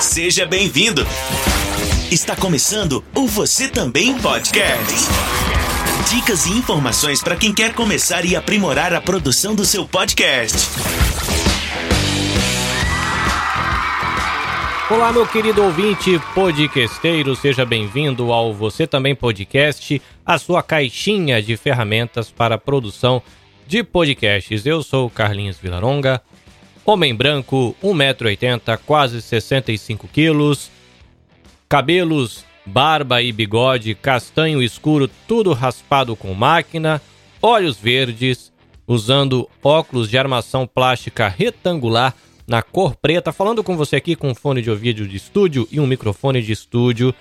Seja bem-vindo. Está começando o Você Também Podcast. Dicas e informações para quem quer começar e aprimorar a produção do seu podcast. Olá, meu querido ouvinte podcasteiro, seja bem-vindo ao Você Também Podcast, a sua caixinha de ferramentas para a produção de podcasts. Eu sou Carlinhos Vilaronga, homem branco, 1,80m, quase 65 quilos, cabelos, barba e bigode castanho escuro, tudo raspado com máquina, olhos verdes, usando óculos de armação plástica retangular na cor preta, falando com você aqui com um fone de ouvido de estúdio e um microfone de estúdio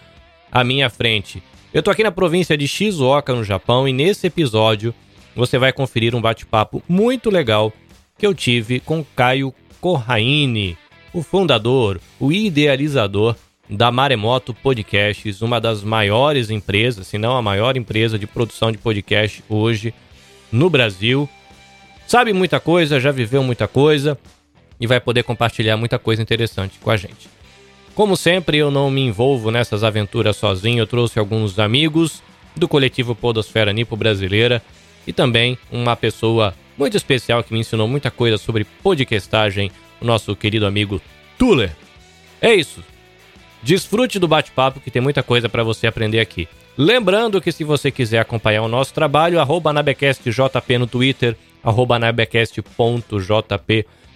à minha frente. Eu tô aqui na província de Shizuoka, no Japão, e nesse episódio você vai conferir um bate-papo muito legal que eu tive com Caio Corraine, o fundador, o idealizador da Maremoto Podcasts, uma das maiores empresas, se não a maior empresa de produção de podcast hoje no Brasil. Sabe muita coisa, já viveu muita coisa e vai poder compartilhar muita coisa interessante com a gente. Como sempre, eu não me envolvo nessas aventuras sozinho, eu trouxe alguns amigos do coletivo Podosfera Nipo Brasileira e também uma pessoa muito especial que me ensinou muita coisa sobre podcastagem, o nosso querido amigo Tuller. É isso. Desfrute do bate-papo que tem muita coisa para você aprender aqui. Lembrando que se você quiser acompanhar o nosso trabalho, arroba no Twitter, arroba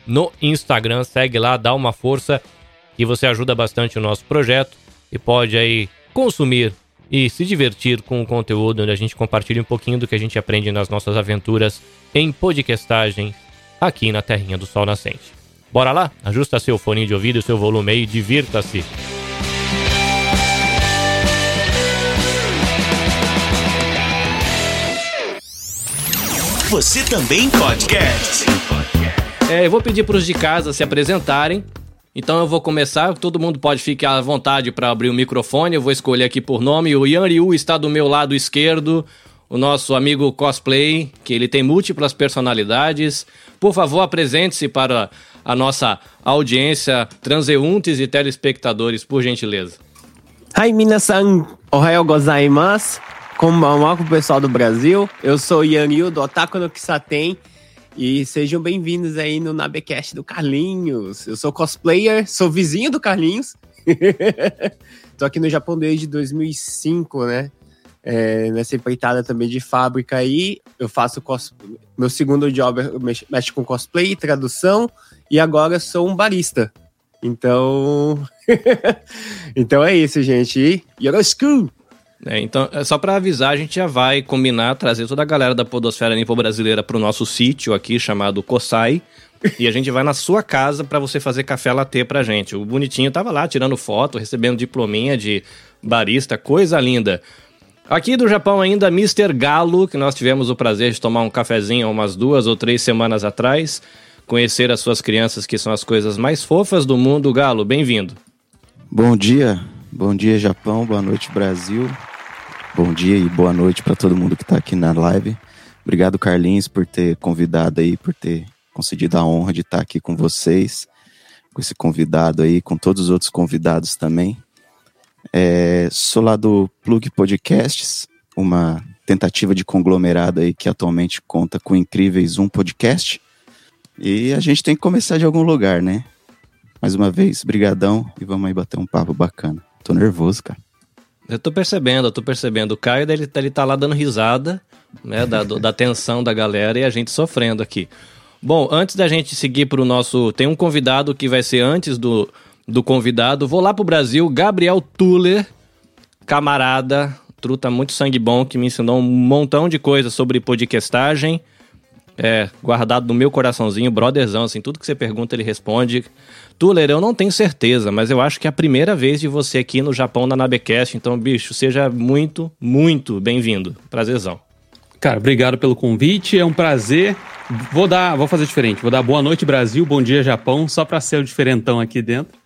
no Instagram, segue lá, dá uma força e você ajuda bastante o nosso projeto e pode aí consumir e se divertir com o conteúdo onde a gente compartilha um pouquinho do que a gente aprende nas nossas aventuras em podcastagem aqui na Terrinha do Sol Nascente. Bora lá? Ajusta seu fone de ouvido, seu volume aí, divirta-se. Você também podcast. É, eu vou pedir para os de casa se apresentarem. Então eu vou começar, todo mundo pode ficar à vontade para abrir o microfone. Eu vou escolher aqui por nome. O Yan Ryu está do meu lado esquerdo. O nosso amigo cosplay, que ele tem múltiplas personalidades. Por favor, apresente-se para a nossa audiência, transeuntes e telespectadores, por gentileza. Hai, minasan, ohayou gozaimasu. Konbanwa o pessoal do Brasil. Eu sou Yan Ryu, do Otaku no Kisaten. E sejam bem-vindos aí no Nabecast do Carlinhos. Eu sou cosplayer, sou vizinho do Carlinhos. Tô aqui no Japão desde 2005, né? É, nessa empreitada também de fábrica aí. Eu faço cos... meu segundo job mexe com cosplay, tradução e agora sou um barista. Então, então é isso, gente. Yoroshiku! É, então, é só para avisar, a gente já vai combinar trazer toda a galera da Podosfera Nipo Brasileira pro nosso sítio aqui chamado Kosai. e a gente vai na sua casa para você fazer café latte pra gente. O bonitinho tava lá tirando foto, recebendo diplominha de barista, coisa linda. Aqui do Japão ainda, Mr. Galo, que nós tivemos o prazer de tomar um cafezinho umas duas ou três semanas atrás. Conhecer as suas crianças, que são as coisas mais fofas do mundo. Galo, bem-vindo. Bom dia, bom dia Japão, boa noite Brasil. Bom dia e boa noite para todo mundo que está aqui na live. Obrigado, Carlinhos, por ter convidado aí, por ter concedido a honra de estar tá aqui com vocês, com esse convidado aí, com todos os outros convidados também. É, sou lá do Plug Podcasts, uma tentativa de conglomerado aí que atualmente conta com incríveis um podcast. E a gente tem que começar de algum lugar, né? Mais uma vez, brigadão e vamos aí bater um papo bacana. Tô nervoso, cara. Eu tô percebendo, eu tô percebendo. O Caio, ele, ele tá lá dando risada, né, da, do, da tensão da galera e a gente sofrendo aqui. Bom, antes da gente seguir pro nosso... Tem um convidado que vai ser antes do, do convidado. Vou lá pro Brasil, Gabriel Tuller, camarada, truta muito sangue bom, que me ensinou um montão de coisas sobre podcastagem. É, guardado no meu coraçãozinho, brotherzão, assim, tudo que você pergunta ele responde. Tuller, eu não tenho certeza, mas eu acho que é a primeira vez de você aqui no Japão na Nabecast. Então, bicho, seja muito, muito bem-vindo. Prazerzão. Cara, obrigado pelo convite. É um prazer. Vou dar, vou fazer diferente. Vou dar boa noite Brasil, bom dia Japão, só para ser o diferentão aqui dentro.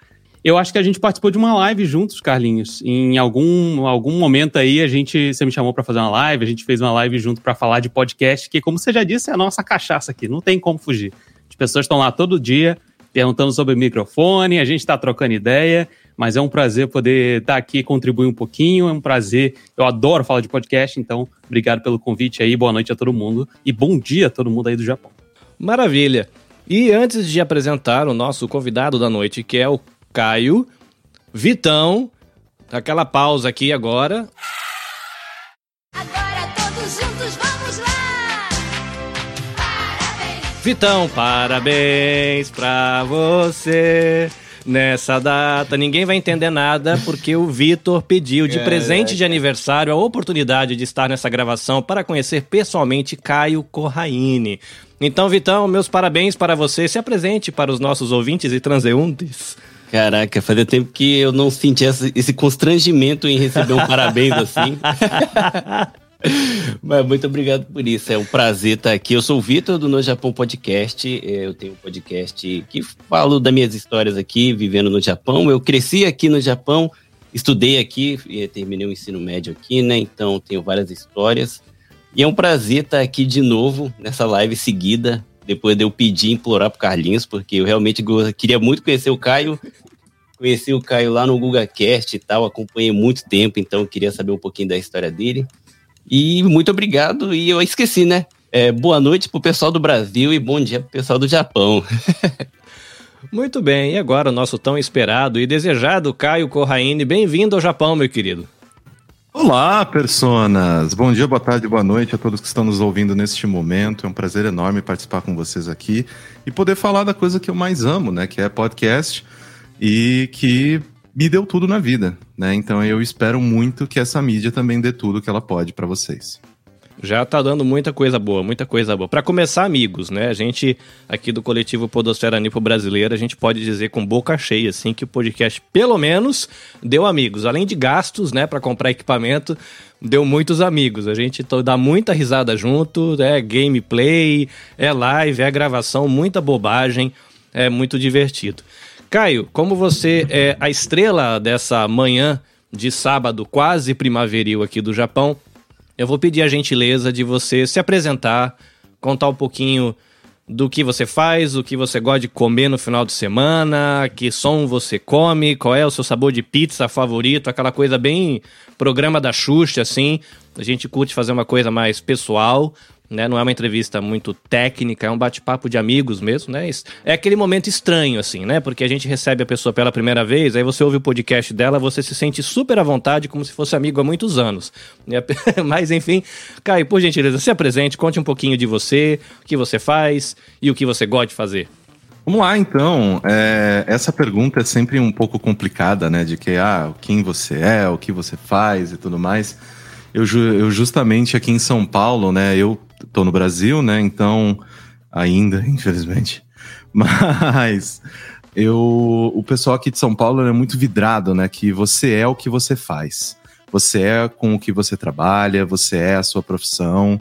Eu acho que a gente participou de uma live juntos, Carlinhos. Em algum, algum momento aí a gente, você me chamou para fazer uma live, a gente fez uma live junto para falar de podcast, que como você já disse, é a nossa cachaça aqui, não tem como fugir. As pessoas estão lá todo dia perguntando sobre o microfone, a gente está trocando ideia, mas é um prazer poder estar aqui, contribuir um pouquinho, é um prazer. Eu adoro falar de podcast, então obrigado pelo convite aí, boa noite a todo mundo e bom dia a todo mundo aí do Japão. Maravilha. E antes de apresentar o nosso convidado da noite, que é o Caio, Vitão, aquela pausa aqui. Agora Vitão, parabéns pra você. Nessa data, ninguém vai entender nada porque o Vitor pediu de presente de aniversário a oportunidade de estar nessa gravação para conhecer pessoalmente Caio Corraine. Então, Vitão, meus parabéns para você. Se apresente para os nossos ouvintes e transeuntes. Caraca, fazia tempo que eu não sentia esse, esse constrangimento em receber um parabéns assim. Mas muito obrigado por isso. É um prazer estar aqui. Eu sou o Vitor do No Japão Podcast. É, Eu tenho um podcast que falo das minhas histórias aqui, vivendo no Japão. Eu cresci aqui no Japão, estudei aqui, e terminei o ensino médio aqui, né? Então tenho várias histórias. E é um prazer estar aqui de novo nessa live seguida, depois de eu pedir, implorar pro Carlinhos, porque eu realmente queria muito conhecer o Caio. Conheci o Caio lá no GugaCast e tal, acompanhei muito tempo, então queria saber um pouquinho da história dele. E muito obrigado. E eu esqueci, né? É, boa noite pro pessoal do Brasil e bom dia pro pessoal do Japão. Muito bem, e agora o nosso tão esperado e desejado Caio Corraine. Bem-vindo ao Japão, meu querido. Olá, personas! Bom dia, boa tarde, boa noite a todos que estão nos ouvindo neste momento. É um prazer enorme participar com vocês aqui e poder falar da coisa que eu mais amo, né? Que é podcast e que me deu tudo na vida, né? Então eu espero muito que essa mídia também dê tudo que ela pode para vocês. Já tá dando muita coisa boa, muita coisa boa. Para começar, amigos, né? A gente aqui do coletivo Podosfera Nipo Brasileira, a gente pode dizer com boca cheia assim que o podcast pelo menos deu amigos, além de gastos, né, para comprar equipamento, deu muitos amigos. A gente dá muita risada junto, é gameplay, é live, é gravação, muita bobagem, é muito divertido. Caio, como você é a estrela dessa manhã de sábado quase primaveril aqui do Japão, eu vou pedir a gentileza de você se apresentar, contar um pouquinho do que você faz, o que você gosta de comer no final de semana, que som você come, qual é o seu sabor de pizza favorito, aquela coisa bem programa da Xuxa, assim. A gente curte fazer uma coisa mais pessoal, né? Não é uma entrevista muito técnica, é um bate-papo de amigos mesmo, né? É aquele momento estranho, assim, né? Porque a gente recebe a pessoa pela primeira vez, aí você ouve o podcast dela, você se sente super à vontade, como se fosse amigo há muitos anos. Mas, enfim, Caio, por gentileza, se apresente, conte um pouquinho de você, o que você faz e o que você gosta de fazer. Vamos lá, então. É, essa pergunta é sempre um pouco complicada, né? De que, ah, quem você é, o que você faz e tudo mais. Eu, eu justamente aqui em São Paulo, né? Eu tô no Brasil, né? Então, ainda, infelizmente. Mas eu, o pessoal aqui de São Paulo é muito vidrado, né? Que você é o que você faz. Você é com o que você trabalha, você é a sua profissão.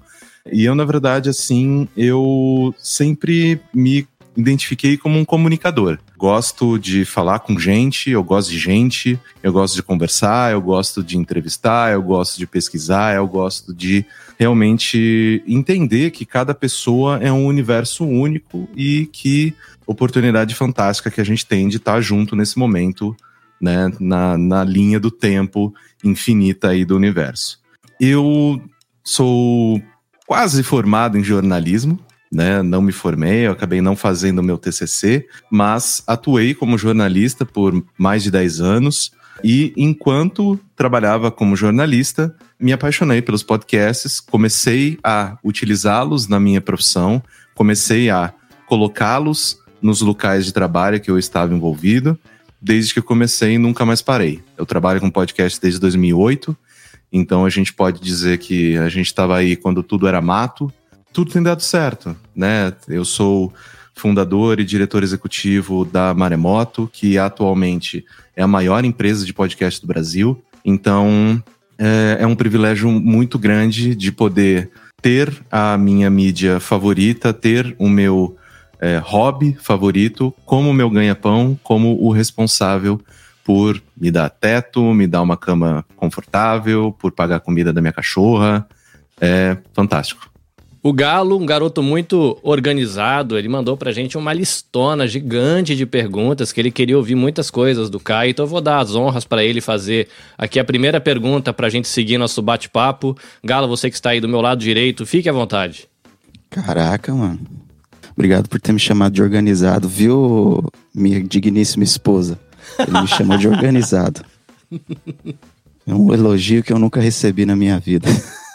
E eu, na verdade, assim, eu sempre me identifiquei como um comunicador. Gosto de falar com gente, eu gosto de gente, eu gosto de conversar, eu gosto de entrevistar, eu gosto de pesquisar, eu gosto de realmente entender que cada pessoa é um universo único e que oportunidade fantástica que a gente tem de estar junto nesse momento, né, na, na linha do tempo infinita aí do universo. Eu sou quase formado em jornalismo, né? Não me formei, eu acabei não fazendo o meu TCC, mas atuei como jornalista por mais de 10 anos e enquanto trabalhava como jornalista, me apaixonei pelos podcasts, comecei a utilizá-los na minha profissão, comecei a colocá-los nos locais de trabalho que eu estava envolvido. Desde que comecei, nunca mais parei. Eu trabalho com podcast desde 2008, então a gente pode dizer que a gente estava aí quando tudo era mato. Tudo tem dado certo, né? Eu sou fundador e diretor executivo da Maremoto, que atualmente é a maior empresa de podcast do Brasil. Então é, é um privilégio muito grande de poder ter a minha mídia favorita, ter o meu é, hobby favorito como meu ganha-pão, como o responsável por me dar teto, me dar uma cama confortável, por pagar a comida da minha cachorra. É fantástico. O Galo, um garoto muito organizado, ele mandou pra gente uma listona gigante de perguntas que ele queria ouvir muitas coisas do Caio, então eu vou dar as honras para ele fazer aqui a primeira pergunta pra gente seguir nosso bate-papo. Galo, você que está aí do meu lado direito, fique à vontade. Caraca, mano. Obrigado por ter me chamado de organizado, viu, minha digníssima esposa? Ele me chamou de organizado. É um elogio que eu nunca recebi na minha vida.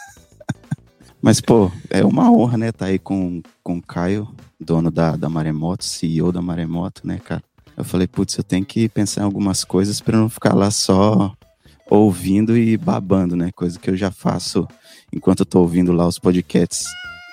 Mas, pô, é uma honra, né, tá aí com, com o Caio, dono da, da Maremoto, CEO da Maremoto, né, cara? Eu falei, putz, eu tenho que pensar em algumas coisas para não ficar lá só ouvindo e babando, né? Coisa que eu já faço enquanto eu tô ouvindo lá os podcasts,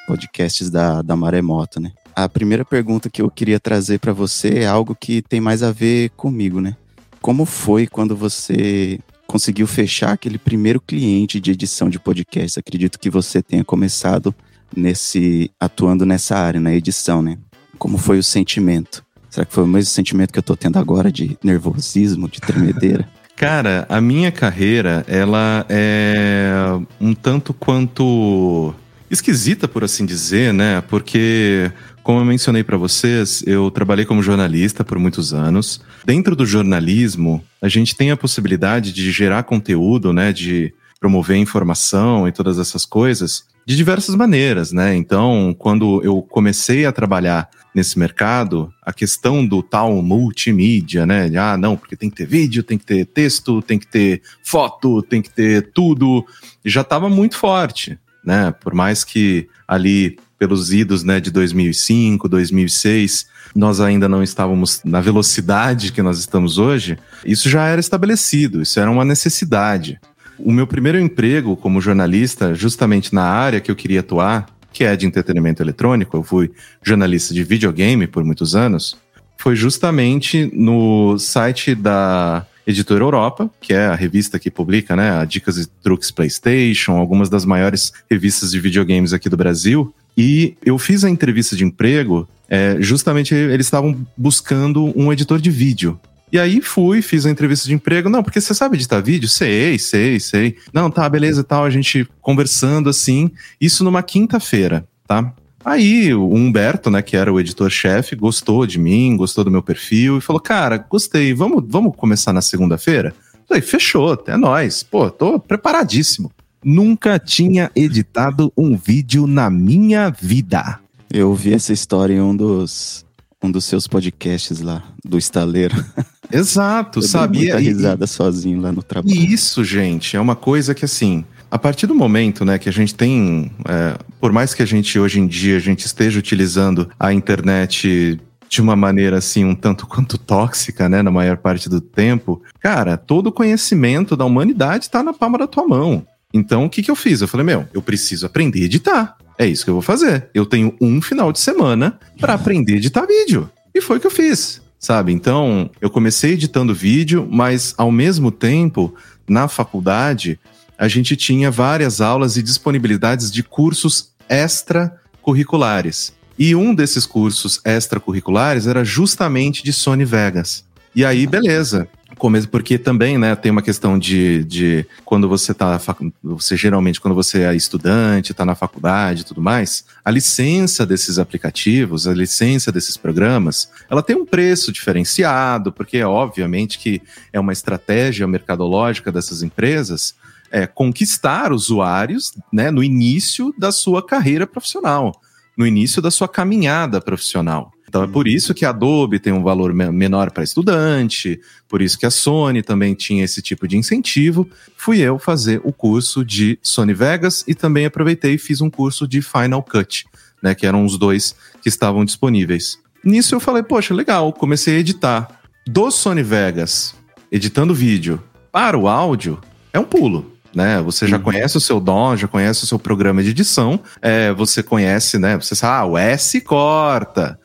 podcasts da, da Maremoto, né? A primeira pergunta que eu queria trazer para você é algo que tem mais a ver comigo, né? Como foi quando você conseguiu fechar aquele primeiro cliente de edição de podcast. Acredito que você tenha começado nesse atuando nessa área, na edição, né? Como foi o sentimento? Será que foi o mesmo sentimento que eu tô tendo agora de nervosismo, de tremedeira? Cara, a minha carreira, ela é um tanto quanto esquisita, por assim dizer, né? Porque como eu mencionei para vocês, eu trabalhei como jornalista por muitos anos. Dentro do jornalismo, a gente tem a possibilidade de gerar conteúdo, né, de promover informação e todas essas coisas de diversas maneiras, né? Então, quando eu comecei a trabalhar nesse mercado, a questão do tal multimídia, né? Ah, não, porque tem que ter vídeo, tem que ter texto, tem que ter foto, tem que ter tudo, já estava muito forte, né? Por mais que ali pelos idos né, de 2005, 2006, nós ainda não estávamos na velocidade que nós estamos hoje, isso já era estabelecido, isso era uma necessidade. O meu primeiro emprego como jornalista, justamente na área que eu queria atuar, que é de entretenimento eletrônico, eu fui jornalista de videogame por muitos anos, foi justamente no site da Editora Europa, que é a revista que publica né, Dicas e Truques PlayStation, algumas das maiores revistas de videogames aqui do Brasil. E eu fiz a entrevista de emprego, é, justamente eles estavam buscando um editor de vídeo. E aí fui, fiz a entrevista de emprego. Não, porque você sabe editar vídeo? Sei, sei, sei. Não, tá, beleza e tal. A gente conversando assim. Isso numa quinta-feira, tá? Aí o Humberto, né, que era o editor-chefe, gostou de mim, gostou do meu perfil e falou: Cara, gostei, vamos, vamos começar na segunda-feira? Falei, fechou, até nós. Pô, tô preparadíssimo. Nunca tinha editado um vídeo na minha vida. Eu ouvi essa história em um dos, um dos seus podcasts lá, do estaleiro. Exato, Eu sabia? Muita risada e, sozinho lá no trabalho. E isso, gente, é uma coisa que assim, a partir do momento, né, que a gente tem, é, por mais que a gente hoje em dia a gente esteja utilizando a internet de uma maneira assim um tanto quanto tóxica, né, na maior parte do tempo, cara, todo o conhecimento da humanidade está na palma da tua mão. Então, o que, que eu fiz? Eu falei, meu, eu preciso aprender a editar. É isso que eu vou fazer. Eu tenho um final de semana para aprender a editar vídeo. E foi o que eu fiz, sabe? Então, eu comecei editando vídeo, mas ao mesmo tempo, na faculdade, a gente tinha várias aulas e disponibilidades de cursos extracurriculares. E um desses cursos extracurriculares era justamente de Sony Vegas. E aí, beleza começo, porque também, né, tem uma questão de, de quando você tá, você geralmente, quando você é estudante, tá na faculdade e tudo mais, a licença desses aplicativos, a licença desses programas, ela tem um preço diferenciado, porque é obviamente que é uma estratégia mercadológica dessas empresas, é conquistar usuários, né, no início da sua carreira profissional, no início da sua caminhada profissional. Então é por uhum. isso que a Adobe tem um valor menor para estudante, por isso que a Sony também tinha esse tipo de incentivo. Fui eu fazer o curso de Sony Vegas e também aproveitei e fiz um curso de Final Cut, né, que eram os dois que estavam disponíveis. Nisso eu falei, poxa, legal, comecei a editar. Do Sony Vegas, editando vídeo, para o áudio, é um pulo né? Você já uhum. conhece o seu dom, já conhece o seu programa de edição, é, você conhece, né? Você sabe, ah, o S corta,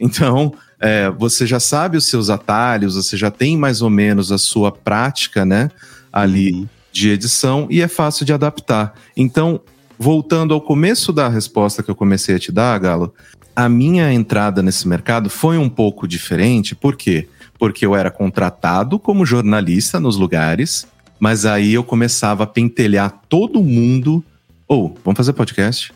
então, é, você já sabe os seus atalhos, você já tem mais ou menos a sua prática, né? Ali uhum. de edição e é fácil de adaptar. Então, voltando ao começo da resposta que eu comecei a te dar, Galo, a minha entrada nesse mercado foi um pouco diferente. Por quê? Porque eu era contratado como jornalista nos lugares, mas aí eu começava a pentelhar todo mundo. Ou, oh, vamos fazer podcast?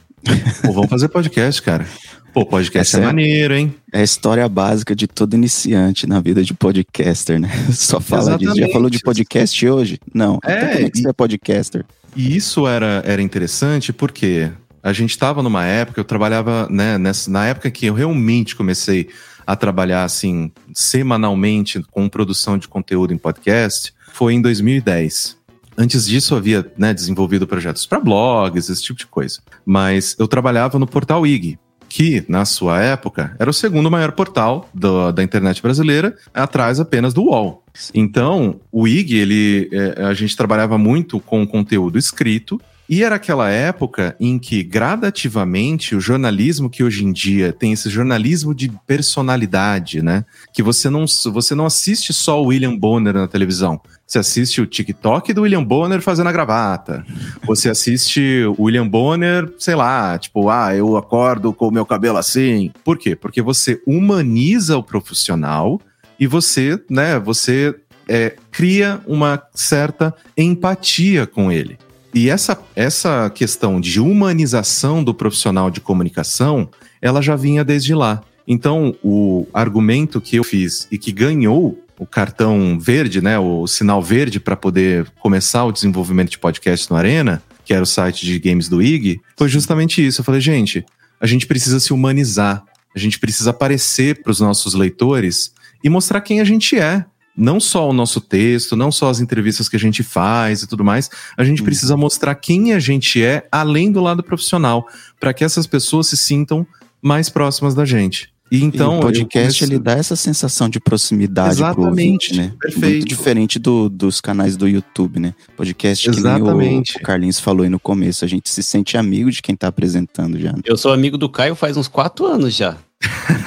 Pô, vamos fazer podcast, cara. Pô, podcast Essa é é- maneiro, hein? É a história básica de todo iniciante na vida de podcaster, né? Só fala disso. Já falou de podcast hoje? Não. É, então como é que e- você é podcaster? E isso era, era interessante porque a gente estava numa época, eu trabalhava, né, nessa, na época que eu realmente comecei a trabalhar assim, semanalmente com produção de conteúdo em podcast, foi em 2010. Antes disso, havia né, desenvolvido projetos para blogs, esse tipo de coisa. Mas eu trabalhava no portal IG, que, na sua época, era o segundo maior portal do- da internet brasileira, atrás apenas do UOL. Então, o IG, ele, é, a gente trabalhava muito com conteúdo escrito, e era aquela época em que, gradativamente, o jornalismo que hoje em dia tem esse jornalismo de personalidade, né? Que você não, você não assiste só o William Bonner na televisão. Você assiste o TikTok do William Bonner fazendo a gravata. Você assiste o William Bonner, sei lá, tipo, ah, eu acordo com o meu cabelo assim. Por quê? Porque você humaniza o profissional e você, né, você é, cria uma certa empatia com ele. E essa, essa questão de humanização do profissional de comunicação, ela já vinha desde lá. Então, o argumento que eu fiz e que ganhou o cartão verde, né, o sinal verde para poder começar o desenvolvimento de podcast no Arena, que era o site de games do IG, foi justamente isso. Eu falei, gente, a gente precisa se humanizar, a gente precisa aparecer para os nossos leitores e mostrar quem a gente é. Não só o nosso texto, não só as entrevistas que a gente faz e tudo mais, a gente Uhum. precisa mostrar quem a gente é além do lado profissional, para que essas pessoas se sintam mais próximas da gente. E então e o podcast comecei- ele dá essa sensação de proximidade pro Exatamente, ouvinte, né? perfeito. Muito diferente do- dos canais do YouTube, né? Podcast que nem Exatamente. o, o Carlinhos falou aí no começo, a gente se sente amigo de quem tá apresentando já. né? Eu sou amigo do Caio faz uns quatro anos já.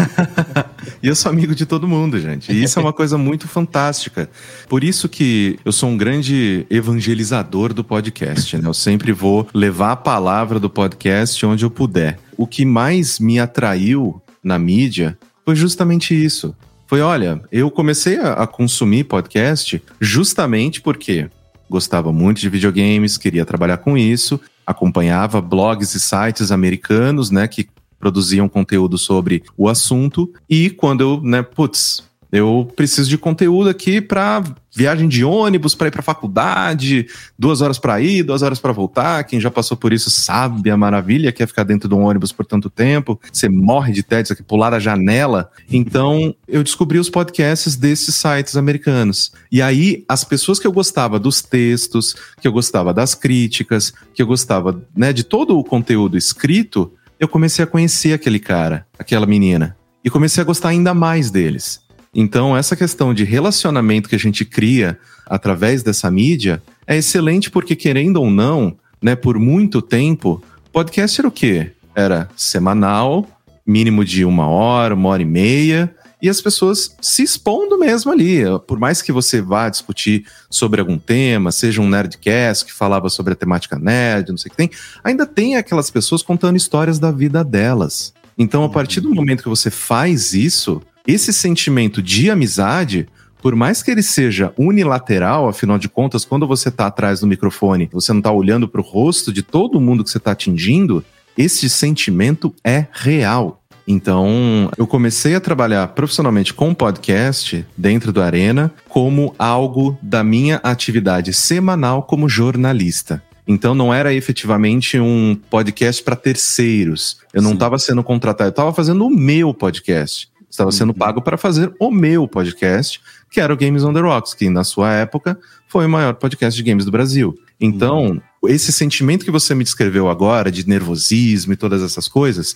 E eu sou amigo de todo mundo, gente. E isso é uma coisa muito fantástica. Por isso que eu sou um grande evangelizador do podcast, né? Eu sempre vou levar a palavra do podcast onde eu puder. O que mais me atraiu na mídia foi justamente isso. Foi, olha, eu comecei a, a consumir podcast justamente porque gostava muito de videogames, queria trabalhar com isso, acompanhava blogs e sites americanos, né, que produziam conteúdo sobre o assunto. E quando eu, né, putz, eu preciso de conteúdo aqui para viagem de ônibus, para ir para faculdade, duas horas para ir, duas horas para voltar. Quem já passou por isso sabe a maravilha que é ficar dentro de um ônibus por tanto tempo. Você morre de tédio, quer pular da janela. Então, eu descobri os podcasts desses sites americanos. E aí, as pessoas que eu gostava dos textos, que eu gostava das críticas, que eu gostava, né, de todo o conteúdo escrito, eu comecei a conhecer aquele cara, aquela menina, e comecei a gostar ainda mais deles. Então, essa questão de relacionamento que a gente cria através dessa mídia é excelente porque, querendo ou não, né, por muito tempo, podcast era o quê? Era semanal, mínimo de uma hora, uma hora e meia, e as pessoas se expondo mesmo ali. Por mais que você vá discutir sobre algum tema, seja um nerdcast que falava sobre a temática nerd, não sei o que tem, ainda tem aquelas pessoas contando histórias da vida delas. Então, a partir do momento que você faz isso, esse sentimento de amizade, por mais que ele seja unilateral, afinal de contas, quando você está atrás do microfone, você não está olhando para o rosto de todo mundo que você está atingindo, esse sentimento é real. Então, eu comecei a trabalhar profissionalmente com podcast dentro do Arena como algo da minha atividade semanal como jornalista. Então não era efetivamente um podcast para terceiros. Eu não estava sendo contratado, eu estava fazendo o meu podcast. Estava sendo pago para fazer o meu podcast, que era o Games on the Rocks, que na sua época foi o maior podcast de games do Brasil. Então, esse sentimento que você me descreveu agora, de nervosismo e todas essas coisas,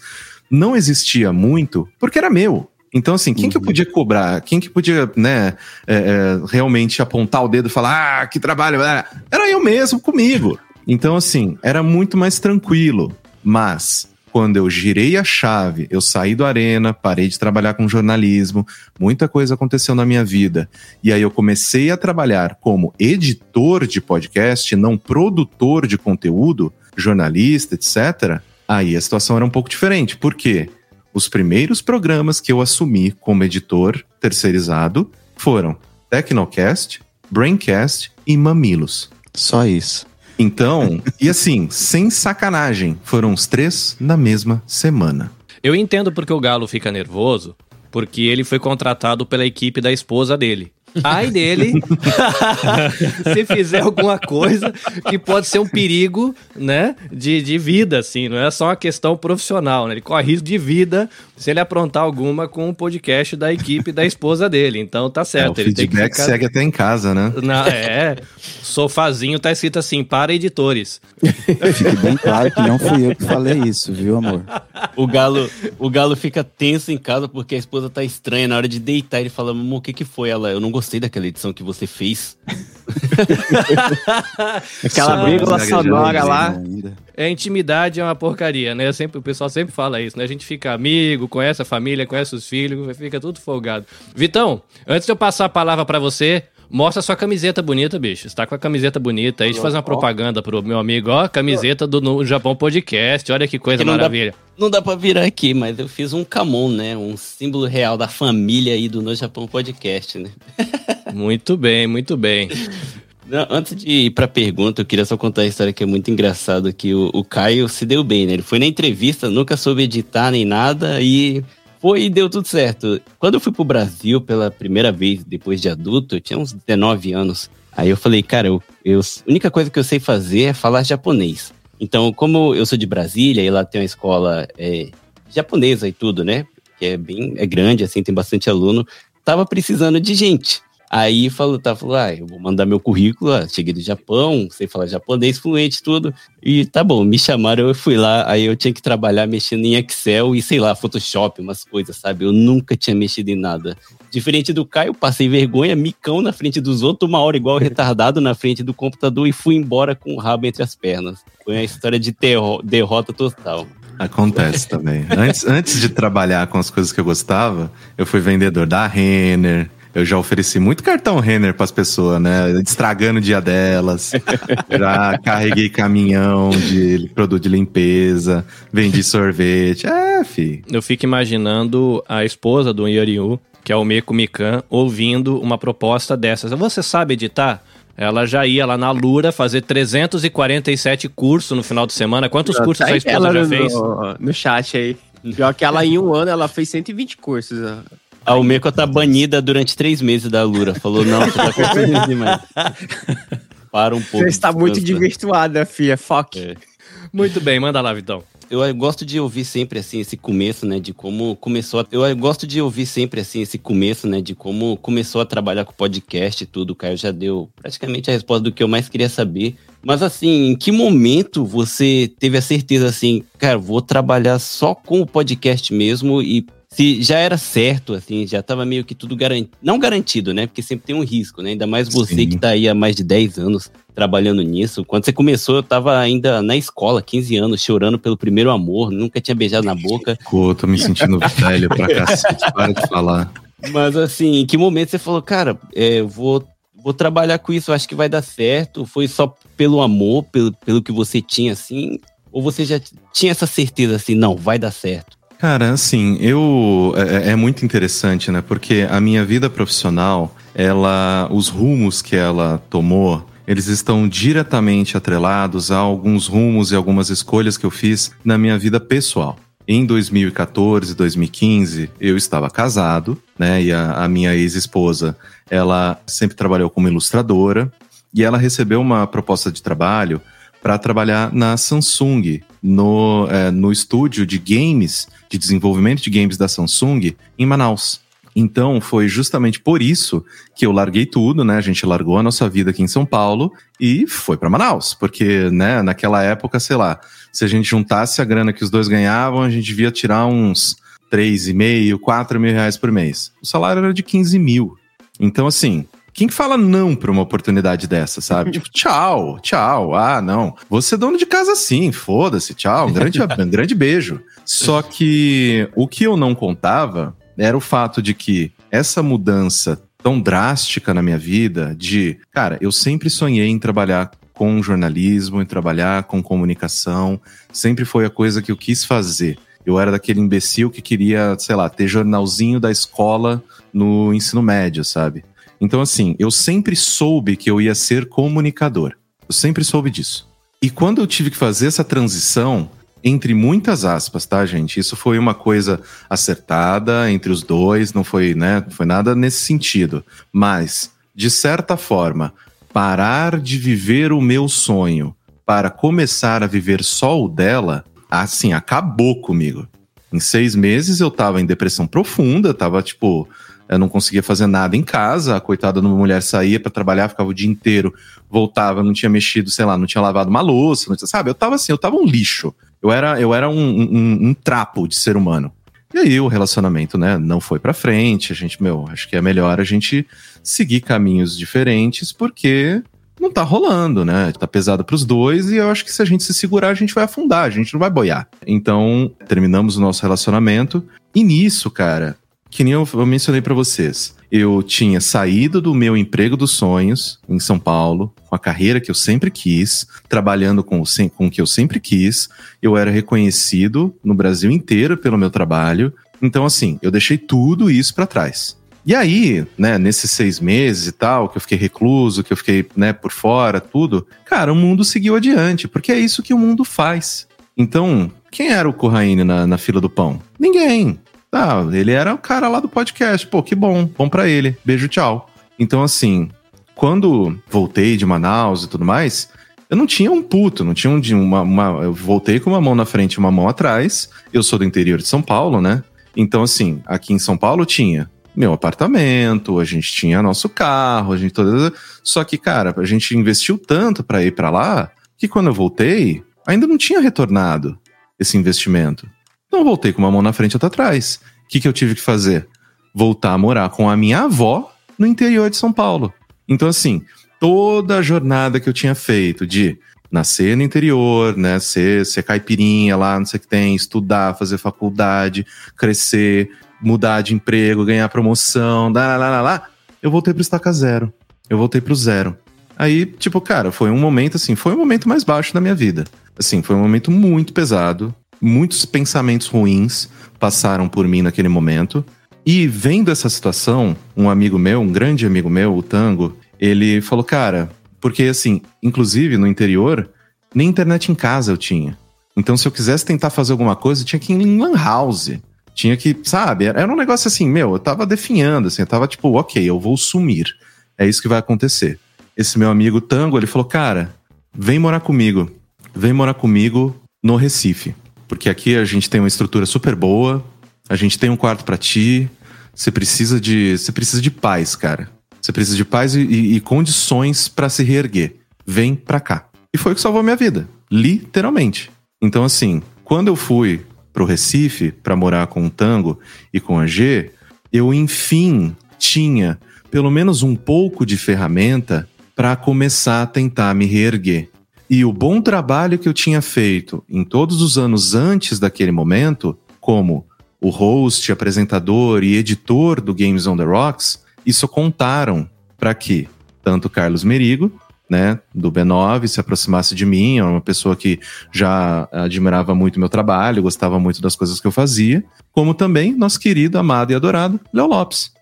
não existia muito porque era meu. Então, assim, quem que eu podia cobrar? Quem que podia, né, é, é, realmente apontar o dedo e falar, ah, que trabalho. Era eu mesmo comigo. Então, assim, era muito mais tranquilo. Mas, quando eu girei a chave, eu saí do Arena, parei de trabalhar com jornalismo, muita coisa aconteceu na minha vida. E aí eu comecei a trabalhar como editor de podcast, não produtor de conteúdo, jornalista, etc. Aí a situação era um pouco diferente. Por quê? Os primeiros programas que eu assumi como editor terceirizado foram Tecnocast, Braincast e Mamilos. Só isso. Então, e assim, sem sacanagem, foram os três na mesma semana. Eu entendo porque o Galo fica nervoso, porque ele foi contratado pela equipe da esposa dele. Ai dele, se fizer alguma coisa que pode ser um perigo, né, de, de vida, assim, não é só uma questão profissional, né? Ele corre risco de vida se ele aprontar alguma com o podcast da equipe da esposa dele. Então tá É, certo, o ele tem que feedback ficar... segue até em casa, né? Na, é, sofazinho tá escrito assim, para editores. Fique bem claro que não fui eu que falei isso, viu, amor? O galo, o galo fica tenso em casa porque a esposa tá estranha. Na hora de deitar, ele fala: Amor, o que que foi? Ela, eu não gostei daquela edição que você fez. Aquela vírgula sonora lá. Ainda. É, intimidade é uma porcaria, né? Sempre, o pessoal sempre fala isso, né? A gente fica amigo, conhece a família, conhece os filhos, fica tudo folgado. Vitão, antes de eu passar a palavra pra você, mostra sua camiseta bonita, bicho. Você tá com a camiseta bonita aí. Eu fazer uma propaganda pro meu amigo, ó. Camiseta do No Japão Podcast. Olha que coisa não dá- maravilha. Não dá pra virar aqui, mas eu fiz um Kamon, né? Um símbolo real da família aí do No Japão Podcast, né? Muito bem, muito bem. Não, antes de ir pra pergunta, eu queria só contar a história que é muito engraçada, que o, o Caio se deu bem, né? Ele foi na entrevista, nunca soube editar nem nada e foi e deu tudo certo. Quando eu fui pro Brasil pela primeira vez, depois de adulto, eu tinha uns 19 anos. Aí eu falei, cara, eu, eu- a única coisa que eu sei fazer é falar japonês. Então, como eu sou de Brasília e lá tem uma escola é, japonesa e tudo, né? Que é bem, é grande, assim, tem bastante aluno. Tava precisando de gente. Aí falou, tá, falou, ah, eu vou mandar meu currículo, ah, cheguei do Japão, sei falar japonês fluente, tudo. E tá bom, me chamaram, eu fui lá, aí eu tinha que trabalhar mexendo em Excel e sei lá, Photoshop, umas coisas, sabe? Eu nunca tinha mexido em nada. Diferente do Caio, passei vergonha, micão na frente dos outros, uma hora igual retardado na frente do computador e fui embora com o rabo entre as pernas. Foi uma história de derrota total. Acontece também. Antes, antes de trabalhar com as coisas que eu gostava, eu fui vendedor da Renner. Eu já ofereci muito cartão Renner para as pessoas, né? Estragando o dia delas. Já carreguei caminhão de produto de limpeza, vendi sorvete. É, fi. Eu fico imaginando a esposa do Yoryu, que é o Meiko Mikan, ouvindo uma proposta dessas. Você sabe editar? Ela já ia lá na Lura fazer 347 cursos no final de semana. Quantos cursos Tá a aí esposa já no, fez? No chat aí. Pior que ela em um ano, ela fez 120 cursos. A Almeco tá banida durante três meses da Lura. Falou, não, você tá confundindo demais. Para um pouco. Você está muito descansa. desvirtuada, filha. Foque. É. Muito bem, manda lá, Vitão. Eu gosto de ouvir sempre assim esse começo, né, de como começou. A... Eu gosto de ouvir sempre assim esse começo, né, de como começou a trabalhar com podcast e tudo. O Caio já deu praticamente a resposta do que eu mais queria saber. Mas assim, em que momento você teve a certeza assim, cara, vou trabalhar só com o podcast mesmo e se já era certo, assim, já tava meio que tudo garantido. Não garantido, né? Porque sempre tem um risco, né? Ainda mais você Sim. que tá aí há mais de 10 anos trabalhando nisso. Quando você começou, eu tava ainda na escola, 15 anos, chorando pelo primeiro amor, nunca tinha beijado na boca. Pô, tô me sentindo velho pra cacete. Para de falar. Mas assim, em que momento você falou, cara, é, vou, vou trabalhar com isso, acho que vai dar certo? Foi só pelo amor, pelo, pelo que você tinha, assim? Ou você já tinha essa certeza, assim, não, vai dar certo? Cara, assim, eu é, é muito interessante, né? Porque a minha vida profissional, ela, os rumos que ela tomou, eles estão diretamente atrelados a alguns rumos e algumas escolhas que eu fiz na minha vida pessoal. Em 2014, 2015, eu estava casado, né? E a, a minha ex-esposa, ela sempre trabalhou como ilustradora e ela recebeu uma proposta de trabalho para trabalhar na Samsung, no, eh, no estúdio de games, de desenvolvimento de games da Samsung, em Manaus. Então, foi justamente por isso que eu larguei tudo, né? A gente largou a nossa vida aqui em São Paulo e foi para Manaus, porque, né, naquela época, sei lá, se a gente juntasse a grana que os dois ganhavam, a gente devia tirar uns 3,5, 4 mil reais por mês. O salário era de 15 mil. Então, assim, quem que fala não pra uma oportunidade dessa, sabe? tipo, tchau, tchau. Ah, não. Vou ser dono de casa sim, foda-se, tchau. Um grande, um grande beijo. Só que o que eu não contava era o fato de que essa mudança tão drástica na minha vida de, cara, eu sempre sonhei em trabalhar com jornalismo, em trabalhar com comunicação, sempre foi a coisa que eu quis fazer. Eu era daquele imbecil que queria, sei lá, ter jornalzinho da escola no ensino médio, sabe? Então, assim, eu sempre soube que eu ia ser comunicador. Eu sempre soube disso. E quando eu tive que fazer essa transição, entre muitas aspas, tá, gente? Isso foi uma coisa acertada entre os dois, não foi, né? Não foi nada nesse sentido. Mas, de certa forma, parar de viver o meu sonho para começar a viver só o dela, assim, acabou comigo. Em seis meses eu tava em depressão profunda, tava tipo, eu não conseguia fazer nada em casa, a coitada da mulher saía para trabalhar, ficava o dia inteiro, voltava, não tinha mexido, sei lá, não tinha lavado uma louça, não tinha, sabe? Eu tava assim, eu tava um lixo. Eu era, eu era um, um, um trapo de ser humano. E aí o relacionamento, né, não foi para frente. A gente, meu, acho que é melhor a gente seguir caminhos diferentes, porque não tá rolando, né? Tá pesado pros dois e eu acho que se a gente se segurar, a gente vai afundar, a gente não vai boiar. Então, terminamos o nosso relacionamento. E nisso, cara, que nem eu, eu mencionei para vocês, eu tinha saído do meu emprego dos sonhos em São Paulo, com a carreira que eu sempre quis, trabalhando com, com o que eu sempre quis. Eu era reconhecido no Brasil inteiro pelo meu trabalho. Então, assim, eu deixei tudo isso para trás. E aí, né, nesses seis meses e tal, que eu fiquei recluso, que eu fiquei, né, por fora, tudo, cara, o mundo seguiu adiante, porque é isso que o mundo faz. Então, quem era o Corraine na, na fila do pão? Ninguém. Ah, ele era o cara lá do podcast. Pô, que bom, bom para ele. Beijo, tchau. Então, assim, quando voltei de Manaus e tudo mais, eu não tinha um puto, não tinha um, uma, uma. Eu voltei com uma mão na frente e uma mão atrás. Eu sou do interior de São Paulo, né? Então, assim, aqui em São Paulo tinha meu apartamento, a gente tinha nosso carro, a gente toda. Só que, cara, a gente investiu tanto para ir para lá que quando eu voltei, ainda não tinha retornado esse investimento. Então voltei com uma mão na frente e outra atrás. O que, que eu tive que fazer? Voltar a morar com a minha avó no interior de São Paulo. Então, assim, toda a jornada que eu tinha feito de nascer no interior, né? Ser, ser caipirinha lá, não sei o que tem, estudar, fazer faculdade, crescer, mudar de emprego, ganhar promoção, lá, lá, lá, lá, eu voltei pro estaca zero. Eu voltei pro zero. Aí, tipo, cara, foi um momento assim, foi o momento mais baixo da minha vida. Assim, foi um momento muito pesado. Muitos pensamentos ruins passaram por mim naquele momento. E vendo essa situação, um amigo meu, um grande amigo meu, o Tango, ele falou, cara, porque assim, inclusive no interior, nem internet em casa eu tinha. Então, se eu quisesse tentar fazer alguma coisa, eu tinha que ir em Lan House. Tinha que, sabe? Era um negócio assim, meu, eu tava definhando, assim, eu tava tipo, ok, eu vou sumir. É isso que vai acontecer. Esse meu amigo Tango, ele falou, cara, vem morar comigo. Vem morar comigo no Recife. Porque aqui a gente tem uma estrutura super boa, a gente tem um quarto para ti. Você precisa de, você precisa de paz, cara. Você precisa de paz e, e, e condições para se reerguer. Vem pra cá. E foi o que salvou minha vida, literalmente. Então assim, quando eu fui pro Recife para morar com o Tango e com a G, eu enfim tinha pelo menos um pouco de ferramenta para começar a tentar me reerguer. E o bom trabalho que eu tinha feito em todos os anos antes daquele momento, como o host, apresentador e editor do Games on the Rocks, isso contaram para que tanto Carlos Merigo né, do B9 se aproximasse de mim, era uma pessoa que já admirava muito meu trabalho, gostava muito das coisas que eu fazia, como também nosso querido, amado e adorado Léo Lopes,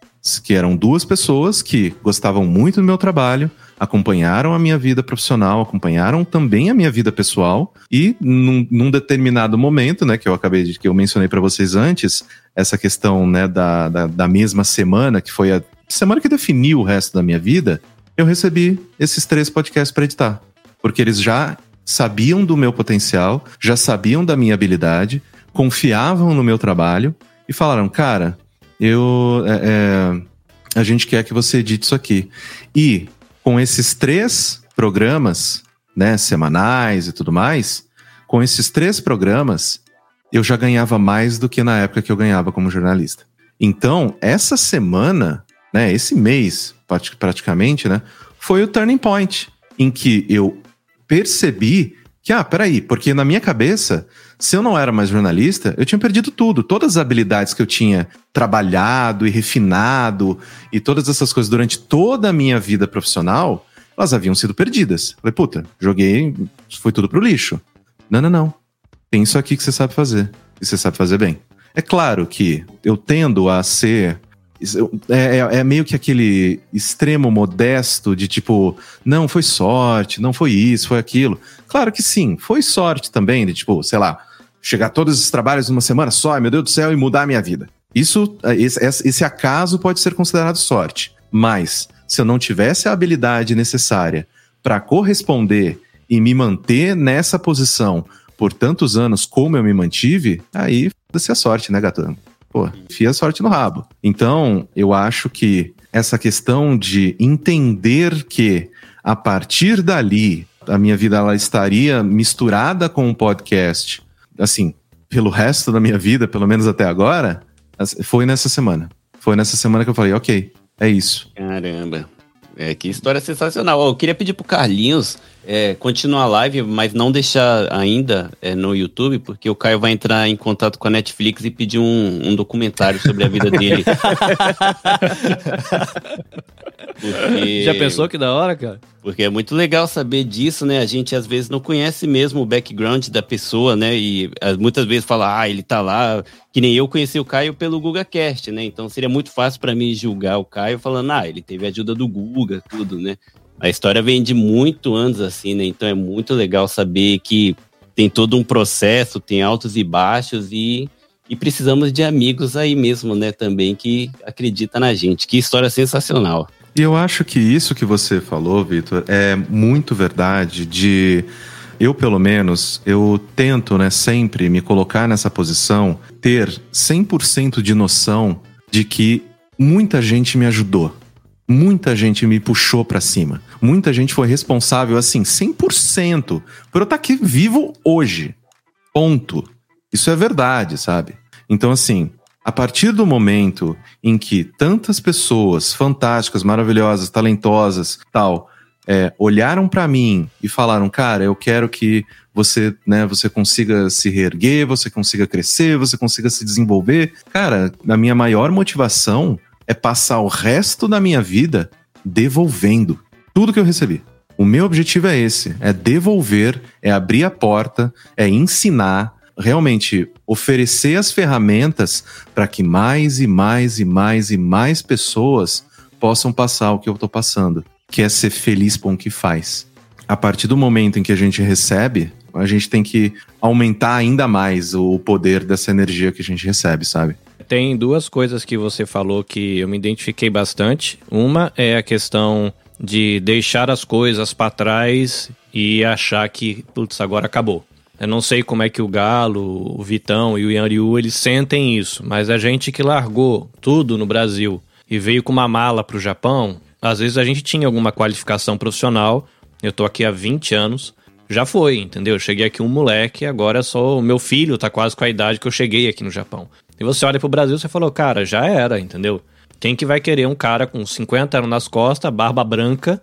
que eram duas pessoas que gostavam muito do meu trabalho, acompanharam a minha vida profissional, acompanharam também a minha vida pessoal e num, num determinado momento, né, que eu acabei de que eu mencionei para vocês antes, essa questão, né, da, da, da mesma semana que foi a semana que definiu o resto da minha vida, eu recebi esses três podcasts para editar. Porque eles já sabiam do meu potencial, já sabiam da minha habilidade, confiavam no meu trabalho e falaram: cara, eu. É, é, a gente quer que você edite isso aqui. E com esses três programas, né, semanais e tudo mais, com esses três programas, eu já ganhava mais do que na época que eu ganhava como jornalista. Então, essa semana, né, esse mês, praticamente, né? Foi o turning point em que eu percebi que, ah, peraí, porque na minha cabeça, se eu não era mais jornalista, eu tinha perdido tudo. Todas as habilidades que eu tinha trabalhado e refinado e todas essas coisas durante toda a minha vida profissional, elas haviam sido perdidas. Falei, puta, joguei, foi tudo pro lixo. Não, não, não. Tem isso aqui que você sabe fazer. E você sabe fazer bem. É claro que eu tendo a ser É, é- é meio que aquele extremo modesto de tipo, não foi sorte, não foi isso, foi aquilo. Claro que sim, foi sorte também, de tipo, sei lá, chegar todos esses trabalhos numa semana só, meu Deus do céu, e mudar a minha vida. Isso, é, esse, esse- acaso pode ser considerado sorte. Mas, se eu não tivesse a habilidade necessária para corresponder e me manter nessa posição por tantos anos como eu me mantive, aí foda-se a sorte, né, gatão? Pô, enfia a sorte no rabo. Então, eu acho que essa questão de entender que a partir dali a minha vida ela estaria misturada com o podcast, assim, pelo resto da minha vida, pelo menos até agora, foi nessa semana. Foi nessa semana que eu falei, ok, é isso. Caramba. É, que história sensacional. Eu queria pedir pro Carlinhos é, continuar a live, mas não deixar ainda é, no YouTube, porque o Caio vai entrar em contato com a Netflix e pedir um, um documentário sobre a vida dele. Porque- Já pensou que da hora, cara? Porque é muito legal saber disso, né? A gente às vezes não conhece mesmo o background da pessoa, né? E ah, muitas vezes fala, ah, ele tá lá. Que nem eu conheci o Caio pelo GugaCast, né? Então seria muito fácil pra mim julgar o Caio falando, ah, ele teve a ajuda do Guga, tudo, né? A história vem de muito anos assim, né? Então é muito legal saber que tem todo um processo, tem altos e baixos e, e precisamos de amigos aí mesmo, né? Também que acredita na gente. Que história sensacional. E eu acho que isso que você falou, Vitor, é muito verdade de eu pelo menos, eu tento, né, sempre me colocar nessa posição, ter 100% de noção de que muita gente me ajudou. Muita gente me puxou pra cima. Muita gente foi responsável assim, 100% por eu estar aqui vivo hoje. Ponto. Isso é verdade, sabe? Então assim, a partir do momento em que tantas pessoas fantásticas, maravilhosas, talentosas, tal, é, olharam pra mim e falaram, cara, eu quero que você, né, você consiga se reerguer, você consiga crescer, você consiga se desenvolver. Cara, a minha maior motivação é passar o resto da minha vida devolvendo tudo que eu recebi. O meu objetivo é esse, é devolver, é abrir a porta, é ensinar, realmente oferecer as ferramentas para que mais e mais e mais e mais pessoas possam passar o que eu tô passando, que é ser feliz com o que faz. A partir do momento em que a gente recebe, a gente tem que aumentar ainda mais o poder dessa energia que a gente recebe, sabe? Tem duas coisas que você falou que eu me identifiquei bastante. Uma é a questão de deixar as coisas para trás e achar que, putz, agora acabou. Eu não sei como é que o Galo, o Vitão e o Yanryu, eles sentem isso, mas a gente que largou tudo no Brasil e veio com uma mala pro Japão, às vezes a gente tinha alguma qualificação profissional, eu tô aqui há 20 anos, já foi, entendeu? Eu cheguei aqui um moleque, agora só o meu filho tá quase com a idade que eu cheguei aqui no Japão. E você olha pro Brasil e você falou, cara, já era, entendeu? Quem que vai querer um cara com 50 anos nas costas, barba branca,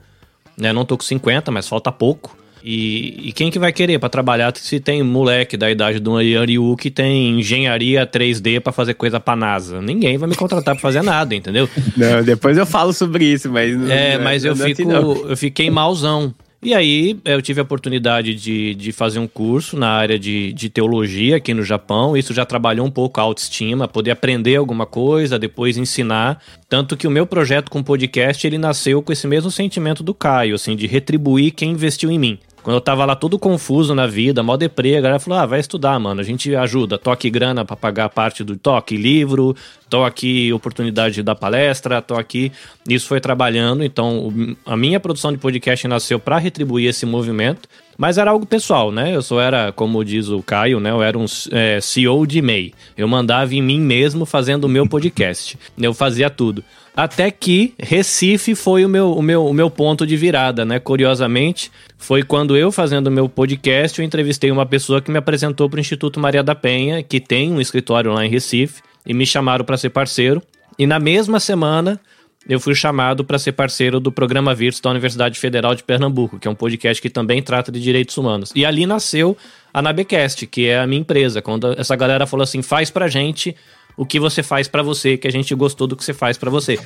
né? Não tô com 50, mas falta pouco. E, e quem que vai querer pra trabalhar se tem moleque da idade do Yariu que tem engenharia 3D pra fazer coisa pra NASA? Ninguém vai me contratar pra fazer nada, entendeu? Não, depois eu falo sobre isso, mas... não- É, não mas eu não é assim, fico, não. eu fiquei malzão. E aí eu tive a oportunidade de, de fazer um curso na área de, de teologia aqui no Japão. Isso já trabalhou um pouco a autoestima, poder aprender alguma coisa, depois ensinar. Tanto que o meu projeto com podcast, ele nasceu com esse mesmo sentimento do Caio, assim, de retribuir quem investiu em mim. Quando eu tava lá todo confuso na vida, mó deprê, a galera falou: ah, vai estudar, mano. A gente ajuda, toque grana pra pagar parte do toque, livro, toque oportunidade de dar palestra, toque. Isso foi trabalhando, então a minha produção de podcast nasceu pra retribuir esse movimento, mas era algo pessoal, né? Eu só era, como diz o Caio, né? Eu era um é, CEO de MEI. Eu mandava em mim mesmo fazendo o meu podcast. Eu fazia tudo. Até que Recife foi o meu, o, meu, o meu ponto de virada, né? Curiosamente, foi quando eu fazendo meu podcast, eu entrevistei uma pessoa que me apresentou para o Instituto Maria da Penha, que tem um escritório lá em Recife, e me chamaram para ser parceiro. E na mesma semana, eu fui chamado para ser parceiro do programa Virtus da Universidade Federal de Pernambuco, que é um podcast que também trata de direitos humanos. E ali nasceu a Nabecast, que é a minha empresa. Quando essa galera falou assim, faz pra gente o que você faz pra você, que a gente gostou do que você faz pra você.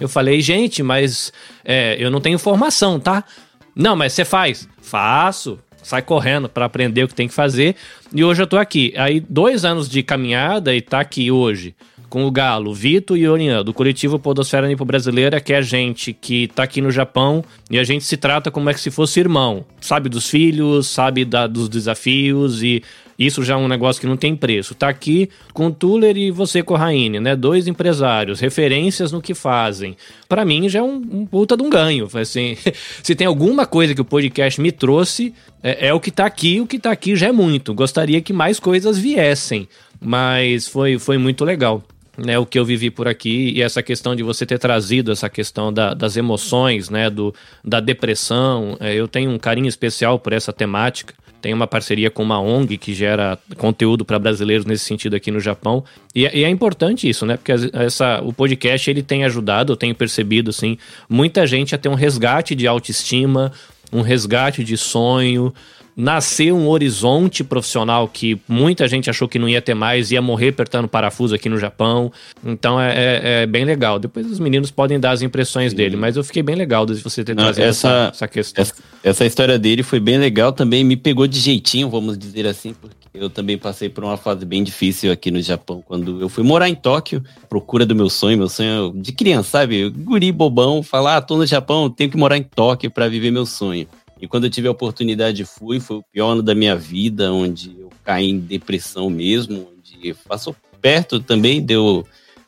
Eu falei, gente, mas é, eu não tenho formação, tá? Não, mas você faz. Faço. Sai correndo pra aprender o que tem que fazer. E hoje eu tô aqui. Aí, dois anos de caminhada e tá aqui hoje com o Galo, Vitor e Orian, do coletivo Podosfera Nipo Brasileira, que é gente que tá aqui no Japão e a gente se trata como é que se fosse irmão. Sabe dos filhos, sabe da, dos desafios e isso já é um negócio que não tem preço. Tá aqui com Tuller e você com Raine, né? Dois empresários, referências no que fazem. Para mim já é um, um, puta de um ganho. Assim, se tem alguma coisa que o podcast me trouxe, é, é o que tá aqui. O que tá aqui já é muito. Gostaria que mais coisas viessem, mas foi, foi muito legal né, o que eu vivi por aqui e essa questão de você ter trazido essa questão da, das emoções, né, do, da depressão. É, eu tenho um carinho especial por essa temática. Tenho uma parceria com uma ONG que gera conteúdo para brasileiros nesse sentido aqui no Japão. E, é, e, é importante isso, né? Porque essa, o podcast ele tem ajudado, eu tenho percebido, assim, muita gente a ter um resgate de autoestima, um resgate de sonho, nascer um horizonte profissional que muita gente achou que não ia ter mais, ia morrer apertando parafuso aqui no Japão. Então é, é, é bem legal. Depois os meninos podem dar as impressões Sim. dele, mas eu fiquei bem legal de você ter trazido essa, essa, essa questão. Essa, essa, história dele foi bem legal também, me pegou de jeitinho, vamos dizer assim, porque eu também passei por uma fase bem difícil aqui no Japão, quando eu fui morar em Tóquio, procura do meu sonho, meu sonho de criança, sabe? Guri bobão, falar, ah, tô no Japão, tenho que morar em Tóquio para viver meu sonho. E quando eu tive a oportunidade, fui. Foi o pior ano da minha vida, onde eu caí em depressão mesmo, onde passou perto também, deu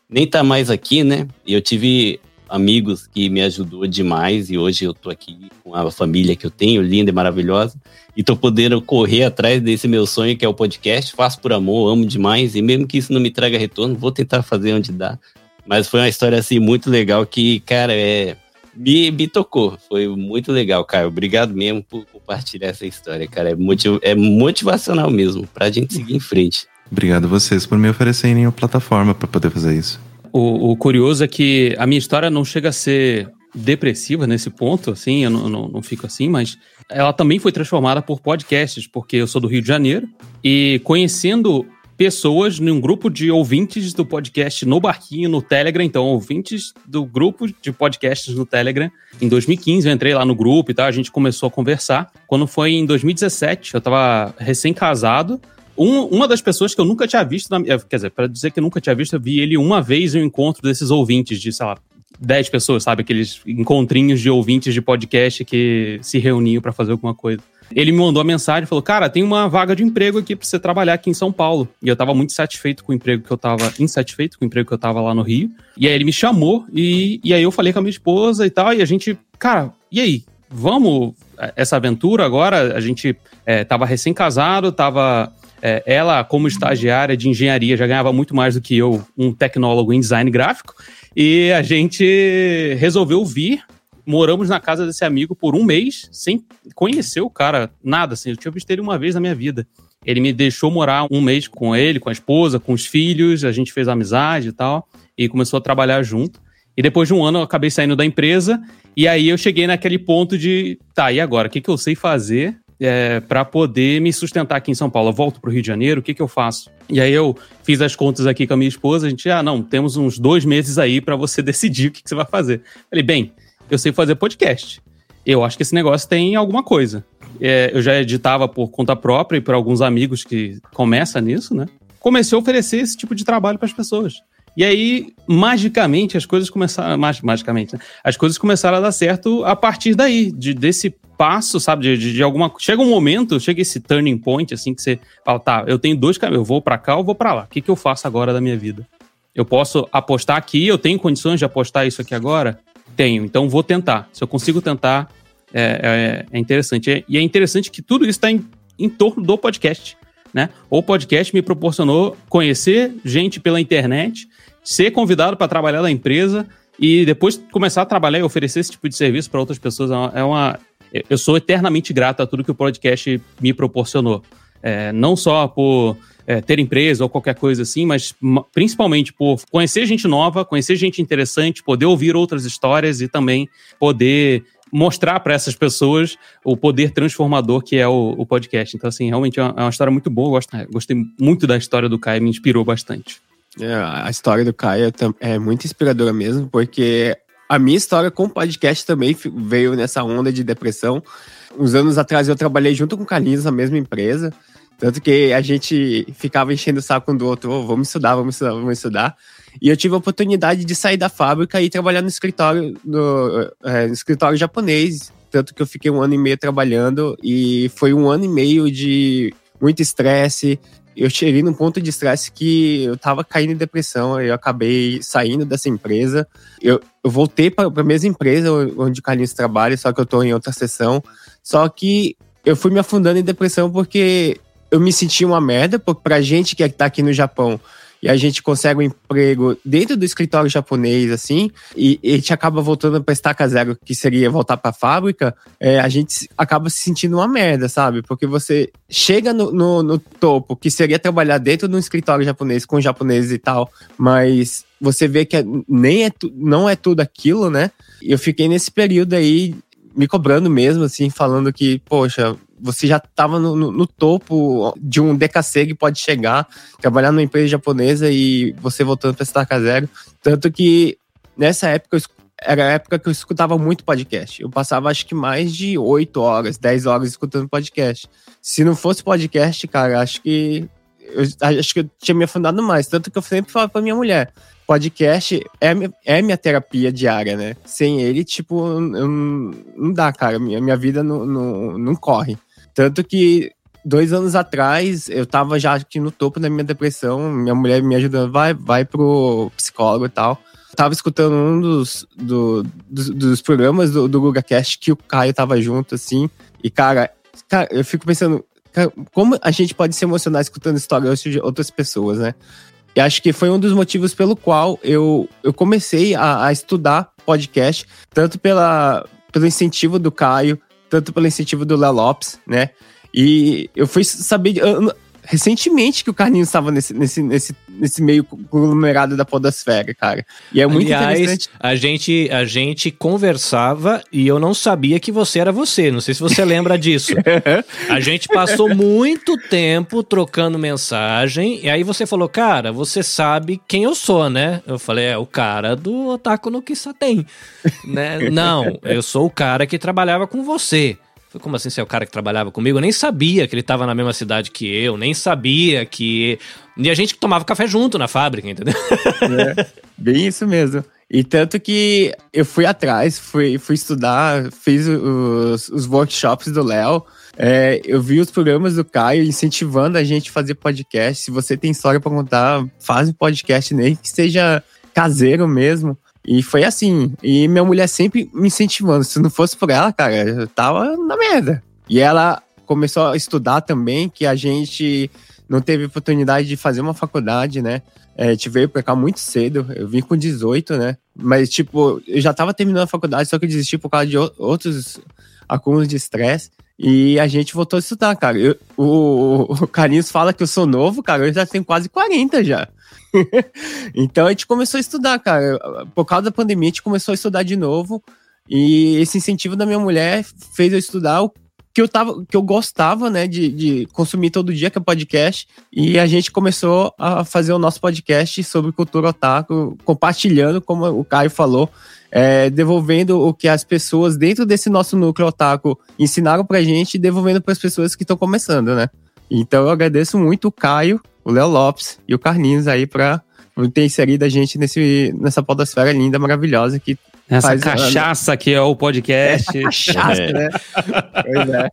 nem tá mais aqui, né? E eu tive amigos que me ajudou demais e hoje eu tô aqui com a família que eu tenho, linda e maravilhosa, e tô podendo correr atrás desse meu sonho que é o podcast. Faço por amor, amo demais e mesmo que isso não me traga retorno, vou tentar fazer onde dá. Mas foi uma história assim muito legal que, cara, é me, me tocou. Foi muito legal, Caio. Obrigado mesmo por compartilhar essa história, cara. É, motiv é motivacional mesmo, pra gente seguir em frente. Obrigado a vocês por me oferecerem uma plataforma para poder fazer isso. O, o, curioso é que a minha história não chega a ser depressiva nesse ponto, assim, eu não, não, não fico assim, mas ela também foi transformada por podcasts, porque eu sou do Rio de Janeiro e conhecendo pessoas num grupo de ouvintes do podcast no Barquinho, no Telegram. Então, ouvintes do grupo de podcasts no Telegram. Em 2015, eu entrei lá no grupo e tal, a gente começou a conversar. Quando foi em 2017, eu tava recém-casado. Um, uma das pessoas que eu nunca tinha visto, na, quer dizer, para dizer que eu nunca tinha visto, eu vi ele uma vez em um encontro desses ouvintes de, sei lá, 10 pessoas, sabe? Aqueles encontrinhos de ouvintes de podcast que se reuniam para fazer alguma coisa. Ele me mandou a mensagem falou: Cara, tem uma vaga de emprego aqui pra você trabalhar aqui em São Paulo. E eu tava muito satisfeito com o emprego que eu tava. Insatisfeito com o emprego que eu tava lá no Rio. E aí ele me chamou e, e aí eu falei com a minha esposa e tal. E a gente, cara, e aí? Vamos essa aventura agora? A gente é, tava recém-casado, tava. É, ela, como estagiária de engenharia, já ganhava muito mais do que eu, um tecnólogo em design gráfico. E a gente resolveu vir moramos na casa desse amigo por um mês, sem conhecer o cara, nada, assim. Eu tinha visto ele uma vez na minha vida. Ele me deixou morar um mês com ele, com a esposa, com os filhos, a gente fez amizade e tal, e começou a trabalhar junto. E depois de um ano eu acabei saindo da empresa, e aí eu cheguei naquele ponto de, tá, e agora? O que, que eu sei fazer é, para poder me sustentar aqui em São Paulo. Eu volto para o Rio de Janeiro, o que, que eu faço? E aí eu fiz as contas aqui com a minha esposa, a gente, ah, não, temos uns dois meses aí para você decidir o que, que, você vai fazer. Falei, bem, eu sei fazer podcast. Eu acho que esse negócio tem alguma coisa. É, eu já editava por conta própria e por alguns amigos que começam nisso, né? Comecei a oferecer esse tipo de trabalho para as pessoas. E aí, magicamente, as coisas começaram. Magicamente, né? As coisas começaram a dar certo a partir daí, de, desse passo, sabe? De, de, alguma. Chega um momento, chega esse turning point, assim, que você fala, tá, eu tenho dois caminhos, eu vou para cá ou vou para lá. O que, que eu faço agora da minha vida? Eu posso apostar aqui, eu tenho condições de apostar isso aqui agora? Tenho, então vou tentar. Se eu consigo tentar, é, é, é interessante. E é interessante que tudo isso está em, em torno do podcast. Né? O podcast me proporcionou conhecer gente pela internet, ser convidado para trabalhar na empresa e depois começar a trabalhar e oferecer esse tipo de serviço para outras pessoas. É uma, é eu sou eternamente grato a tudo que o podcast me proporcionou. É, não só por é, ter empresa ou qualquer coisa assim, mas principalmente por conhecer gente nova, conhecer gente interessante, poder ouvir outras histórias e também poder mostrar para essas pessoas o poder transformador que é o, o podcast. Então, assim, realmente é uma, é uma história muito boa. Gosto, é, gostei muito da história do Caio, me inspirou bastante. É, a história do Caio é muito inspiradora mesmo, porque a minha história com o podcast também veio nessa onda de depressão. Uns anos atrás eu trabalhei junto com o Carlinhos na mesma empresa. Tanto que a gente ficava enchendo o saco um do outro, oh, vamos estudar, vamos estudar, vamos estudar. E eu tive a oportunidade de sair da fábrica e trabalhar no escritório, no, é, no escritório japonês. Tanto que eu fiquei um ano e meio trabalhando e foi um ano e meio de muito estresse. Eu cheguei num ponto de estresse que eu tava caindo em depressão, eu acabei saindo dessa empresa. Eu, eu voltei para a mesma empresa onde o Carlinhos trabalha, só que eu tô em outra sessão. Só que eu fui me afundando em depressão porque eu me senti uma merda, porque pra gente que tá aqui no Japão, e a gente consegue um emprego dentro do escritório japonês, assim, e, e a gente acaba voltando para estaca zero, que seria voltar para a fábrica, é, a gente acaba se sentindo uma merda, sabe? Porque você chega no, no, no topo, que seria trabalhar dentro de um escritório japonês com japoneses e tal, mas você vê que é, nem é não é tudo aquilo, né? E eu fiquei nesse período aí me cobrando mesmo, assim, falando que, poxa, você já estava no, no, no, topo de um DKC que pode chegar, trabalhar numa empresa japonesa e você voltando para Estaca Zero. Tanto que nessa época, era a época que eu escutava muito podcast. Eu passava acho que mais de 8 horas, 10 horas escutando podcast. Se não fosse podcast, cara, acho que eu acho que eu tinha me afundado mais. Tanto que eu sempre falo pra minha mulher: podcast é, é minha terapia diária, né? Sem ele, tipo, eu, não dá, cara. Minha, minha vida não, não, não corre. Tanto que dois anos atrás eu tava já aqui no topo da minha depressão, minha mulher me ajudando, vai, vai pro psicólogo e tal. tava escutando um dos, do, dos, dos, programas do, do GugaCast que o Caio tava junto, assim. E, cara, cara eu fico pensando, cara, como a gente pode se emocionar escutando histórias de outras pessoas, né? E acho que foi um dos motivos pelo qual eu, eu comecei a, a estudar podcast, tanto pela, pelo incentivo do Caio, tanto pelo incentivo do Léo Lopes, né? E eu fui saber eu, recentemente que o Carlinhos estava nesse, nesse, nesse, nesse meio conglomerado da podosfera, cara. E é muito Aliás, interessante. A gente, a gente conversava e eu não sabia que você era você. Não sei se você lembra disso. a gente passou muito tempo trocando mensagem e aí você falou, cara, você sabe quem eu sou, né? Eu falei, é o cara do Otaku no Kisaten. né? Não, eu sou o cara que trabalhava com você. Como assim você é o cara que trabalhava comigo? Eu nem sabia que ele estava na mesma cidade que eu, nem sabia que. E a gente tomava café junto na fábrica, entendeu? É, bem isso mesmo. E tanto que eu fui atrás, fui, fui estudar, fiz os, os workshops do Léo. É, eu vi os programas do Caio incentivando a gente a fazer podcast. Se você tem história para contar, faz um podcast, nem que seja caseiro mesmo. E foi assim. E minha mulher sempre me incentivando. Se não fosse por ela, cara, eu tava na merda. E ela começou a estudar também, que a gente não teve oportunidade de fazer uma faculdade, né? É, gente veio pra cá muito cedo, eu vim com 18, né? Mas, tipo, eu já tava terminando a faculdade, só que eu desisti por causa de outros acúmulos de estresse. E a gente voltou a estudar, cara. Eu, o, o Carlinhos fala que eu sou novo, cara, eu já tenho quase 40 já. então a gente começou a estudar, cara. Por causa da pandemia, a gente começou a estudar de novo. E esse incentivo da minha mulher fez eu estudar o que eu, tava, que eu gostava, né, de, de consumir todo dia, que é podcast. E a gente começou a fazer o nosso podcast sobre cultura otaku, compartilhando, como o Caio falou, é, devolvendo o que as pessoas dentro desse nosso núcleo otaku ensinaram pra gente devolvendo para as pessoas que estão começando, né? Então eu agradeço muito o Caio, o Léo Lopes e o Carlinhos aí pra ter inserido a gente nesse, nessa podosfera linda, maravilhosa que essa faz, cachaça que é o podcast. Essa cachaça, é. né? pois é.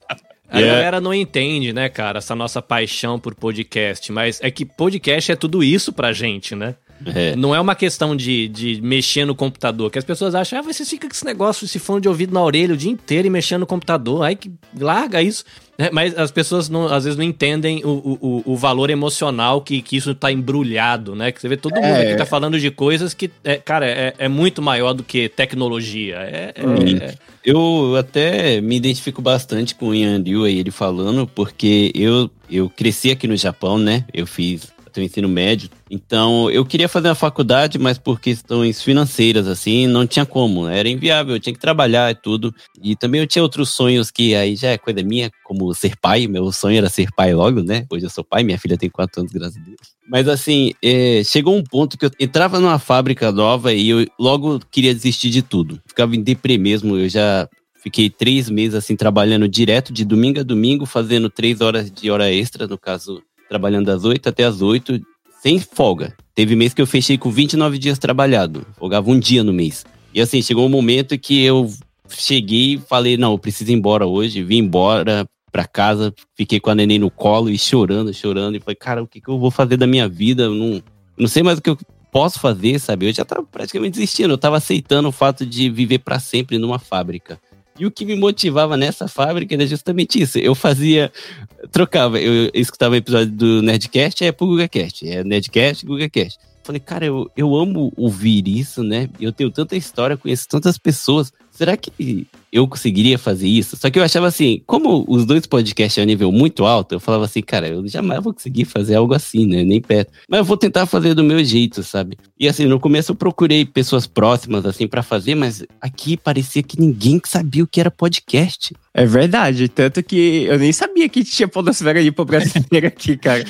A yeah. galera não entende, né, cara, essa nossa paixão por podcast, mas é que podcast é tudo isso pra gente, né? É. Não é uma questão de, de mexer no computador, que as pessoas acham, ah, você fica com esse negócio, esse fone de ouvido na orelha o dia inteiro e mexendo no computador, ai que larga isso. É, mas as pessoas não, às vezes não entendem o, o, o valor emocional que, que isso tá embrulhado, né? Que você vê todo mundo é. aqui tá falando de coisas que, é, cara, é, é muito maior do que tecnologia. É, é Eu até me identifico bastante com o Ian Liu aí, ele falando, porque eu, eu cresci aqui no Japão, né? Eu fiz até o ensino médio. Então, eu queria fazer a faculdade, mas por questões financeiras, assim, não tinha como. Era inviável, eu tinha que trabalhar e tudo. E também eu tinha outros sonhos que aí já é coisa minha, como ser pai. Meu sonho era ser pai logo, né? Hoje eu sou pai, minha filha tem quatro anos, graças a Deus. Mas assim, é, chegou um ponto que eu entrava numa fábrica nova e eu logo queria desistir de tudo. Ficava em deprê mesmo, eu já Fiquei três meses assim trabalhando direto de domingo a domingo, fazendo três horas de hora extra, no caso trabalhando das 8 até as 8, sem folga. Teve mês que eu fechei com 29 dias trabalhado. Folgava um dia no mês. E assim, chegou um momento que eu cheguei e falei, não, eu preciso ir embora hoje. Vim embora pra casa, fiquei com a neném no colo e chorando, chorando. E falei, cara, o que, que eu vou fazer da minha vida? Eu não, não sei mais o que eu posso fazer, sabe? Eu já tava praticamente desistindo. Eu tava aceitando o fato de viver para sempre numa fábrica. E o que me motivava nessa fábrica era justamente isso. Eu fazia, trocava, eu escutava episódio do Nerdcast, é pro GugaCast, é Nerdcast, GugaCast. Falei, cara, eu, eu amo ouvir isso, né? Eu tenho tanta história, conheço tantas pessoas. Será que eu conseguiria fazer isso? Só que eu achava assim, como os dois podcasts é um nível muito alto, eu falava assim, cara, eu jamais vou conseguir fazer algo assim, né? Nem perto. Mas eu vou tentar fazer do meu jeito, sabe? E assim, no começo eu procurei pessoas próximas, assim, para fazer, mas aqui parecia que ninguém sabia o que era podcast. É verdade, tanto que eu nem sabia que tinha podosfera hipo brasileira aqui, cara.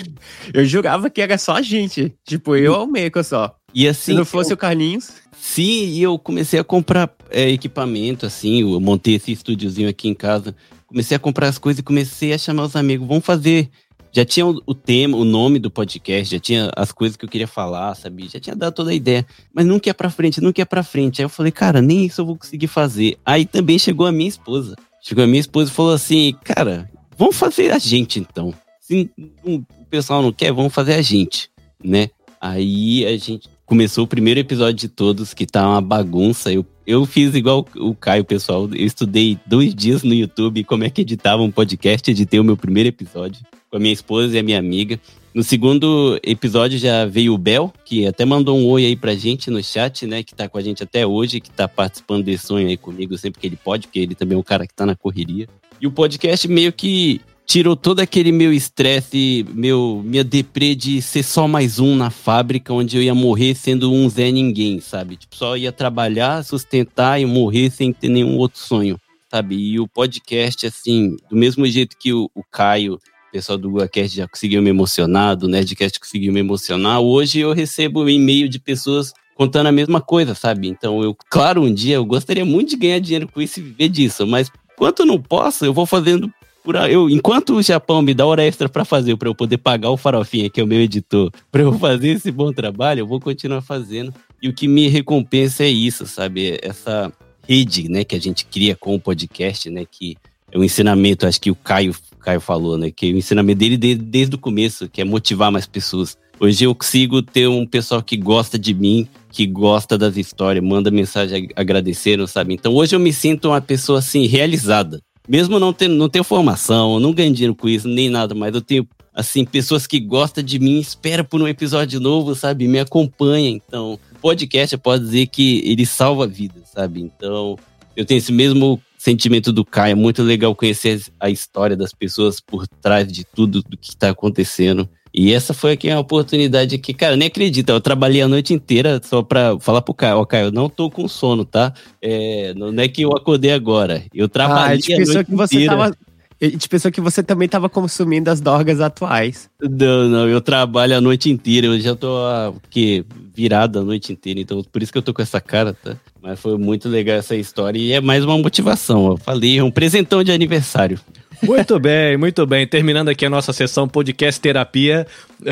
Eu jurava que era só a gente, tipo, eu ao Meco só. E assim, Se não fosse eu... o Carlinhos... Sim, e eu comecei a comprar é, equipamento, assim, eu montei esse estúdiozinho aqui em casa, comecei a comprar as coisas e comecei a chamar os amigos, vamos fazer. Já tinha o, o tema, o nome do podcast, já tinha as coisas que eu queria falar, sabia? Já tinha dado toda a ideia, mas nunca ia pra frente, nunca ia pra frente. Aí eu falei, cara, nem isso eu vou conseguir fazer. Aí também chegou a minha esposa. Chegou a minha esposa e falou assim, cara, vamos fazer a gente então. Se o pessoal não quer, vamos fazer a gente, né? Aí a gente começou o primeiro episódio de todos, que tá uma bagunça. Eu, eu fiz igual o Caio, pessoal. Eu estudei dois dias no YouTube como é que editava um podcast. Editei o meu primeiro episódio com a minha esposa e a minha amiga. No segundo episódio já veio o Bel, que até mandou um oi aí pra gente no chat, né? Que tá com a gente até hoje, que tá participando desse sonho aí comigo sempre que ele pode, porque ele também é um cara que tá na correria. E o podcast meio que tirou todo aquele meu estresse, meu minha deprê de ser só mais um na fábrica, onde eu ia morrer sendo um Zé Ninguém, sabe? Tipo, só ia trabalhar, sustentar e morrer sem ter nenhum outro sonho, sabe? E o podcast, assim, do mesmo jeito que o, o Caio, o pessoal do GuaCast já conseguiu me emocionar, do Nerdcast conseguiu me emocionar, hoje eu recebo um e-mail de pessoas contando a mesma coisa, sabe? Então, eu, claro, um dia eu gostaria muito de ganhar dinheiro com isso e viver disso, mas enquanto eu não posso, eu vou fazendo por eu, enquanto o Japão me dá hora extra para fazer, para eu poder pagar o Farofinha, que é o meu editor, para eu fazer esse bom trabalho, eu vou continuar fazendo. E o que me recompensa é isso, sabe? Essa rede, né, que a gente cria com o podcast, né, que é um ensinamento, acho que o Caio, Caio falou, né, que é o ensinamento dele desde, desde o começo, que é motivar mais pessoas. Hoje eu consigo ter um pessoal que gosta de mim, que gosta das histórias, manda mensagem agradecendo, sabe? Então hoje eu me sinto uma pessoa assim realizada, mesmo não tendo, não tenho formação, não ganho dinheiro com isso, nem nada, mas eu tenho, assim, pessoas que gostam de mim, esperam por um episódio novo, sabe? Me acompanham. Então, o podcast, eu posso dizer que ele salva vidas, sabe? Então, eu tenho esse mesmo sentimento do Caio. É muito legal conhecer a história das pessoas por trás de tudo do que está acontecendo. E essa foi aqui a oportunidade que, cara, nem acredita. Eu trabalhei a noite inteira só pra falar pro Caio, ó, Caio, eu não tô com sono, tá? É, não é que eu acordei agora. Eu trabalhei ah, a, a noite que você inteira. Tava... A gente pensou que você também estava consumindo as drogas atuais. Não, não, eu trabalho a noite inteira. Eu já tô ah, que virado a noite inteira, então por isso que eu tô com essa cara, tá? Mas foi muito legal essa história e é mais uma motivação. Eu falei, é um presentão de aniversário. Muito bem, muito bem. Terminando aqui a nossa sessão podcast terapia.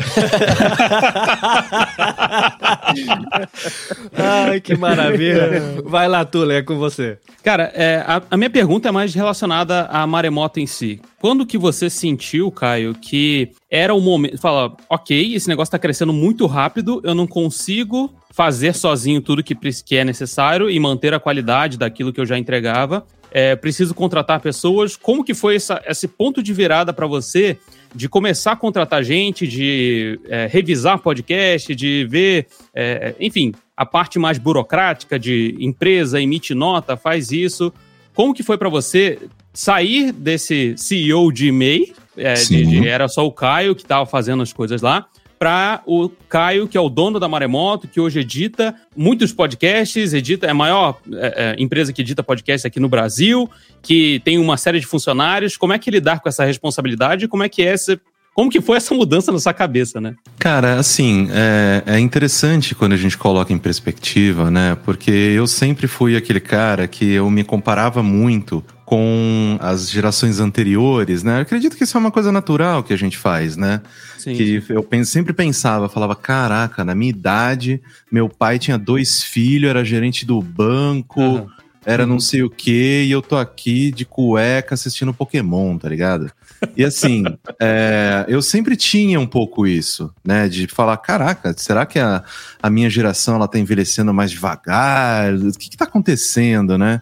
Ai, que maravilha. Vai lá, Tula, é com você. Cara, é, a, a, minha pergunta é mais relacionada à maremoto em si. Quando que você sentiu, Caio, que era o momento... Fala, ok, esse negócio tá crescendo muito rápido, eu não consigo fazer sozinho tudo que, que é necessário e manter a qualidade daquilo que eu já entregava é, preciso contratar pessoas. Como que foi essa, esse ponto de virada para você de começar a contratar gente, de é, revisar podcast, de ver, é, enfim, a parte mais burocrática de empresa, emite nota, faz isso. Como que foi para você sair desse CEO de e-mail? É, de, de, era só o Caio que estava fazendo as coisas lá para o Caio, que é o dono da Maremoto, que hoje edita muitos podcasts, edita, é a maior é, é, empresa que edita podcasts aqui no Brasil, que tem uma série de funcionários. Como é que lidar com essa responsabilidade? Como é que é essa como que foi essa mudança na sua cabeça, né? Cara, assim, é, é, interessante quando a gente coloca em perspectiva, né? Porque eu sempre fui aquele cara que eu me comparava muito com as gerações anteriores, né? Eu acredito que isso é uma coisa natural que a gente faz, né? Sim, que eu sempre pensava, falava, caraca, na minha idade, meu pai tinha dois filhos, era gerente do banco, Aham. era não sei o quê, e eu tô aqui de cueca assistindo Pokémon, tá ligado? E assim, é, eu sempre tinha um pouco isso, né? De falar, caraca, será que a, a minha geração ela tá envelhecendo mais devagar? O que que tá acontecendo, né?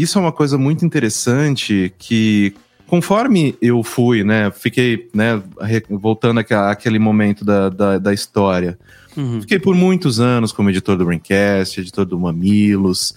Isso é uma coisa muito interessante que conforme eu fui, né, fiquei, né, voltando àque- àquele momento da, da, da história, Uhum. Fiquei por muitos anos como editor do Braincast, editor do Mamilos.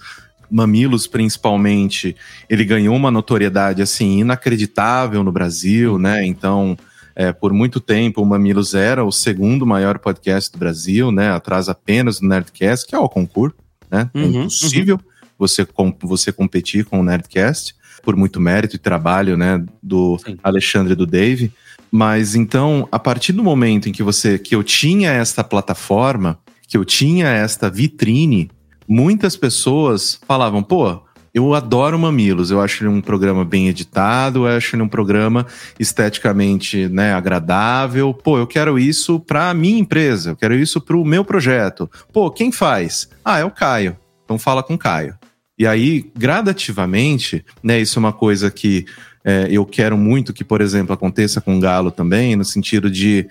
Mamilos, principalmente, ele ganhou uma notoriedade assim inacreditável no Brasil, né? Então, é, por muito tempo, o Mamilos era o segundo maior podcast do Brasil, né? Atrás apenas do Nerdcast, que é o concurso, né? É Uhum, impossível você, com, você competir com o Nerdcast por muito mérito e trabalho, né? Do Sim. Alexandre e do Dave. Mas então, a partir do momento em que você que eu tinha esta plataforma, que eu tinha esta vitrine, muitas pessoas falavam, pô, eu adoro Mamilos, eu acho ele um programa bem editado, eu acho ele um programa esteticamente né, agradável. Pô, eu quero isso para minha empresa, eu quero isso para o meu projeto. Pô, quem faz? Ah, é o Caio. Então fala com o Caio. E aí, gradativamente, né, isso é uma coisa que é, eu quero muito que, por exemplo, aconteça com o Galo também, no sentido de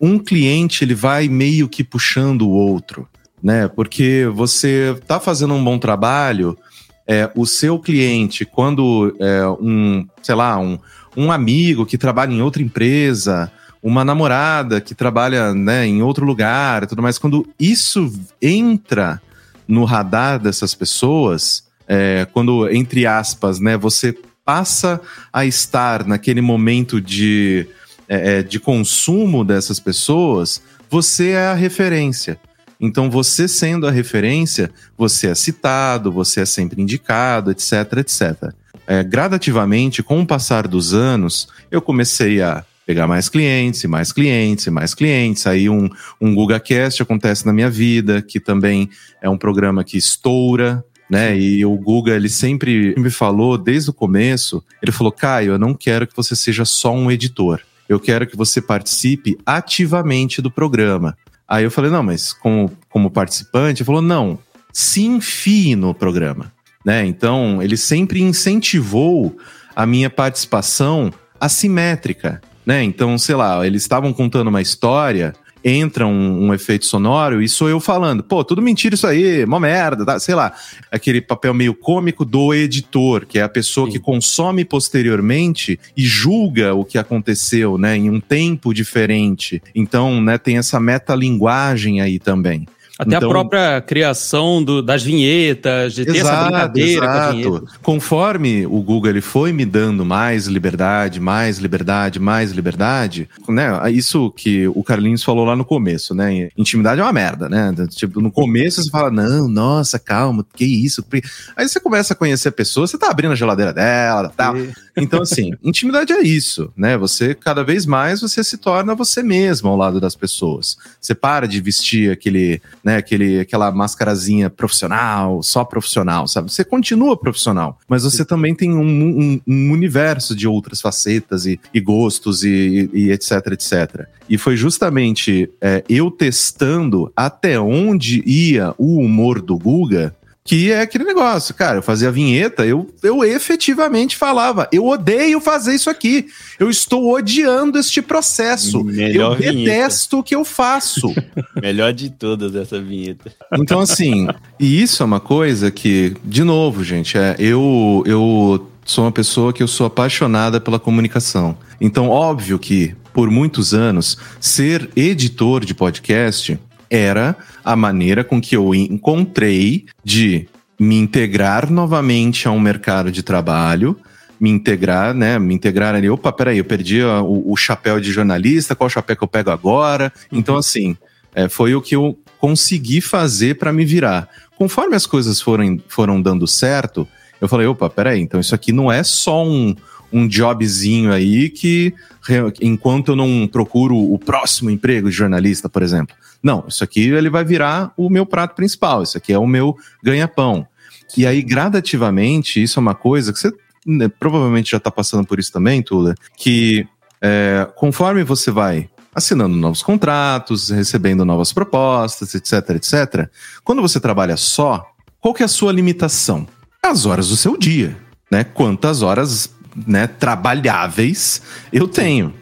um cliente ele vai meio que puxando o outro, né? Porque você tá fazendo um bom trabalho, é, o seu cliente, quando é, um, sei lá, um, um amigo que trabalha em outra empresa, uma namorada que trabalha né, em outro lugar, e tudo mais, quando isso entra no radar dessas pessoas, é, quando entre aspas, né, você passa a estar naquele momento de, é, é, de consumo dessas pessoas, você é a referência. Então, você sendo a referência, você é citado, você é sempre indicado, etc, etc. É, gradativamente, com o passar dos anos, eu comecei a pegar mais clientes, e mais clientes, e mais clientes. Aí um, um GugaCast acontece na minha vida, que também é um programa que estoura, né? E o Guga, ele sempre me falou desde o começo, ele falou, Caio, eu não quero que você seja só um editor. Eu quero que você participe ativamente do programa. Aí eu falei, não, mas como, como participante, ele falou, não, se enfie no programa. Né? Então, ele sempre incentivou a minha participação assimétrica. Né? Então, sei lá, eles estavam contando uma história, entra um, um, efeito sonoro e sou eu falando, pô, tudo mentira isso aí, mó merda, tá? sei lá, aquele papel meio cômico do editor, que é a pessoa Sim. que consome posteriormente e julga o que aconteceu, né, em um tempo diferente. Então, né, tem essa metalinguagem aí também. Até então, a própria criação do, das vinhetas, de ter exato, essa brincadeira exato. com vinhetas. Conforme o Google ele foi me dando mais liberdade, mais liberdade, mais liberdade, né? Isso que o Carlinhos falou lá no começo, né? Intimidade é uma merda, né? Tipo, no começo você fala, não, nossa, calma, que isso? Aí você começa a conhecer a pessoa, você tá abrindo a geladeira dela, tal. Então, assim, intimidade é isso, né? Você, cada vez mais, você se torna você mesmo ao lado das pessoas. Você para de vestir aquele, né, aquele, aquela mascarazinha profissional, só profissional, sabe? Você continua profissional, mas você também tem um, um, um universo de outras facetas e, e gostos e, e, etc, etc. E foi justamente é, eu testando até onde ia o humor do Guga que é aquele negócio, cara, eu fazia a vinheta, eu, eu efetivamente falava, eu odeio fazer isso aqui, eu estou odiando este processo, Melhor eu detesto o que eu faço. Melhor de todas essa vinheta. Então, assim, e isso é uma coisa que, de novo, gente, é, eu, eu sou uma pessoa que eu sou apaixonada pela comunicação. Então, óbvio que, por muitos anos, ser editor de podcast era a maneira com que eu encontrei de me integrar novamente a um mercado de trabalho, me integrar, né? Me integrar ali. Opa, peraí, eu perdi o, o chapéu de jornalista, qual chapéu que eu pego agora? Uhum. Então, assim, é, foi o que eu consegui fazer para me virar. Conforme as coisas foram, foram dando certo, eu falei, opa, peraí, então isso aqui não é só um, um jobzinho aí que, enquanto eu não procuro o próximo emprego de jornalista, por exemplo. Não, isso aqui ele vai virar o meu prato principal, isso aqui é o meu ganha-pão. E aí, gradativamente, isso é uma coisa que você né, provavelmente já está passando por isso também, Tula, que é, conforme você vai assinando novos contratos, recebendo novas propostas, etc, etc, quando você trabalha só, qual que é a sua limitação? As horas do seu dia, né? Quantas horas né, trabalháveis eu tenho,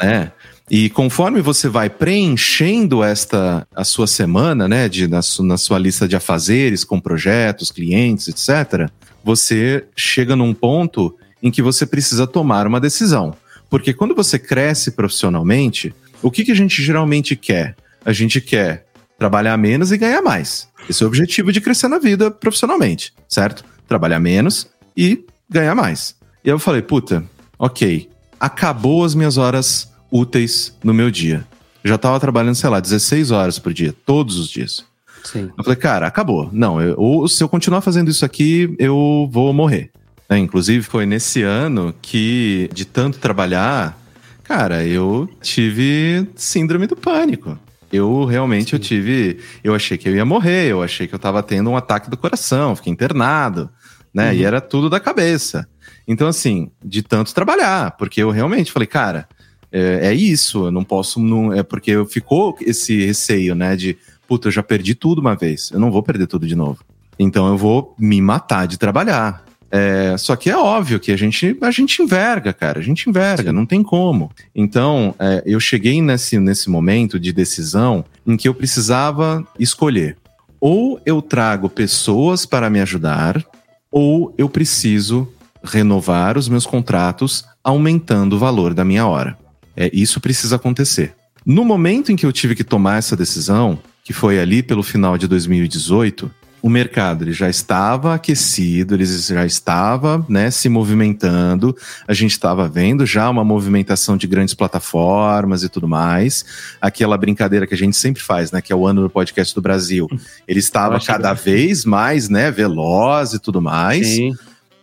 né? E conforme você vai preenchendo esta a sua semana, né, de, na, su, na sua lista de afazeres, com projetos, clientes, etc., você chega num ponto em que você precisa tomar uma decisão. Porque quando você cresce profissionalmente, o que, que a gente geralmente quer? A gente quer trabalhar menos e ganhar mais. Esse é o objetivo de crescer na vida profissionalmente, certo? Trabalhar menos e ganhar mais. E eu falei, puta, ok, acabou as minhas horas úteis no meu dia. Eu já tava trabalhando, sei lá, 16 horas por dia, todos os dias. Sim. Eu falei, cara, acabou. Não, eu, ou se eu continuar fazendo isso aqui, eu vou morrer. É, inclusive, foi nesse ano que, de tanto trabalhar, cara, eu tive síndrome do pânico. Eu realmente eu tive. Eu achei que eu ia morrer, eu achei que eu tava tendo um ataque do coração, fiquei internado, né? Uhum. E era tudo da cabeça. Então, assim, de tanto trabalhar, porque eu realmente falei, cara, é, é isso, eu não posso. Não, é porque ficou esse receio, né? De, puta, eu já perdi tudo uma vez, eu não vou perder tudo de novo. Então eu vou me matar de trabalhar. É, só que é óbvio que a gente, a gente enverga, cara. A gente enverga, não tem como. Então, é, eu cheguei nesse, nesse momento de decisão em que eu precisava escolher. Ou eu trago pessoas para me ajudar, ou eu preciso renovar os meus contratos aumentando o valor da minha hora. É, isso precisa acontecer. No momento em que eu tive que tomar essa decisão, que foi ali pelo final de 2018, o mercado ele já estava aquecido, ele já estava né, se movimentando, a gente estava vendo já uma movimentação de grandes plataformas e tudo mais. Aquela brincadeira que a gente sempre faz, né? Que é o ano do podcast do Brasil. Ele estava cada que- vez mais né, veloz e tudo mais. Sim.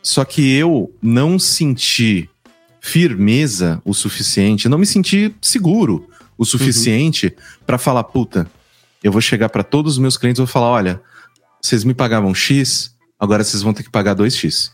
Só que eu não senti firmeza o suficiente, não me senti seguro o suficiente pra falar, puta, eu vou chegar pra todos os meus clientes e vou falar, olha, vocês me pagavam X, agora vocês vão ter que pagar 2X.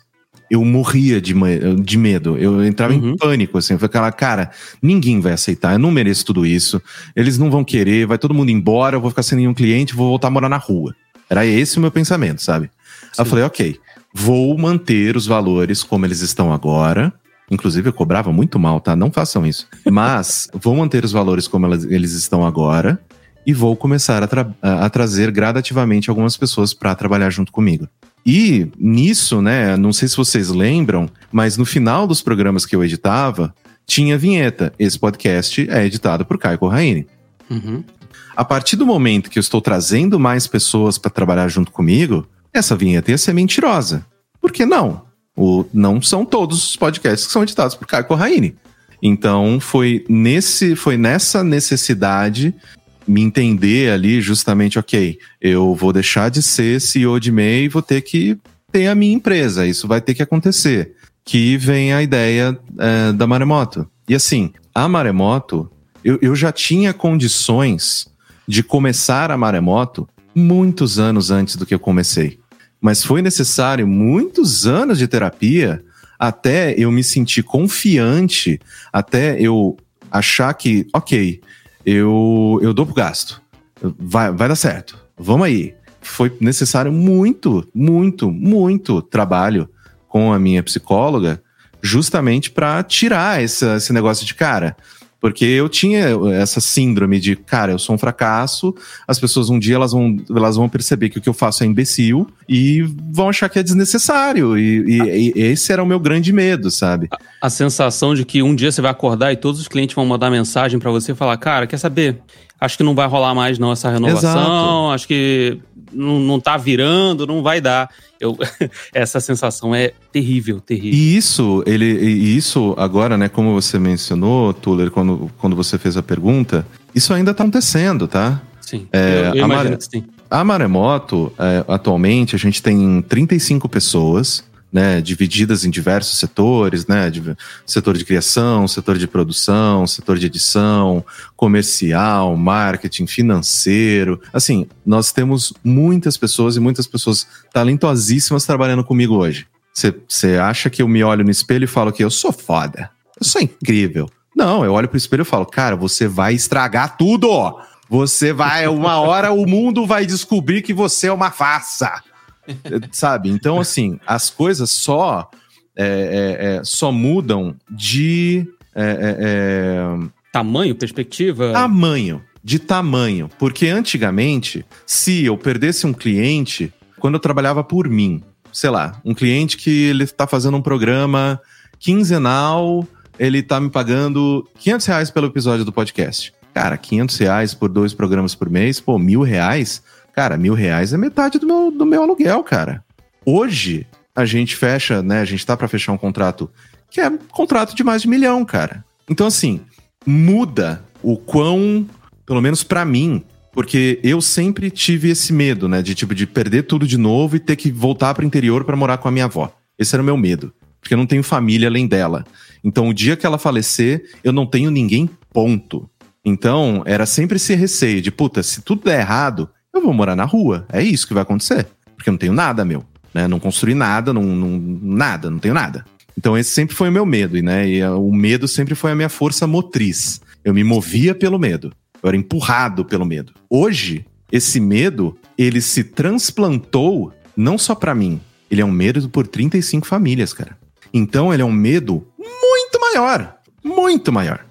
Eu morria de, de medo, eu entrava Uhum. em pânico, assim, eu falava, cara, ninguém vai aceitar, eu não mereço tudo isso, eles não vão querer, vai todo mundo embora, eu vou ficar sem nenhum cliente, vou voltar a morar na rua. Era esse o meu pensamento, sabe? Aí eu Sim. falei, ok, vou manter os valores como eles estão agora. Inclusive, eu cobrava muito mal, tá? Não façam isso. Mas vou manter os valores como elas- eles estão agora e vou começar a, tra- a- trazer gradativamente algumas pessoas para trabalhar junto comigo. E nisso, né, não sei se vocês lembram, mas no final dos programas que eu editava, tinha vinheta. Esse podcast é editado por Caio Corraine. Uhum. A partir do momento que eu estou trazendo mais pessoas para trabalhar junto comigo, essa vinheta ia ser mentirosa. Por que não? O, não são todos os podcasts que são editados por Caio Corraine. Então foi nesse, foi nessa necessidade me entender ali justamente, ok, eu vou deixar de ser CEO de MEI e vou ter que ter a minha empresa. Isso vai ter que acontecer. Que vem a ideia eh, da Maremoto. E assim, a Maremoto, eu, eu já tinha condições de começar a Maremoto muitos anos antes do que eu comecei. Mas foi necessário muitos anos de terapia até eu me sentir confiante, até eu achar que, ok, eu, eu dou pro gasto. Vai, vai dar certo. Vamos aí. Foi necessário muito, muito, muito trabalho com a minha psicóloga, justamente para tirar essa, esse negócio de cara. Porque eu tinha essa síndrome de, cara, eu sou um fracasso, as pessoas um dia elas vão, elas vão perceber que o que eu faço é imbecil e vão achar que é desnecessário. E, e- e esse era o meu grande medo, sabe? A sensação de que um dia você vai acordar e todos os clientes vão mandar mensagem pra você e falar: Cara, quer saber? Acho que não vai rolar mais não essa renovação, Exato. acho que não, não tá virando, não vai dar. Eu, essa sensação é terrível, terrível. E isso, ele, e isso agora, né, como você mencionou, Tuller, quando, quando você fez a pergunta, isso ainda tá acontecendo, tá? Sim, É, eu, eu a que sim. A Maremoto, é, atualmente, a gente tem 35 pessoas, né, divididas em diversos setores, né, de- setor de criação, setor de produção, setor de edição, comercial, marketing, financeiro. Assim, nós temos muitas pessoas e muitas pessoas talentosíssimas trabalhando comigo hoje. Você acha que eu me olho no espelho e falo que eu sou foda, eu sou incrível. Não, eu olho pro espelho e falo, cara, você vai estragar tudo. Você vai, uma hora o mundo vai descobrir que você é uma farsa. Sabe? Então, assim, as coisas só, é, é, é, só mudam de. é, é, Tamanho, perspectiva? tamanho, de tamanho. Porque antigamente, se eu perdesse um cliente, quando eu trabalhava por mim, sei lá, um cliente que ele tá fazendo um programa quinzenal, ele tá me pagando 500 reais pelo episódio do podcast. Cara, 500 reais por dois programas por mês, pô, mil reais? Cara, mil reais é metade do meu, do meu aluguel, cara. Hoje, a gente fecha, né, a gente tá pra fechar um contrato que é um contrato de mais de milhão, cara. Então, assim, muda o quão, pelo menos pra mim, porque eu sempre tive esse medo, né, de tipo de perder tudo de novo e ter que voltar pro interior pra morar com a minha avó. Esse era o meu medo, porque eu não tenho família além dela. Então, o dia que ela falecer, eu não tenho ninguém, ponto. Então, era sempre esse receio de, puta, se tudo der errado, eu vou morar na rua. É isso que vai acontecer. Porque eu não tenho nada, meu. Né? Não construí nada, não, não- nada, não tenho nada. Então, esse sempre foi o meu medo, né? E ah, o medo sempre foi a minha força motriz. Eu me movia pelo medo. Eu era empurrado pelo medo. Hoje, esse medo, ele se transplantou não só pra mim. Ele é um medo por 35 famílias, cara. Então, ele é um medo muito maior. Muito maior.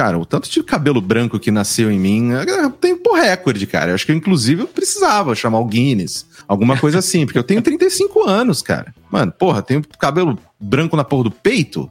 Cara, o tanto de cabelo branco que nasceu em mim é tempo recorde, cara. Eu acho que, inclusive, eu precisava chamar o Guinness. Alguma coisa assim, porque eu tenho 35 anos, cara. Mano, porra, tenho cabelo branco na porra do peito,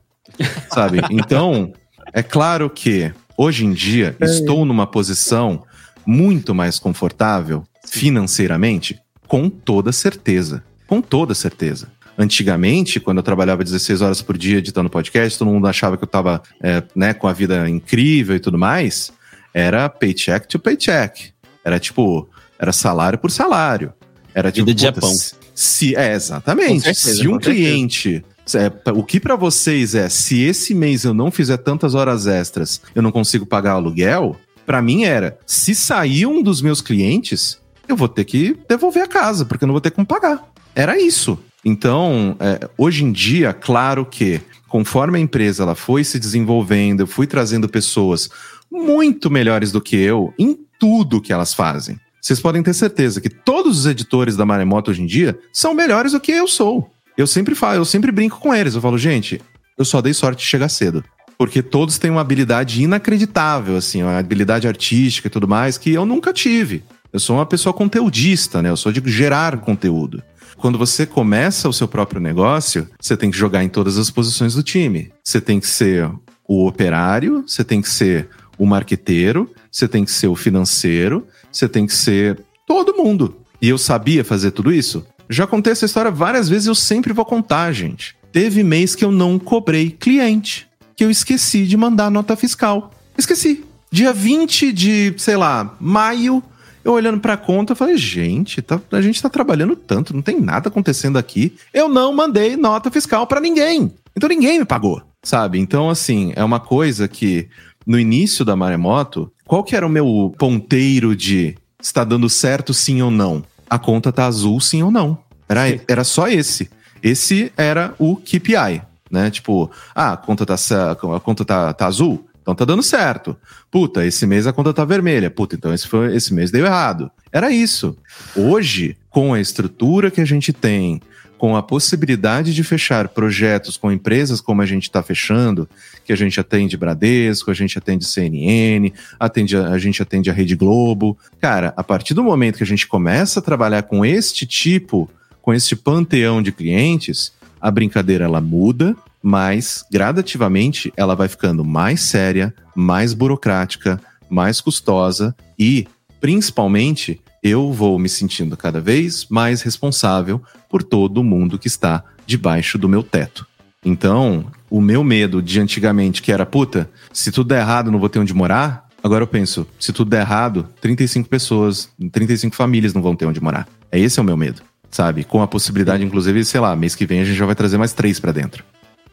sabe? Então, é claro que, hoje em dia, estou numa posição muito mais confortável financeiramente, com toda certeza. Com toda certeza. Antigamente, quando eu trabalhava 16 horas por dia editando podcast, todo mundo achava que eu tava é, né, com a vida incrível e tudo mais. Era paycheck to paycheck. Era tipo, era salário por salário. Era tipo, Vida de Japão. se- é, exatamente. Certeza, se um cliente. é, o que pra vocês é, se esse mês eu não fizer tantas horas extras, eu não consigo pagar o aluguel, Pra mim era, se sair um dos meus clientes, eu vou ter que devolver a casa, porque eu não vou ter como pagar. Era isso. Então, é, hoje em dia, claro que conforme a empresa ela foi se desenvolvendo, eu fui trazendo pessoas muito melhores do que eu em tudo que elas fazem. Vocês podem ter certeza que todos os editores da Maremoto hoje em dia são melhores do que eu sou. Eu sempre falo, eu sempre brinco com eles. Eu falo, gente, eu só dei sorte de chegar cedo. Porque todos têm uma habilidade inacreditável, assim, uma habilidade artística e tudo mais, que eu nunca tive. Eu sou uma pessoa conteudista, né? Eu sou de gerar conteúdo. Quando você começa o seu próprio negócio, você tem que jogar em todas as posições do time. Você tem que ser o operário, você tem que ser o marqueteiro, você tem que ser o financeiro, você tem que ser todo mundo. E eu sabia fazer tudo isso? Já contei essa história várias vezes e eu sempre vou contar, gente. Teve mês que eu não cobrei cliente, que eu esqueci de mandar nota fiscal. Esqueci. Dia 20 de, sei lá, maio, eu olhando pra conta, eu falei, gente, tá- a gente tá trabalhando tanto, não tem nada acontecendo aqui. Eu não mandei nota fiscal pra ninguém. Então ninguém me pagou, sabe? Então, assim, é uma coisa que no início da Maremoto, qual que era o meu ponteiro de está dando certo sim ou não? A conta tá azul sim ou não? Era, era só esse. Esse era o KPI, né? Tipo, ah, a conta tá, a conta tá, tá azul? Então tá dando certo. Puta, esse mês a conta tá vermelha. Puta, então esse, foi, esse mês deu errado. Era isso. Hoje, com a estrutura que a gente tem, com a possibilidade de fechar projetos com empresas como a gente está fechando, que a gente atende Bradesco, a gente atende CNN, atende, a a gente atende a Rede Globo. Cara, a partir do momento que a gente começa a trabalhar com este tipo, com este panteão de clientes, a brincadeira ela muda, mas gradativamente ela vai ficando mais séria, mais burocrática, mais custosa e, principalmente, eu vou me sentindo cada vez mais responsável por todo mundo que está debaixo do meu teto. Então, o meu medo de antigamente, que era puta, se tudo der errado, não vou ter onde morar. Agora eu penso, se tudo der errado, 35 pessoas, 35 famílias não vão ter onde morar. É esse é o meu medo, sabe? Com a possibilidade, inclusive, sei lá, mês que vem a gente já vai trazer mais três pra dentro.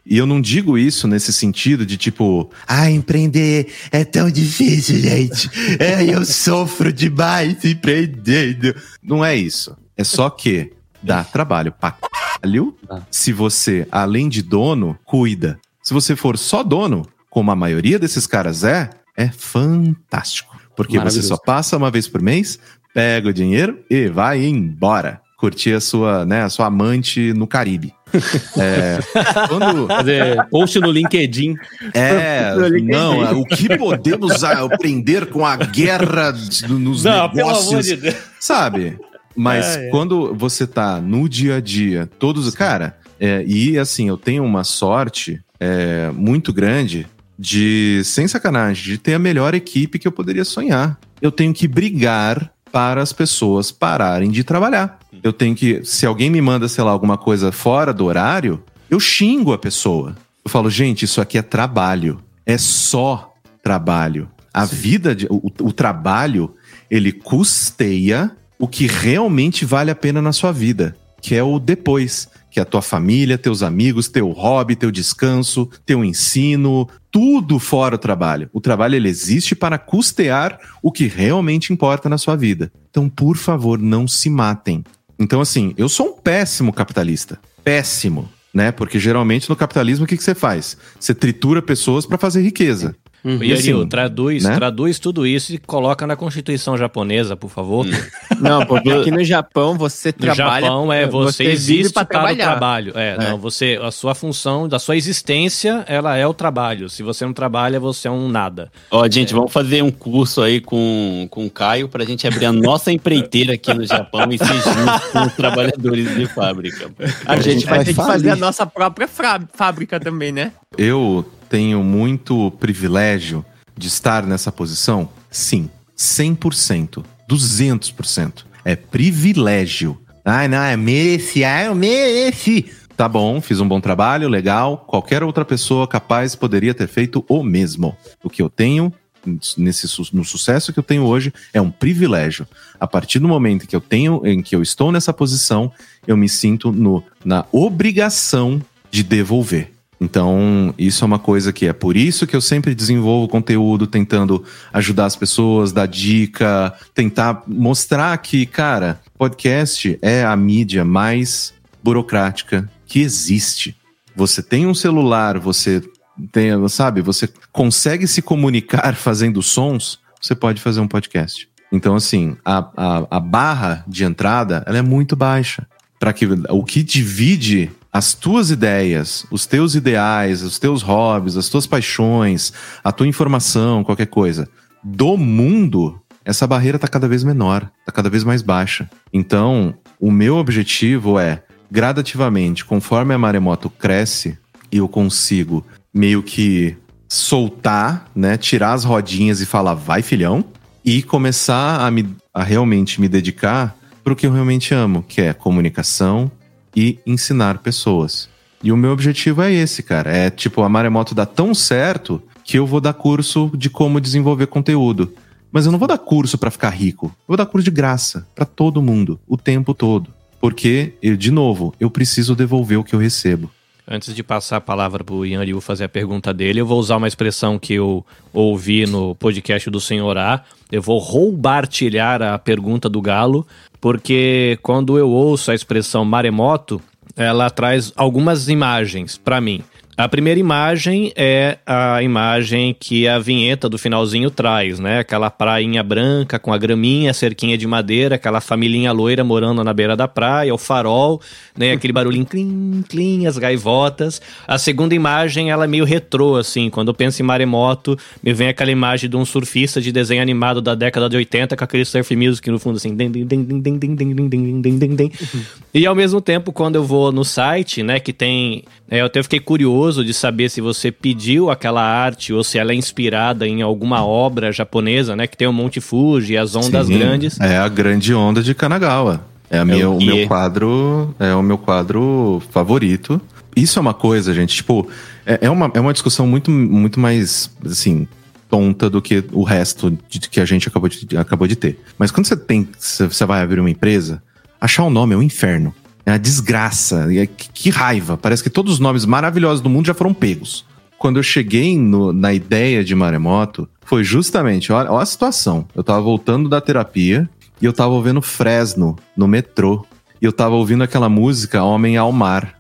E eu não digo isso nesse sentido de tipo, ah, empreender é tão difícil, gente. É, eu sofro demais empreendendo. Não é isso. É só que dá trabalho pra caralho se você, além de dono, cuida. Se você for só dono, como a maioria desses caras é, é fantástico. Porque você só passa uma vez por mês, pega o dinheiro e vai embora. Curtir a sua, né, a sua amante no Caribe. É, quando, Fazer post no LinkedIn. é, No LinkedIn. não, o que podemos aprender com a guerra de- nos negócios, Deus. sabe? Mas É, é. quando você tá no dia a dia, todos, cara, é, e assim, eu tenho uma sorte é, muito grande de, sem sacanagem, de ter a melhor equipe que eu poderia sonhar. Eu tenho que brigar para as pessoas pararem de trabalhar. Eu tenho que, se alguém me manda, sei lá, alguma coisa fora do horário, eu xingo a pessoa. Eu falo, gente, isso aqui é trabalho. É só trabalho. A vida, de, o, o trabalho, ele custeia o que realmente vale a pena na sua vida, que é o depois, que é a tua família, teus amigos, teu hobby, teu descanso, teu ensino, tudo fora o trabalho. O trabalho ele existe para custear o que realmente importa na sua vida. Então, por favor, não se matem. Então, assim, eu sou um péssimo capitalista. Péssimo. Né? Porque geralmente no capitalismo o que, que você faz? Você tritura pessoas para fazer riqueza. E assim, traduz, né? traduz tudo isso e coloca na Constituição japonesa, por favor. Não, porque aqui no Japão você No trabalha. Japão é você, vive existe para o trabalhar. trabalho. É, não, você a sua função, da sua existência, ela é o trabalho. Se você não trabalha, você é um nada. Ó, gente, vamos fazer um curso aí com, com o Caio pra gente abrir a nossa empreiteira aqui no Japão e ser justo com os trabalhadores de fábrica. A gente vai vai ter que falir. fazer a nossa própria fábrica também, né? Eu tenho muito privilégio de estar nessa posição? Sim, 100%, 200%. É privilégio. Ai, não, é mereci, ah, eu mereci. Tá bom, fiz um bom trabalho, legal. Qualquer outra pessoa capaz poderia ter feito o mesmo. O que eu tenho nesse no sucesso que eu tenho hoje é um privilégio. A partir do momento que eu tenho, em que eu estou nessa posição, eu me sinto no, na obrigação de devolver. Então, isso é uma coisa que é por isso que eu sempre desenvolvo conteúdo tentando ajudar as pessoas, dar dica, tentar mostrar que, cara, podcast é a mídia mais burocrática que existe. Você tem um celular, você tem, sabe, você consegue se comunicar fazendo sons, você pode fazer um podcast. Então, assim, a, a, a barra de entrada ela é muito baixa. Para que o que divide as tuas ideias, os teus ideais, os teus hobbies, as tuas paixões, a tua informação, qualquer coisa, do mundo, essa barreira está cada vez menor, está cada vez mais baixa. Então, o meu objetivo é, gradativamente, conforme a maremoto cresce, eu consigo meio que soltar, né, tirar as rodinhas e falar, vai filhão, e começar a, me, a realmente me dedicar para o que eu realmente amo, que é comunicação e ensinar pessoas. E o meu objetivo é esse, cara. É tipo, a Maremoto dá tão certo que eu vou dar curso de como desenvolver conteúdo. Mas eu não vou dar curso para ficar rico. Eu vou dar curso de graça para todo mundo, o tempo todo. Porque, de novo, eu preciso devolver o que eu recebo. Antes de passar a palavra pro Ian Liu fazer a pergunta dele, eu vou usar uma expressão que eu ouvi no podcast do Senhor A. Eu vou roubartilhar a pergunta do Galo, porque quando eu ouço a expressão maremoto, ela traz algumas imagens para mim. A primeira imagem é a imagem que a vinheta do finalzinho traz, né? Aquela prainha branca com a graminha, cerquinha de madeira, aquela família loira morando na beira da praia, o farol, né? Aquele barulhinho clim, clim, as gaivotas. A segunda imagem, ela é meio retrô, assim. Quando eu penso em maremoto, me vem aquela imagem de um surfista de desenho animado da década de 80 com aquele surf music no fundo, assim. E ao mesmo tempo, quando eu vou no site, né, que tem. é, eu até fiquei curioso de saber se você pediu aquela arte ou se ela é inspirada em alguma obra japonesa, né? Que tem o Monte Fuji, as ondas Sim, grandes. É a grande onda de Kanagawa. É, a minha, o meu quadro, é o meu quadro favorito. Isso é uma coisa, gente, tipo, é, é uma, é uma discussão muito, muito mais, assim, tonta do que o resto de, que a gente acabou de, acabou de ter. Mas quando você tem, você você vai abrir uma empresa, achar o nome é um inferno. É uma desgraça. É- que, que raiva. Parece que todos os nomes maravilhosos do mundo já foram pegos. Quando eu cheguei no- na ideia de Maremoto, foi justamente, olha, olha a situação. Eu tava voltando da terapia e eu tava ouvindo Fresno no metrô. e eu tava ouvindo aquela música Homem ao Mar.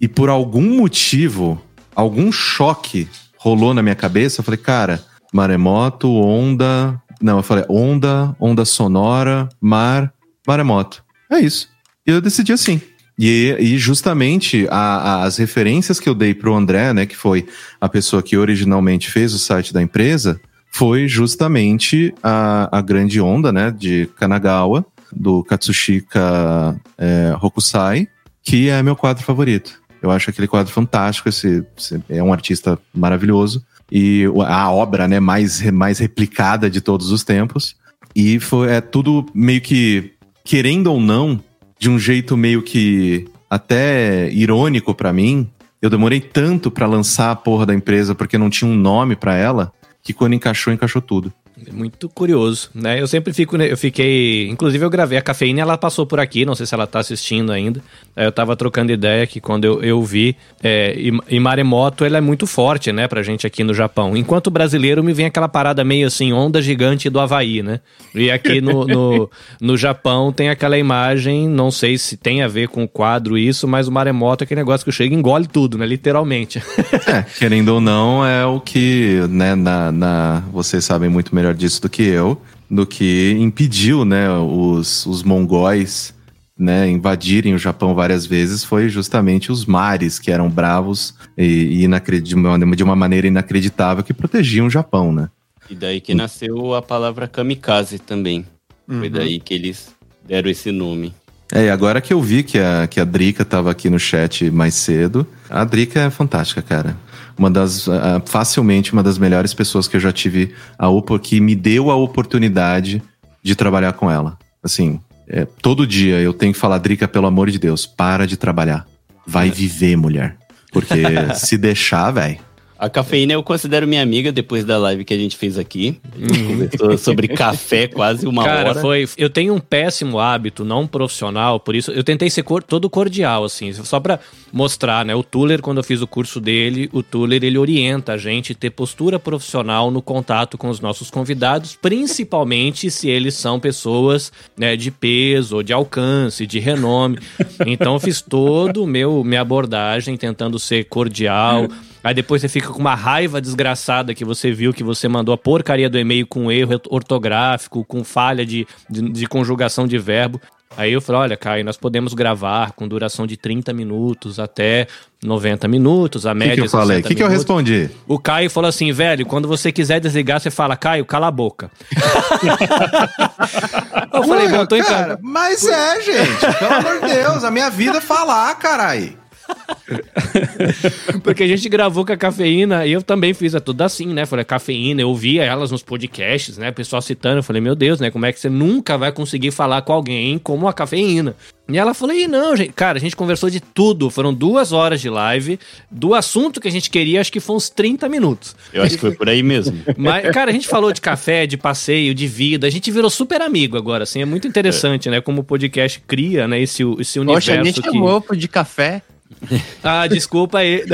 E por algum motivo, algum choque rolou na minha cabeça. Eu falei, cara, maremoto, onda. Não, eu falei onda, onda sonora, mar, maremoto. É isso. E eu decidi assim. E, e justamente a- a- as referências que eu dei pro André, né, que foi a pessoa que originalmente fez o site da empresa, foi justamente a, a grande onda, né, de Kanagawa, do Katsushika é, Hokusai, que é meu quadro favorito. Eu acho aquele quadro fantástico, esse, esse- é um artista maravilhoso e o- a obra, né, mais mais replicada de todos os tempos. E foi é tudo meio que querendo ou não, de um jeito meio que até irônico pra mim. Eu demorei tanto pra lançar a porra da empresa porque não tinha um nome pra ela, que quando encaixou, encaixou tudo. Muito curioso, né? Eu sempre fico, eu fiquei, inclusive eu gravei a cafeína e ela passou por aqui, não sei se ela tá assistindo ainda. Eu tava trocando ideia que quando eu, eu vi, é, e, e maremoto ela é muito forte, né, pra gente aqui no Japão. Enquanto brasileiro me vem aquela parada meio assim, onda gigante do Havaí, né? E aqui no, no, no Japão tem aquela imagem, não sei se tem a ver com o quadro isso, mas o maremoto é aquele negócio que chega e engole tudo, né, literalmente. É, querendo ou não, é o que, né, na, na- vocês sabem muito melhor disso do que eu, do que impediu, né, os, os mongóis, né, invadirem o Japão várias vezes, foi justamente os mares que eram bravos e, e de uma- de uma maneira inacreditável que protegiam o Japão, né? E daí que nasceu a palavra kamikaze também. Foi daí que eles deram esse nome. É, e agora que eu vi que a, que a Drica tava aqui no chat mais cedo, a Drica é fantástica, cara. Uma das, ah, facilmente uma das melhores pessoas que eu já tive, a que me deu a oportunidade de trabalhar com ela. Assim, é, todo dia eu tenho que falar, Drica, pelo amor de Deus, para de trabalhar. Vai viver, mulher. Porque se deixar, velho. A cafeína eu considero minha amiga depois da live que a gente fez aqui. A gente conversou sobre café quase uma Cara, hora. foi. Eu tenho um péssimo hábito, não profissional, por isso eu tentei ser cor- todo cordial, assim, só pra mostrar, né? O Tuller, quando eu fiz o curso dele, o Tuller ele orienta a gente a ter postura profissional no contato com os nossos convidados, principalmente se eles são pessoas né, de peso, de alcance, de renome. Então eu fiz todo o meu minha abordagem tentando ser cordial. Aí depois você fica com uma raiva desgraçada que você viu que você mandou a porcaria do e-mail com erro ortográfico, com falha de, de, de conjugação de verbo. Aí eu falei, olha, Caio, nós podemos gravar com duração de 30 minutos até 90 minutos, a O que, média que eu falei? O 60 que, que eu respondi? O Caio falou assim, velho, quando você quiser desligar, você fala, Caio, cala a boca. eu falei, Ué, bom, tô em cara, casa. mas é, gente. Pelo amor de Deus, a minha vida é falar, carai. Porque a gente gravou com a cafeína e eu também fiz é tudo assim, né? Falei, cafeína, eu ouvia elas nos podcasts, né? O pessoal citando, eu falei, meu Deus, né? Como é que você nunca vai conseguir falar com alguém como a cafeína? E ela falou, e não, gente, cara, a gente conversou de tudo. Foram duas horas de live, do assunto que a gente queria, acho que foi uns 30 minutos. Eu acho que foi por aí mesmo. Mas, cara, a gente falou de café, de passeio, de vida, a gente virou super amigo agora, assim, é muito interessante, né? Como o podcast cria, né, esse, esse universo Poxa, a gente que... amou de café. Ah, desculpa aí.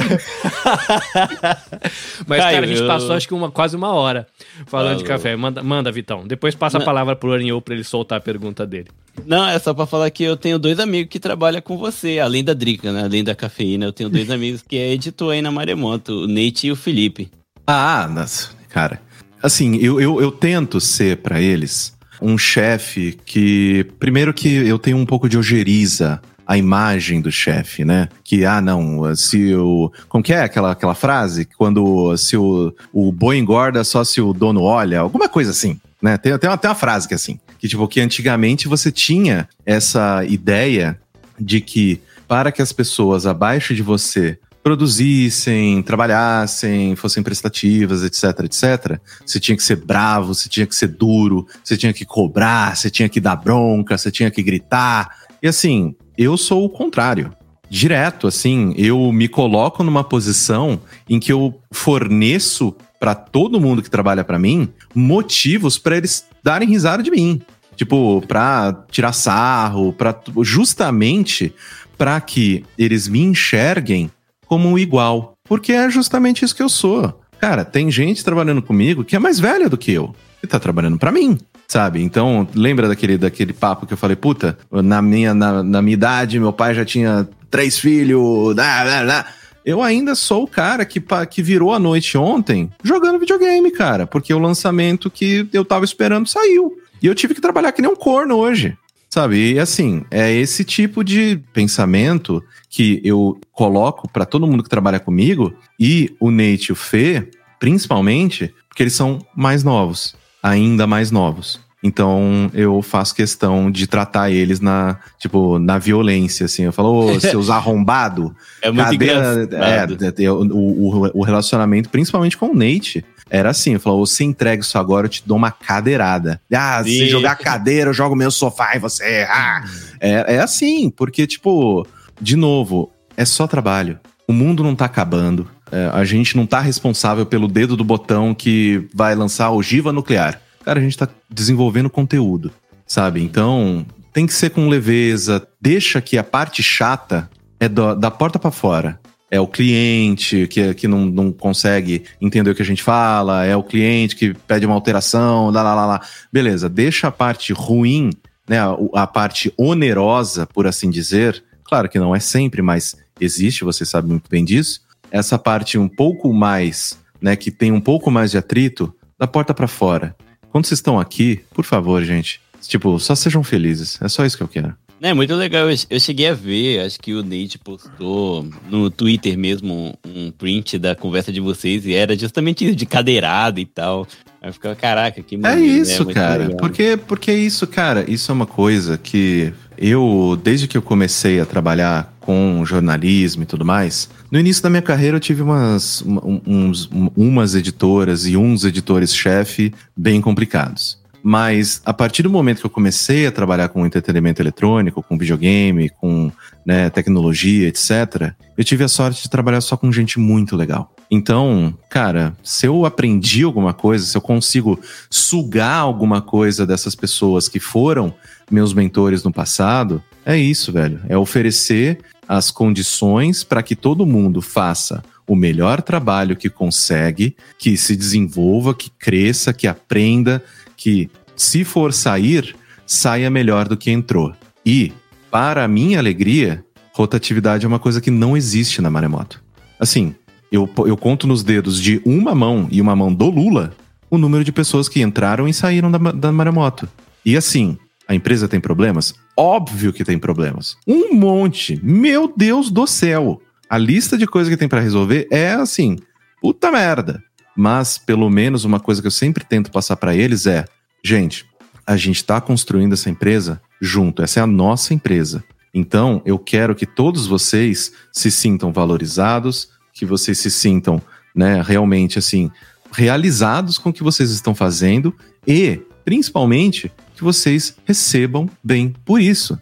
Mas, Caio, cara, a gente eu- passou acho que uma, quase uma hora falando de Falou. café. Manda, manda, Vitão. Depois passa a Não. palavra pro Arinhou pra ele soltar a pergunta dele. Não, é só pra falar que eu tenho dois amigos que trabalham com você, além da Drica, né? Além da cafeína. Eu tenho dois amigos que é editor aí na Maremoto, o Nate e o Felipe. Ah, nossa, cara. Assim, eu, eu, eu tento ser pra eles um chefe que. Primeiro que eu tenho um pouco de ojeriza a imagem do chefe, né? Que, ah, não, se o. Como que é aquela, aquela frase? Quando se o, o boi engorda só se o dono olha, alguma coisa assim, né? Tem, tem, uma, tem uma frase que é assim. Que, tipo, que antigamente você tinha essa ideia de que para que as pessoas abaixo de você produzissem, trabalhassem, fossem prestativas, etc, etc, você tinha que ser bravo, você tinha que ser duro, você tinha que cobrar, você tinha que dar bronca, você tinha que gritar. E assim, eu sou o contrário. Direto, assim, eu me coloco numa posição em que eu forneço para todo mundo que trabalha para mim motivos para eles darem risada de mim. Tipo, pra tirar sarro, para justamente para que eles me enxerguem como um igual. Porque é justamente isso que eu sou. Cara, tem gente trabalhando comigo que é mais velha do que eu, que tá trabalhando pra mim. sabe? Então, lembra daquele, daquele papo que eu falei, puta, na minha, na, na minha idade, meu pai já tinha três filhos, blá, blá, blá. Eu ainda sou o cara que, que virou a noite ontem jogando videogame, cara, porque o lançamento que eu tava esperando saiu. E eu tive que trabalhar que nem um corno hoje. Sabe? E assim, é esse tipo de pensamento que eu coloco pra todo mundo que trabalha comigo e o Nate e o Fê, principalmente, porque eles são mais novos, ainda mais novos. Então eu faço questão de tratar eles na, tipo, na violência, assim. Eu falo, ô, seus arrombados. É muito Cadê engraçado. É, é, o, o, o relacionamento, principalmente com o Nate, era assim: eu falava, você entrega isso agora, eu te dou uma cadeirada. Ah, se jogar cadeira, eu jogo meu sofá em você. Ah. É, é assim, porque, tipo, de novo, é só trabalho. O mundo não tá acabando. É, a gente não tá responsável pelo dedo do botão que vai lançar a ogiva nuclear. Cara, a gente tá desenvolvendo conteúdo, sabe? Então, tem que ser com leveza. Deixa que a parte chata é do- da porta pra fora. É o cliente que, que não, não consegue entender o que a gente fala, é o cliente que pede uma alteração, lá, lá, lá, lá. Beleza, deixa a parte ruim, né, a, a parte onerosa, por assim dizer. Claro que não é sempre, mas existe, você sabe muito bem disso. Essa parte um pouco mais, né, que tem um pouco mais de atrito, da porta pra fora. Quando vocês estão aqui, por favor, gente, tipo, só sejam felizes. É só isso que eu quero. É muito legal. Eu, eu cheguei a ver, acho que o Nate postou no Twitter mesmo um print da conversa de vocês e era justamente isso, de cadeirada e tal. Aí eu ficava, caraca, que É maneiro, né? isso, Muito cara. legal. Porque, porque é isso, cara. Isso é uma coisa que eu, desde que eu comecei a trabalhar com jornalismo e tudo mais, no início da minha carreira eu tive umas, um- uns, um- umas editoras e uns editores-chefe bem complicados. Mas a partir do momento que eu comecei a trabalhar com entretenimento eletrônico, com videogame, com né, tecnologia, etc., eu tive a sorte de trabalhar só com gente muito legal. Então, cara, se eu aprendi alguma coisa, se eu consigo sugar alguma coisa dessas pessoas que foram meus mentores no passado, é isso, velho. É oferecer as condições para que todo mundo faça o melhor trabalho que consegue, que se desenvolva, que cresça, que aprenda, que se for sair, saia melhor do que entrou. E, para minha alegria, rotatividade é uma coisa que não existe na Maremoto. Assim, eu, eu conto nos dedos de uma mão e uma mão do Lula o número de pessoas que entraram e saíram da, da Maremoto. E assim, a empresa tem problemas? Óbvio que tem problemas. Um monte. Meu Deus do céu. A lista de coisas que tem pra resolver é assim, puta merda. Mas pelo menos uma coisa que eu sempre tento passar pra eles é, gente, a gente tá construindo essa empresa junto. Essa é a nossa empresa. Então, eu quero que todos vocês se sintam valorizados, que vocês se sintam, né, realmente assim, realizados com o que vocês estão fazendo e, principalmente, que vocês recebam bem por isso.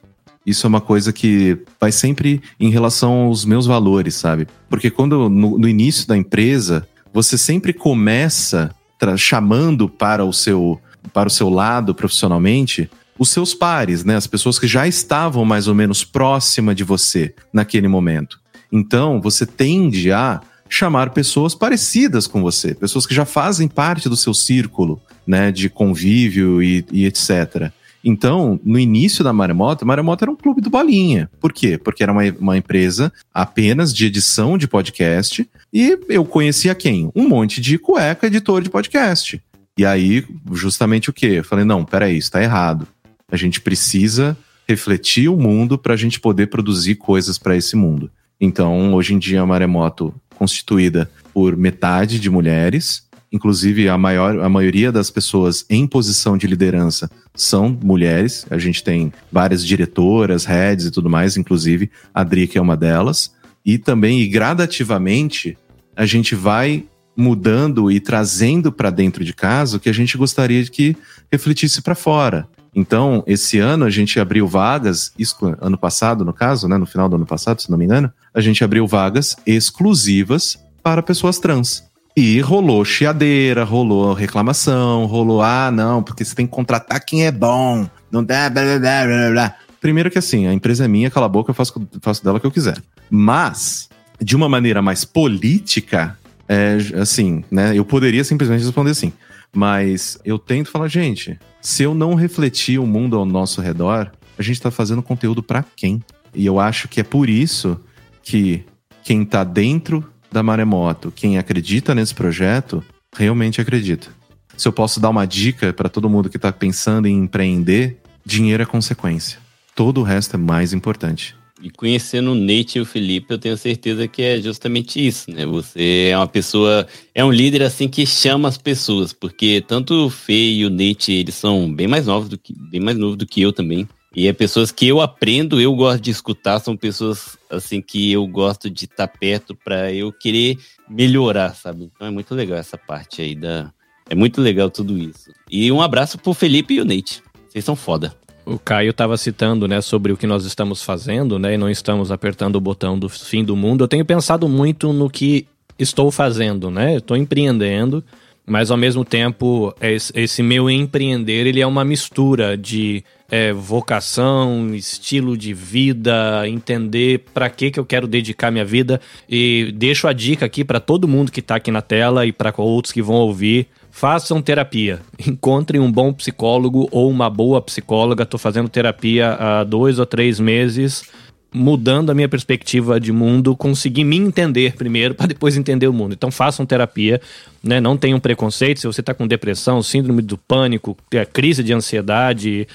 Isso é uma coisa que vai sempre em relação aos meus valores, sabe? Porque quando no, no início da empresa, você sempre começa chamando para o seu para o seu lado profissionalmente os seus pares, né? As pessoas que já estavam mais ou menos próxima de você naquele momento. Então, você tende a chamar pessoas parecidas com você, pessoas que já fazem parte do seu círculo, né, de convívio e, e etc. Então, no início da Maremoto, a Maremoto era um clube do Bolinha. Por quê? Porque era uma, uma empresa apenas de edição de podcast e eu conhecia quem? Um monte de cueca editor de podcast. E aí, justamente o quê? Eu falei, não, peraí, isso tá errado. A gente precisa refletir o mundo para a gente poder produzir coisas para esse mundo. Então, hoje em dia, a Maremoto constituída por metade de mulheres, inclusive a, maior, a maioria das pessoas em posição de liderança são mulheres. A gente tem várias diretoras, heads e tudo mais, inclusive a Dri, que é uma delas. E também, e gradativamente, a gente vai mudando e trazendo para dentro de casa o que a gente gostaria de que refletisse para fora. Então, esse ano a gente abriu vagas, ano passado, no caso, né, no final do ano passado, se não me engano, a gente abriu vagas exclusivas para pessoas trans. E rolou chiadeira, rolou reclamação, rolou, ah, não, porque você tem que contratar quem é bom, não dá, blá, blá, blá, blá, blá. Primeiro que assim, a empresa é minha, cala a boca, eu faço, faço dela o que eu quiser. Mas, de uma maneira mais política, é, assim, né, eu poderia simplesmente responder assim, Mas eu tento falar, gente, se eu não refletir o mundo ao nosso redor, a gente tá fazendo conteúdo para quem? E eu acho que é por isso que quem tá dentro da Maremoto, quem acredita nesse projeto, realmente acredita. Se eu posso dar uma dica para todo mundo que tá pensando em empreender, dinheiro é consequência. Todo o resto é mais importante. E conhecendo o Nate e o Felipe, eu tenho certeza que é justamente isso, né? Você é uma pessoa, é um líder assim que chama as pessoas, porque tanto o Fê e o Nate, eles são bem mais novos do que, bem mais novos do que eu também. E é pessoas que eu aprendo, eu gosto de escutar, são pessoas assim que eu gosto de estar perto para eu querer melhorar, sabe? Então é muito legal essa parte aí da é muito legal tudo isso. E um abraço pro Felipe e o Nate. Vocês são foda. O Caio estava citando, né, sobre o que nós estamos fazendo, né, e não estamos apertando o botão do fim do mundo. Eu tenho pensado muito no que estou fazendo, né? Estou empreendendo, mas ao mesmo tempo esse meu empreender ele é uma mistura de é, vocação, estilo de vida, entender para que que eu quero dedicar minha vida e deixo a dica aqui para todo mundo que está aqui na tela e para outros que vão ouvir Façam terapia. Encontrem um bom psicólogo ou uma boa psicóloga. Estou fazendo terapia há dois ou três meses, mudando a minha perspectiva de mundo, consegui me entender primeiro para depois entender o mundo. Então façam terapia, né? Não tenham preconceito. Se você está com depressão, síndrome do pânico, é, crise de ansiedade,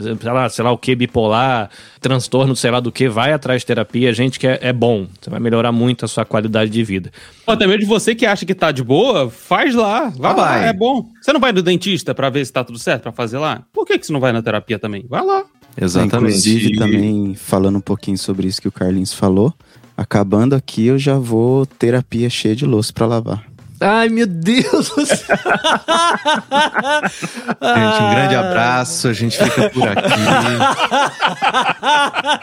sei lá, sei lá o que, bipolar, transtorno, sei lá do que, vai atrás de terapia, gente que é, é, bom. Você vai melhorar muito a sua qualidade de vida. Até mesmo de você que acha que tá de boa, faz lá. Vai ah, lá, vai. é bom. Você não vai no dentista para ver se tá tudo certo, para fazer lá? Por que, que você não vai na terapia também? Vai lá. Exatamente. Inclusive, também falando um pouquinho sobre isso que o Carlinhos falou, acabando aqui, eu já vou terapia cheia de louça para lavar. Ai, meu Deus do céu. gente, um grande abraço. A gente fica por aqui.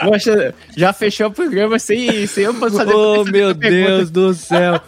Poxa, já fechou o programa sem, sem eu fazer Oh, meu Deus do céu.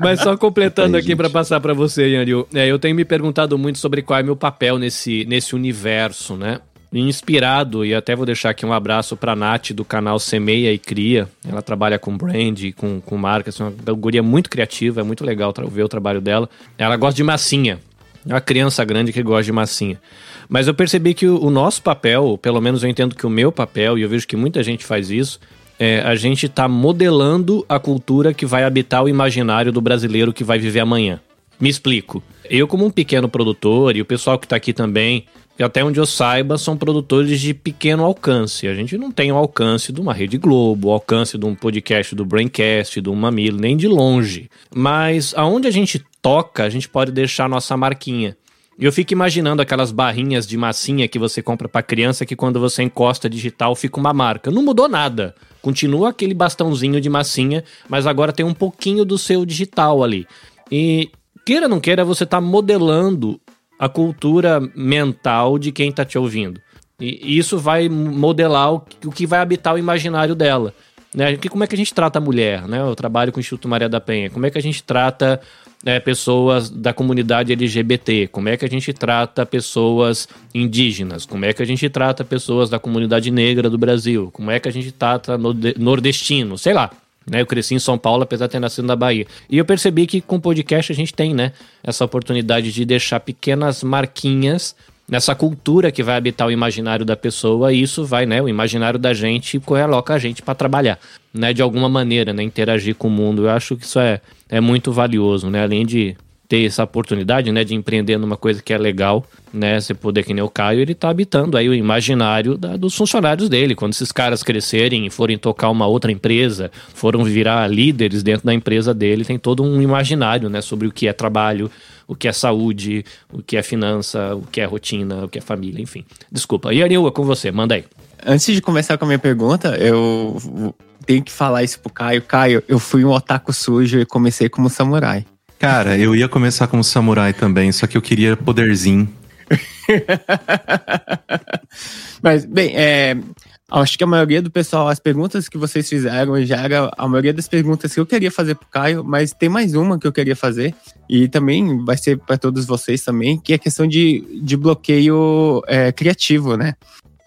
Mas só completando aqui para passar para você, Yanil. É, eu tenho me perguntado muito sobre qual é meu papel nesse, nesse universo, né? Inspirado, e até vou deixar aqui um abraço pra Nath do canal Semeia e Cria. Ela trabalha com brand, com, com marcas, é uma guria muito criativa, é muito legal ver o trabalho dela. Ela gosta de massinha. É uma criança grande que gosta de massinha. Mas eu percebi que o, o nosso papel, pelo menos eu entendo que o meu papel, e eu vejo que muita gente faz isso, é, a gente está modelando a cultura que vai habitar o imaginário do brasileiro que vai viver amanhã. Me explico. Eu, como um pequeno produtor, e o pessoal que está aqui também, que até onde eu saiba, são produtores de pequeno alcance. A gente não tem o alcance de uma Rede Globo, o alcance de um podcast do Braincast, do Mamilo, nem de longe. Mas aonde a gente toca, a gente pode deixar nossa marquinha. E eu fico imaginando aquelas barrinhas de massinha que você compra para criança que quando você encosta digital fica uma marca. Não mudou nada. Continua aquele bastãozinho de massinha, mas agora tem um pouquinho do seu digital ali. E queira ou não queira, você está modelando a cultura mental de quem está te ouvindo. E isso vai modelar o, que vai habitar o imaginário dela. Né? Como é que a gente trata a mulher? Né? Eu trabalho com o Instituto Maria da Penha. Como é que a gente trata né, pessoas da comunidade LGBT? Como é que a gente trata pessoas indígenas? Como é que a gente trata pessoas da comunidade negra do Brasil? Como é que a gente trata nordestino? Sei lá. Né, eu cresci em São Paulo, apesar de ter nascido na Bahia. E eu percebi que com o podcast a gente tem, né? Essa oportunidade de deixar pequenas marquinhas nessa cultura que vai habitar o imaginário da pessoa e isso vai, né? O imaginário da gente coloca a gente para trabalhar, né? De alguma maneira, né? Interagir com o mundo. Eu acho que isso é, é muito valioso, né? Além de ter essa oportunidade, né, de empreender numa coisa que é legal, né, você poder que nem o Caio, ele tá habitando aí o imaginário da, dos funcionários dele. Quando esses caras crescerem e forem tocar uma outra empresa, foram virar líderes dentro da empresa dele, tem todo um imaginário, né, sobre o que é trabalho, o que é saúde, o que é finança, o que é rotina, o que é família, enfim. Desculpa. E é com você, manda aí. Antes de começar com a minha pergunta, eu tenho que falar isso pro Caio. Caio, eu fui um otaku sujo e comecei como samurai. Cara, eu ia começar como samurai também, só que eu queria poderzinho. Mas, bem, é, acho que a maioria do pessoal, as perguntas que vocês fizeram já era a maioria das perguntas que eu queria fazer pro Caio, mas tem mais uma que eu queria fazer, e também vai ser para todos vocês também, que é a questão de, de bloqueio é, criativo, né?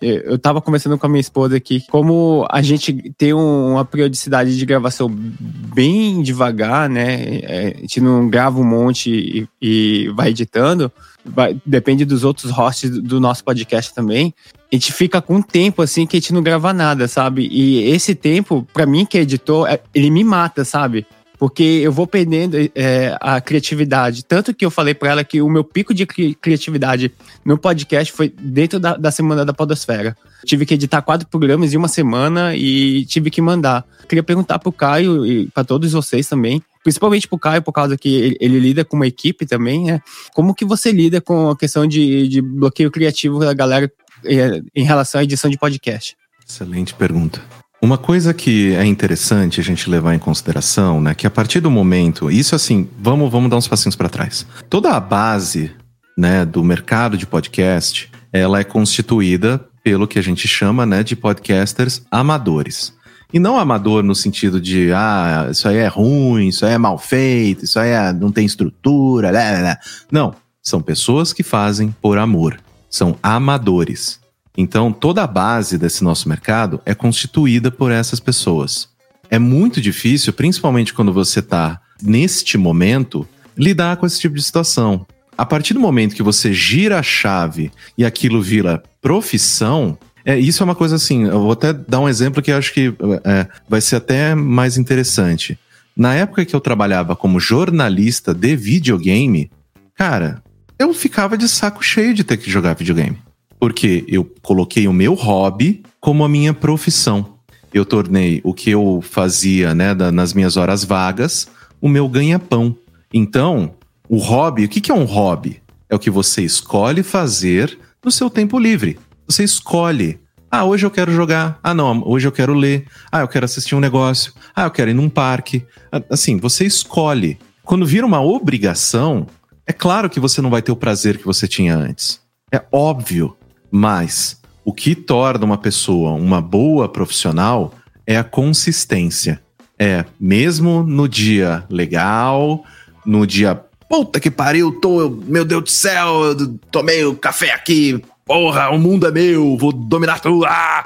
Eu eu tava conversando com a minha esposa aqui, como a gente tem um- uma periodicidade de gravação bem devagar, né? É, a gente não grava um monte e, e vai editando. vai- depende dos outros hosts do- nosso podcast também. A gente fica com um tempo assim que a gente não grava nada, sabe? E esse tempo, pra mim que é editor, é- ele me mata, sabe? Porque eu vou perdendo é, a criatividade. Tanto que eu falei pra ela que o meu pico de cri- criatividade no podcast foi dentro da, da semana da Podosfera. Tive que editar quatro programas em uma semana e tive que mandar. Queria perguntar pro Caio e para todos vocês também, principalmente pro Caio, por causa que ele, ele lida com uma equipe também, né? Como que você lida com a questão de, de bloqueio criativo da galera eh, em relação à edição de podcast? Excelente pergunta. Uma coisa que é interessante a gente levar em consideração, né, que a partir do momento, isso assim, vamos, vamos dar uns passinhos para trás. Toda a base, né, do mercado de podcast, ela é constituída pelo que a gente chama, né, de podcasters amadores. E não amador no sentido de, ah, isso aí é ruim, isso aí é mal feito, isso aí é- não tem estrutura, lá, lá, lá. Não, são pessoas que fazem por amor. São amadores. Então, toda a base desse nosso mercado é constituída por essas pessoas. É muito difícil, principalmente quando você está neste momento, lidar com esse tipo de situação. A partir do momento que você gira a chave e aquilo vira profissão, é, isso é uma coisa assim. Eu vou até dar um exemplo que eu acho que é, vai ser até mais interessante. Na época que eu trabalhava como jornalista de videogame, cara, eu ficava de saco cheio de ter que jogar videogame. Porque eu coloquei o meu hobby como a minha profissão. Eu tornei o que eu fazia né, da- nas minhas horas vagas o meu ganha-pão. Então, o hobby, o que, que é um hobby? É o que você escolhe fazer no seu tempo livre. Você escolhe. Ah, hoje eu quero jogar. Ah, não, hoje eu quero ler. Ah, eu quero assistir um negócio. Ah, eu quero ir num parque. Ah, Assim, você escolhe. Quando vira uma obrigação, é claro que você não vai ter o prazer que você tinha antes. É óbvio. Mas o que torna uma pessoa uma boa profissional é a consistência. É, mesmo no dia legal, no dia puta que pariu, tô, eu- meu Deus do céu, eu tomei o café aqui, porra, o mundo é meu, vou dominar tudo. Ah!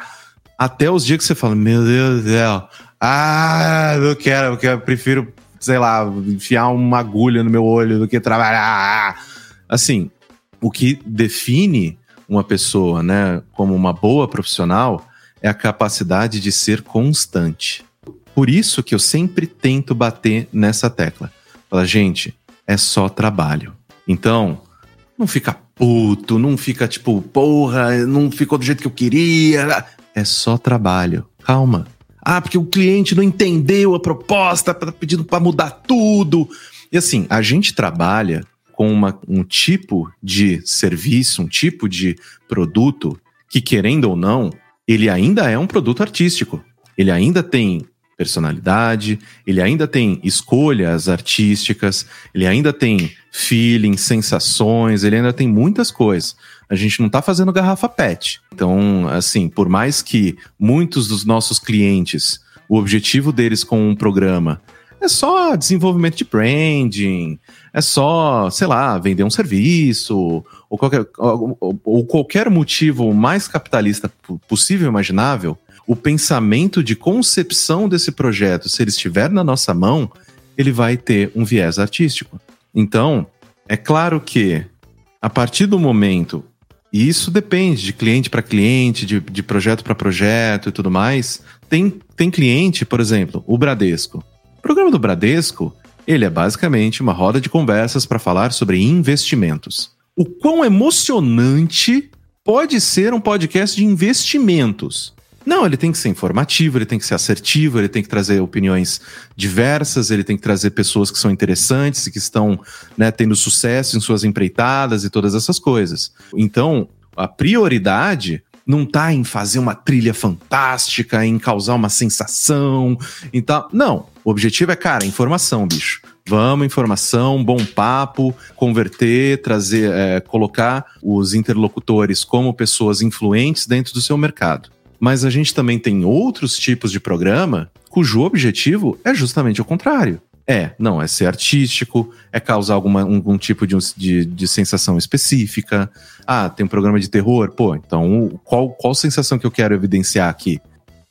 Até os dias que você fala, meu Deus do céu, ah, não quero, eu quero, prefiro, sei lá, enfiar uma agulha no meu olho do que trabalhar. Assim, o que define uma pessoa, né, como uma boa profissional é a capacidade de ser constante. Por isso que eu sempre tento bater nessa tecla. Fala, gente, é só trabalho. Então, não fica puto, não fica tipo, porra, não ficou do jeito que eu queria. É só trabalho. Calma. Ah, porque o cliente não entendeu a proposta, tá pedindo para mudar tudo. E assim, a gente trabalha com uma- um tipo de serviço, um tipo de produto que, querendo ou não, ele ainda é um produto artístico. Ele ainda tem personalidade, ele ainda tem escolhas artísticas, ele ainda tem feeling, sensações, ele ainda tem muitas coisas. A gente não tá fazendo garrafa PET. Então, assim, por mais que muitos dos nossos clientes, o objetivo deles com um programa é só desenvolvimento de branding, é só, sei lá, vender um serviço, ou qualquer, ou, ou- qualquer motivo mais capitalista po- possível imaginável, o pensamento de concepção desse projeto, se ele estiver na nossa mão, ele vai ter um viés artístico. Então, é claro que a partir do momento, e isso depende de cliente para cliente, de, de projeto para projeto e tudo mais, tem, tem cliente, por exemplo, o Bradesco. O programa do Bradesco, ele é basicamente uma roda de conversas para falar sobre investimentos. O quão emocionante pode ser um podcast de investimentos? Não, ele tem que ser informativo, ele tem que ser assertivo, ele tem que trazer opiniões diversas, ele tem que trazer pessoas que são interessantes e que estão né, tendo sucesso em suas empreitadas e todas essas coisas. Então, a prioridade não tá em fazer uma trilha fantástica, em causar uma sensação e tal. Não. O objetivo é, cara, informação, bicho. Vamos, informação, bom papo, converter, trazer, é, colocar os interlocutores como pessoas influentes dentro do seu mercado. Mas a gente também tem outros tipos de programa cujo objetivo é justamente o contrário. É, não, é ser artístico, é causar alguma, algum tipo de, de, de sensação específica. Ah, tem um programa de terror? Pô, então qual, qual sensação que eu quero evidenciar aqui?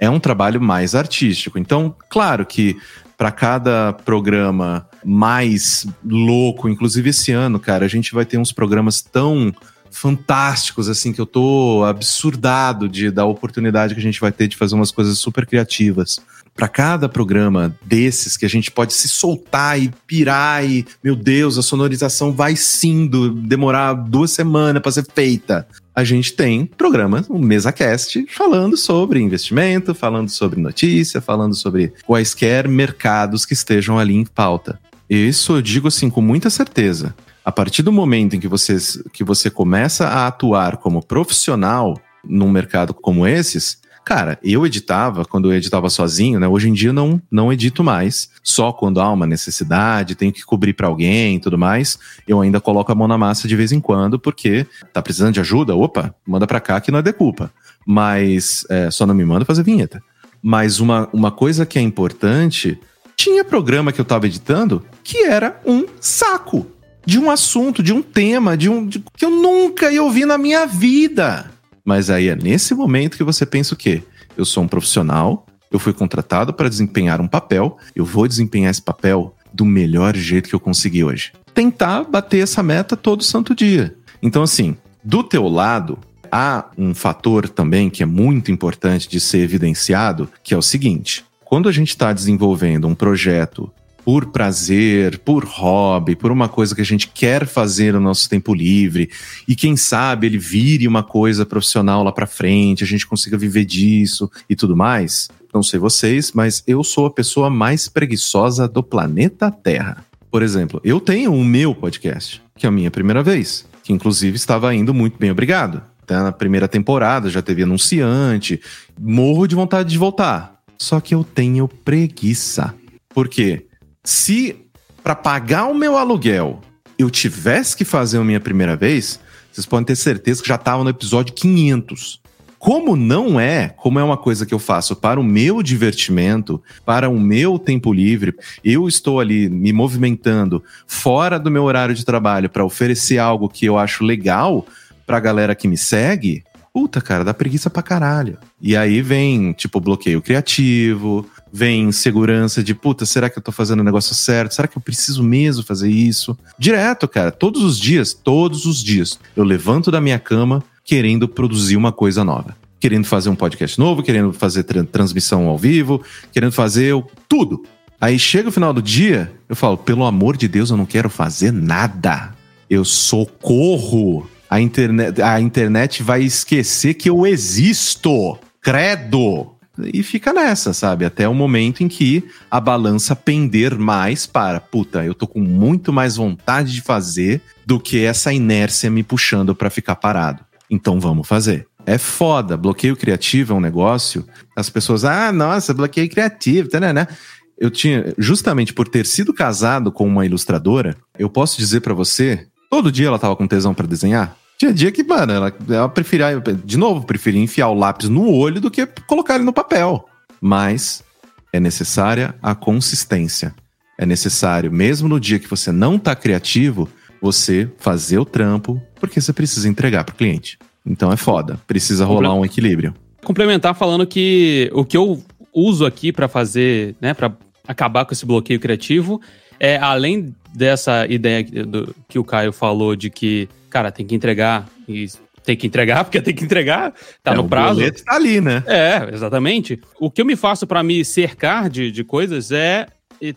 É um trabalho mais artístico. Então, claro que para cada programa mais louco, inclusive esse ano, cara, a gente vai ter uns programas tão fantásticos, assim, que eu tô absurdado de, da oportunidade que a gente vai ter de fazer umas coisas super criativas. Para cada programa desses que a gente pode se soltar e pirar e, meu Deus, a sonorização vai sim demorar duas semanas para ser feita. A gente tem programas, um MesaCast, falando sobre investimento, falando sobre notícia, falando sobre quaisquer mercados que estejam ali em pauta. Isso eu digo assim com muita certeza. A partir do momento em que você, que você começa a atuar como profissional num mercado como esses, cara, eu editava quando eu editava sozinho, né? Hoje em dia não, não edito mais, só quando há uma necessidade, tenho que cobrir para alguém e tudo mais. Eu ainda coloco a mão na massa de vez em quando, porque tá precisando de ajuda? Opa, manda para cá que não é decupa. Mas é, só não me manda fazer vinheta. Mas uma, uma coisa que é importante, tinha programa que eu tava editando que era um saco de um assunto, de um tema, de um de, que eu nunca ia ouvir na minha vida. Mas aí é nesse momento que você pensa o quê? Eu sou um profissional, eu fui contratado para desempenhar um papel, eu vou desempenhar esse papel do melhor jeito que eu consegui hoje. Tentar bater essa meta todo santo dia. Então, assim, do teu lado, há um fator também que é muito importante de ser evidenciado, que é o seguinte: quando a gente está desenvolvendo um projeto por prazer, por hobby, por uma coisa que a gente quer fazer no nosso tempo livre e quem sabe ele vire uma coisa profissional lá para frente, a gente consiga viver disso e tudo mais. Não sei vocês, mas eu sou a pessoa mais preguiçosa do planeta Terra. Por exemplo, eu tenho o meu podcast, que é a minha primeira vez, que inclusive estava indo muito bem, obrigado. Até na primeira temporada já teve anunciante, morro de vontade de voltar. Só que eu tenho preguiça. Por quê? Se para pagar o meu aluguel eu tivesse que fazer a minha primeira vez, vocês podem ter certeza que já estava no episódio 500. Como não é, como é uma coisa que eu faço para o meu divertimento, para o meu tempo livre, eu estou ali me movimentando fora do meu horário de trabalho para oferecer algo que eu acho legal para a galera que me segue, puta, cara, dá preguiça pra caralho. E aí vem, tipo, bloqueio criativo, vem segurança de, puta, será que eu tô fazendo o negócio certo? Será que eu preciso mesmo fazer isso? Direto, cara, todos os dias, todos os dias, eu levanto da minha cama querendo produzir uma coisa nova. Querendo fazer um podcast novo, querendo fazer tra transmissão ao vivo, querendo fazer tudo. Aí chega o final do dia, eu falo, pelo amor de Deus, eu não quero fazer nada. Eu socorro. A internet, a internet vai esquecer que eu existo. Credo e fica nessa, sabe? Até o momento em que a balança pender mais para, puta, eu tô com muito mais vontade de fazer do que essa inércia me puxando para ficar parado. Então vamos fazer. É foda, bloqueio criativo é um negócio. As pessoas, ah, nossa, bloqueio criativo, né? Eu tinha, justamente por ter sido casado com uma ilustradora, eu posso dizer para você, todo dia ela tava com tesão para desenhar? Tinha dia que, mano, ela, ela preferia, de novo, preferia enfiar o lápis no olho do que colocar ele no papel. Mas é necessária a consistência. É necessário, mesmo no dia que você não está criativo, você fazer o trampo, porque você precisa entregar para o cliente. Então é foda, precisa rolar um equilíbrio. Complementar falando que o que eu uso aqui para fazer, né, para acabar com esse bloqueio criativo, é além dessa ideia do, que o Caio falou de que cara, tem que entregar e tem que entregar, porque tem que entregar, tá é, no prazo. O tá ali, né? É, exatamente. O que eu me faço para me cercar de, de coisas é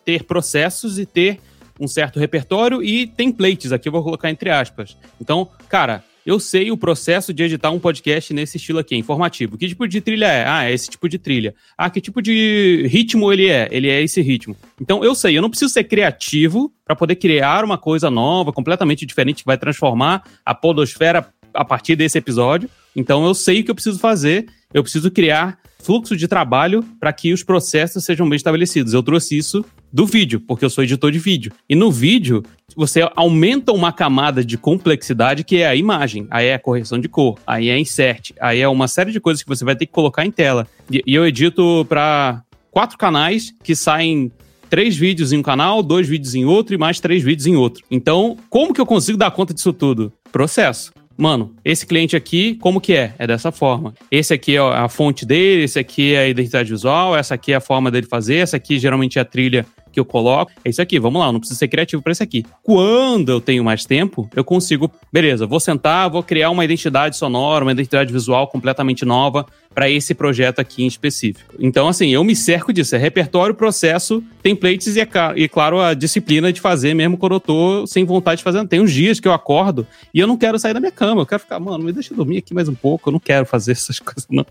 ter processos e ter um certo repertório e templates, aqui eu vou colocar entre aspas. Então, cara, eu sei o processo de editar um podcast nesse estilo aqui, informativo. Que tipo de trilha é? Ah, é esse tipo de trilha. Ah, que tipo de ritmo ele é? Ele é esse ritmo. Então eu sei, eu não preciso ser criativo para poder criar uma coisa nova, completamente diferente, que vai transformar a podosfera a partir desse episódio. Então eu sei o que eu preciso fazer, eu preciso criar fluxo de trabalho para que os processos sejam bem estabelecidos. Eu trouxe isso do vídeo, porque eu sou editor de vídeo. E no vídeo, você aumenta uma camada de complexidade que é a imagem, aí é a correção de cor, aí é insert, aí é uma série de coisas que você vai ter que colocar em tela. E, eu edito para quatro canais que saem três vídeos em um canal, dois vídeos em outro e mais três vídeos em outro. Então, como que eu consigo dar conta disso tudo? Processo. Mano, esse cliente aqui, como que é? É dessa forma. Esse aqui é a fonte dele, esse aqui é a identidade visual, essa aqui é a forma dele fazer, essa aqui geralmente é a trilha que eu coloco. É isso aqui, vamos lá, não preciso ser criativo para isso aqui. Quando eu tenho mais tempo, eu consigo, beleza, vou sentar, vou criar uma identidade sonora, uma identidade visual completamente nova para esse projeto aqui em específico. Então, assim, eu me cerco disso. É repertório, processo, templates e, é, e, claro, a disciplina de fazer mesmo quando eu tô sem vontade de fazer. Tem uns dias que eu acordo e eu não quero sair da minha cama. Eu quero ficar, mano, me deixa dormir aqui mais um pouco. Eu não quero fazer essas coisas, não.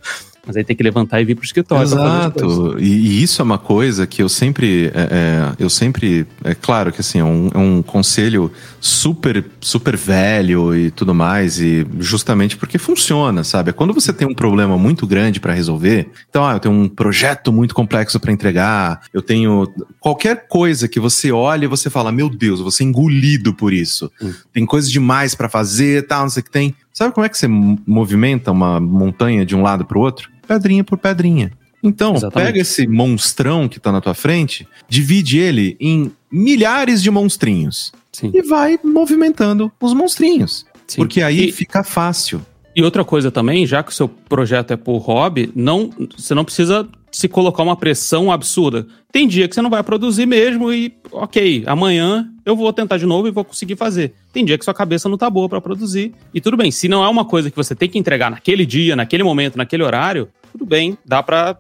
Mas aí tem que levantar e vir pro escritório. Exato. E, isso é uma coisa que eu sempre. É, é, eu sempre. É claro que assim, é um, é um conselho super, super velho e tudo mais. E justamente porque funciona, sabe? Quando você tem um problema muito grande para resolver. Então, ah, eu tenho um projeto muito complexo para entregar. Eu tenho. Qualquer coisa que você olha e você fala, meu Deus, eu vou ser engolido por isso. Hum. Tem coisa demais para fazer, tal, não sei o que tem. Sabe como é que você movimenta uma montanha de um lado para o outro? Pedrinha por pedrinha. Então, Exatamente. pega esse monstrão que tá na tua frente, divide ele em milhares de monstrinhos Sim. e vai movimentando os monstrinhos. Sim. Porque aí e... fica fácil. E outra coisa também, já que o seu projeto é por hobby, não, você não precisa se colocar uma pressão absurda. Tem dia que você não vai produzir mesmo e, ok, amanhã eu vou tentar de novo e vou conseguir fazer. Tem dia que sua cabeça não tá boa para produzir. E tudo bem, se não é uma coisa que você tem que entregar naquele dia, naquele momento, naquele horário, tudo bem, dá para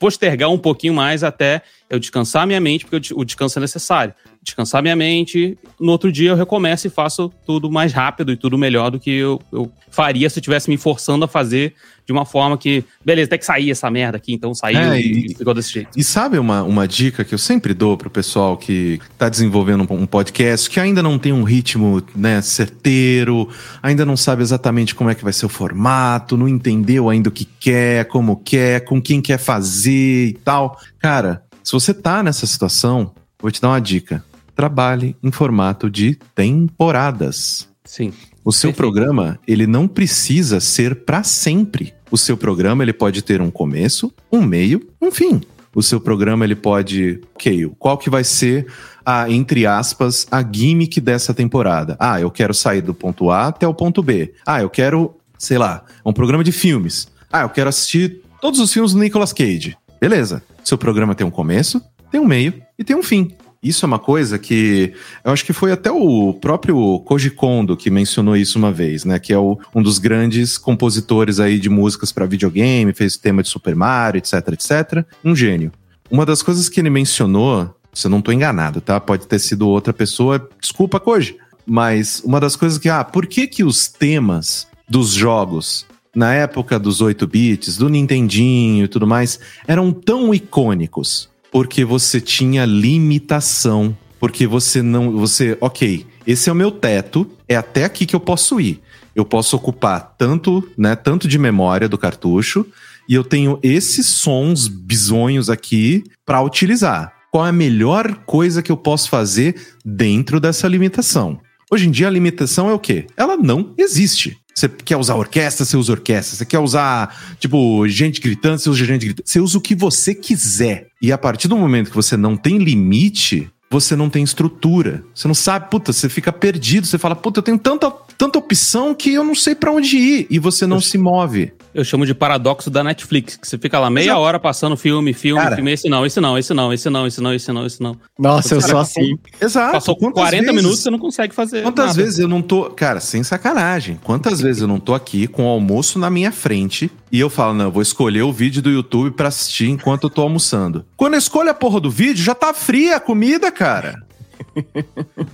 postergar um pouquinho mais até eu descansar minha mente, porque o descanso é necessário. Descansar minha mente, no outro dia eu recomeço e faço tudo mais rápido e tudo melhor do que eu, eu faria se eu estivesse me forçando a fazer de uma forma que, beleza, tem que sair essa merda aqui, então saiu é, e, e, ficou desse jeito. E sabe uma, uma dica que eu sempre dou pro pessoal que tá desenvolvendo um podcast, que ainda não tem um ritmo né, certeiro, ainda não sabe exatamente como é que vai ser o formato, não entendeu ainda o que quer, como quer, com quem quer fazer e tal. Cara, se você tá nessa situação, vou te dar uma dica. Trabalhe em formato de temporadas. Sim. O seu Perfeito. programa, ele não precisa ser para sempre. O seu programa, ele pode ter um começo, um meio, um fim. O seu programa, ele pode, ok, qual que vai ser a, entre aspas, a gimmick dessa temporada? Ah, eu quero sair do ponto A até o ponto B. Ah, eu quero, sei lá, um programa de filmes. Ah, eu quero assistir todos os filmes do Nicolas Cage. Beleza. Seu programa tem um começo, tem um meio e tem um fim. Isso é uma coisa que eu acho que foi até o próprio Koji Kondo que mencionou isso uma vez, né? Que é o, um dos grandes compositores aí de músicas para videogame, fez o tema de Super Mario, etc, etc. Um gênio. Uma das coisas que ele mencionou, se eu não estou enganado, tá? Pode ter sido outra pessoa, desculpa, Koji. Mas uma das coisas que, ah, por que que os temas dos jogos na época dos 8 bits, do Nintendinho e tudo mais, eram tão icônicos porque você tinha limitação, porque você não, você, OK, esse é o meu teto, é até aqui que eu posso ir. Eu posso ocupar tanto, né, tanto de memória do cartucho e eu tenho esses sons bizonhos aqui para utilizar. Qual é a melhor coisa que eu posso fazer dentro dessa limitação? Hoje em dia a limitação é o quê? Ela não existe. Você quer usar orquestra, você usa orquestra. Você quer usar, tipo, gente gritando, você usa gente gritando. Você usa o que você quiser. E a partir do momento que você não tem limite, você não tem estrutura. Você não sabe, puta, você fica perdido. Você fala, puta, eu tenho tanta, tanta opção que eu não sei para onde ir. E você não eu, se move. Eu chamo de paradoxo da Netflix, que você fica lá meia Exato. hora passando filme, filme, Cara, filme. Esse não, esse não, esse não, esse não, esse não, esse não, esse não. Nossa, eu sou assim. Exato. Passou Quantas 40 vezes, minutos, você não consegue fazer. Quantas nada. vezes eu não tô. Cara, sem sacanagem. Quantas vezes eu não tô aqui com o almoço na minha frente e eu falo, não, eu vou escolher o vídeo do YouTube para assistir enquanto eu tô almoçando. Quando eu escolho a porra do vídeo, já tá fria a comida, cara.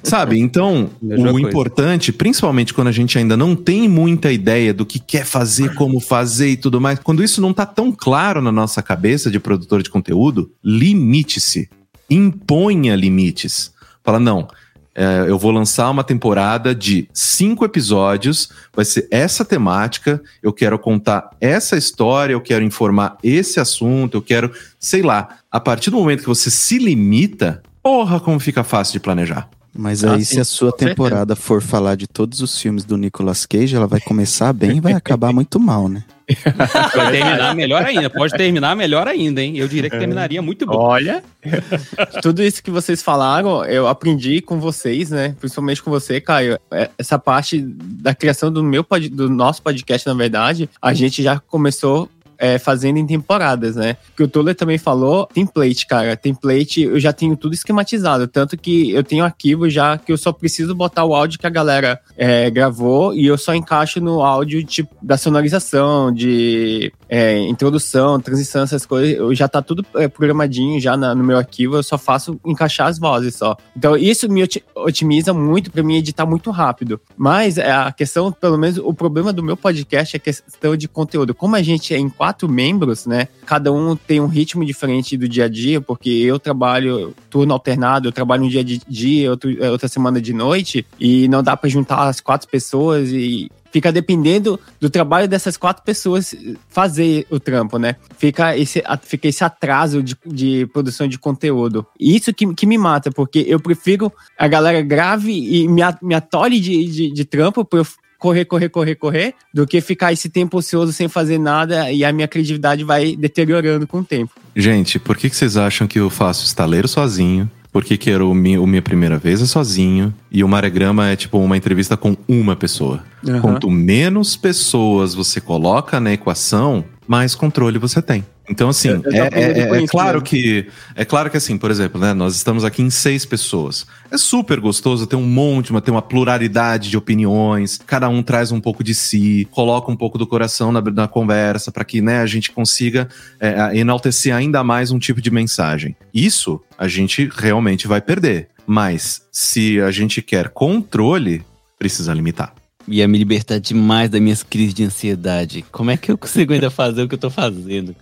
Sabe? Então, o importante, principalmente quando a gente ainda não tem muita ideia do que quer fazer, como fazer e tudo mais, quando isso não tá tão claro na nossa cabeça de produtor de conteúdo, limite-se. Imponha limites. Fala, não, é, eu vou lançar uma temporada de cinco episódios, vai ser essa temática, eu quero contar essa história, eu quero informar esse assunto, eu quero, sei lá. A partir do momento que você se limita, Porra, como fica fácil de planejar. Mas Ah, aí, sim, se a sua certeza. temporada for falar de todos os filmes do Nicolas Cage, ela vai começar bem e vai acabar muito mal, né? Vai terminar melhor ainda. Pode terminar melhor ainda, hein? Eu diria que terminaria muito bom. Olha, tudo isso que vocês falaram, eu aprendi com vocês, né? Principalmente com você, Caio. É, Essa parte da criação do meu do nosso podcast, na verdade, a gente já começou é, fazendo em temporadas, né? Que o Tuller também falou, template, cara. Template, eu já tenho tudo esquematizado. Tanto que eu tenho arquivo já que eu só preciso botar o áudio que a galera é, gravou e eu só encaixo no áudio tipo, da sonorização, de é, introdução, transição, essas coisas. Eu já tá tudo é, programadinho já na- no meu arquivo, eu só faço encaixar as vozes só. Então isso me oti- otimiza muito pra mim editar muito rápido. Mas é, a questão, pelo menos, o problema do meu podcast é a questão de conteúdo. Como a gente é em quatro membros, né? Cada um tem um ritmo diferente do dia a dia, porque eu trabalho turno alternado, eu trabalho um dia de dia, outro, é, outra semana de noite, e não dá pra juntar as quatro pessoas e fica dependendo do trabalho dessas quatro pessoas fazer o trampo, né? Fica esse, fica esse atraso de, de produção de conteúdo. E isso que, que me mata, porque eu prefiro a galera grave e me, me atole de, de, de trampo eu correr, correr, correr, correr, do que ficar esse tempo ocioso sem fazer nada e a minha criatividade vai deteriorando com o tempo. Gente, por que, que vocês acham que eu faço estaleiro sozinho? Por que, que era o, mi, o Minha Primeira Vez é sozinho? E o Maregrama é tipo uma entrevista com uma pessoa. Aham. Quanto menos pessoas você coloca na equação, mais controle você tem. Então, assim, é, é- é claro que. É claro que, assim, por exemplo, né? Nós estamos aqui em seis pessoas. É super gostoso ter um monte, uma, ter uma pluralidade de opiniões, cada um traz um pouco de si, coloca um pouco do coração na, na conversa, para que né, a gente consiga é, enaltecer ainda mais um tipo de mensagem. Isso a gente realmente vai perder. Mas se a gente quer controle, precisa limitar. Ia me libertar demais das minhas crises de ansiedade. Como é que eu consigo ainda fazer o que eu tô fazendo?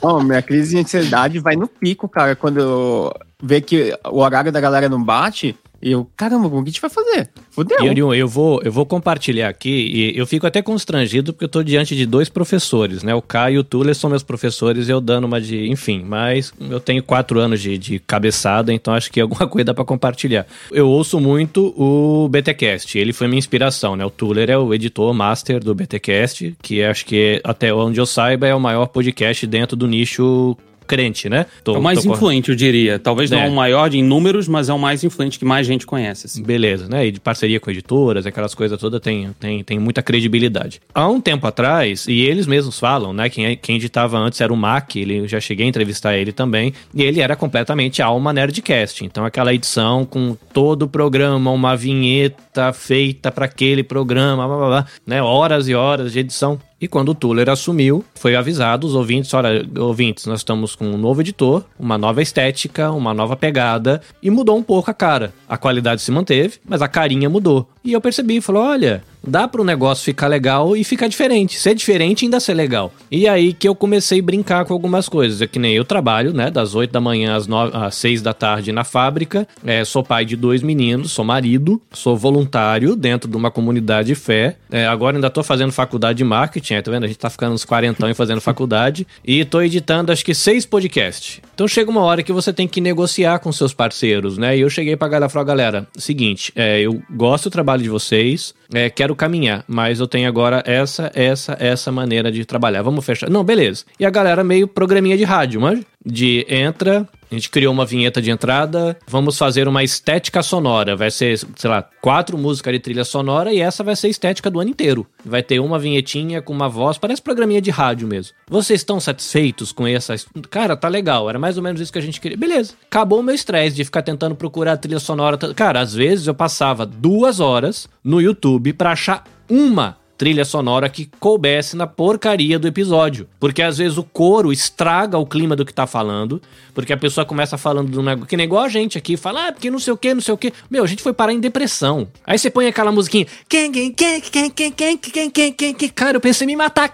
Bom, minha crise de ansiedade vai no pico, cara, quando eu ver que o horário da galera não bate, e eu, caramba, como que a gente vai fazer? Fudeu. Orion, eu vou, eu vou compartilhar aqui e eu fico até constrangido porque eu tô diante de dois professores, né? O Caio e o Tuller são meus professores eu dando uma de. Enfim, mas eu tenho quatro anos de, de cabeçada, então acho que alguma coisa dá pra compartilhar. Eu ouço muito o BTcast, ele foi minha inspiração, né? O Tuller é o editor master do BTcast, que acho que até onde eu saiba é o maior podcast dentro do nicho crente, né? Tô- É o mais influente, eu diria. Talvez não É. o maior em números, mas é o mais influente que mais gente conhece. assim. Beleza, né? E de parceria com editoras, aquelas coisas todas, tem, tem, tem muita credibilidade. Há um tempo atrás, e eles mesmos falam, né? Quem, quem editava antes era o Mac, ele eu já cheguei a entrevistar ele também, e ele era completamente alma nerdcast. Então, aquela edição com todo o programa, uma vinheta feita para aquele programa, blá, blá, blá, né? Horas e horas de edição. E quando o Tuller assumiu, foi avisado os ouvintes, olha, ouvintes, nós estamos com um novo editor, uma nova estética, uma nova pegada, e mudou um pouco a cara. A qualidade se manteve, mas a carinha mudou. E eu percebi, falou, olha, dá para o negócio ficar legal e ficar diferente. Ser diferente ainda ser legal. E aí que eu comecei a brincar com algumas coisas. É que nem eu trabalho, né, das 8 da manhã às, 9, às 6 da tarde na fábrica. É, sou pai de dois meninos, sou marido, sou voluntário dentro de uma comunidade de fé. É, agora ainda tô fazendo faculdade de marketing, é, tá vendo? A gente tá ficando uns quarentão e fazendo faculdade. E tô editando acho que seis podcasts. Então chega uma hora que você tem que negociar com seus parceiros, né? E eu cheguei pra galera e falei, galera, seguinte, é, eu gosto do trabalho de vocês, é, quero caminhar, mas eu tenho agora essa, essa, essa maneira de trabalhar. Vamos fechar. Não, beleza. E a galera meio programinha de rádio, mas de entra, a gente criou uma vinheta de entrada, vamos fazer uma estética sonora. Vai ser, sei lá, quatro músicas de trilha sonora e essa vai ser a estética do ano inteiro. Vai ter uma vinhetinha com uma voz, parece programinha de rádio mesmo. Vocês estão satisfeitos com essa? Cara, tá legal, era mais ou menos isso que a gente queria. Beleza. Acabou o meu estresse de ficar tentando procurar a trilha sonora. Cara, às vezes eu passava duas horas no YouTube pra achar uma trilha sonora que coubesse na porcaria do episódio. Porque às vezes o coro estraga o clima do que tá falando, porque a pessoa começa falando de um negócio. Que nem igual a gente aqui, fala, ah, porque não sei o que, não sei o que. Meu, a gente foi parar em depressão. Aí você põe aquela musiquinha. Cara, eu pensei em me matar.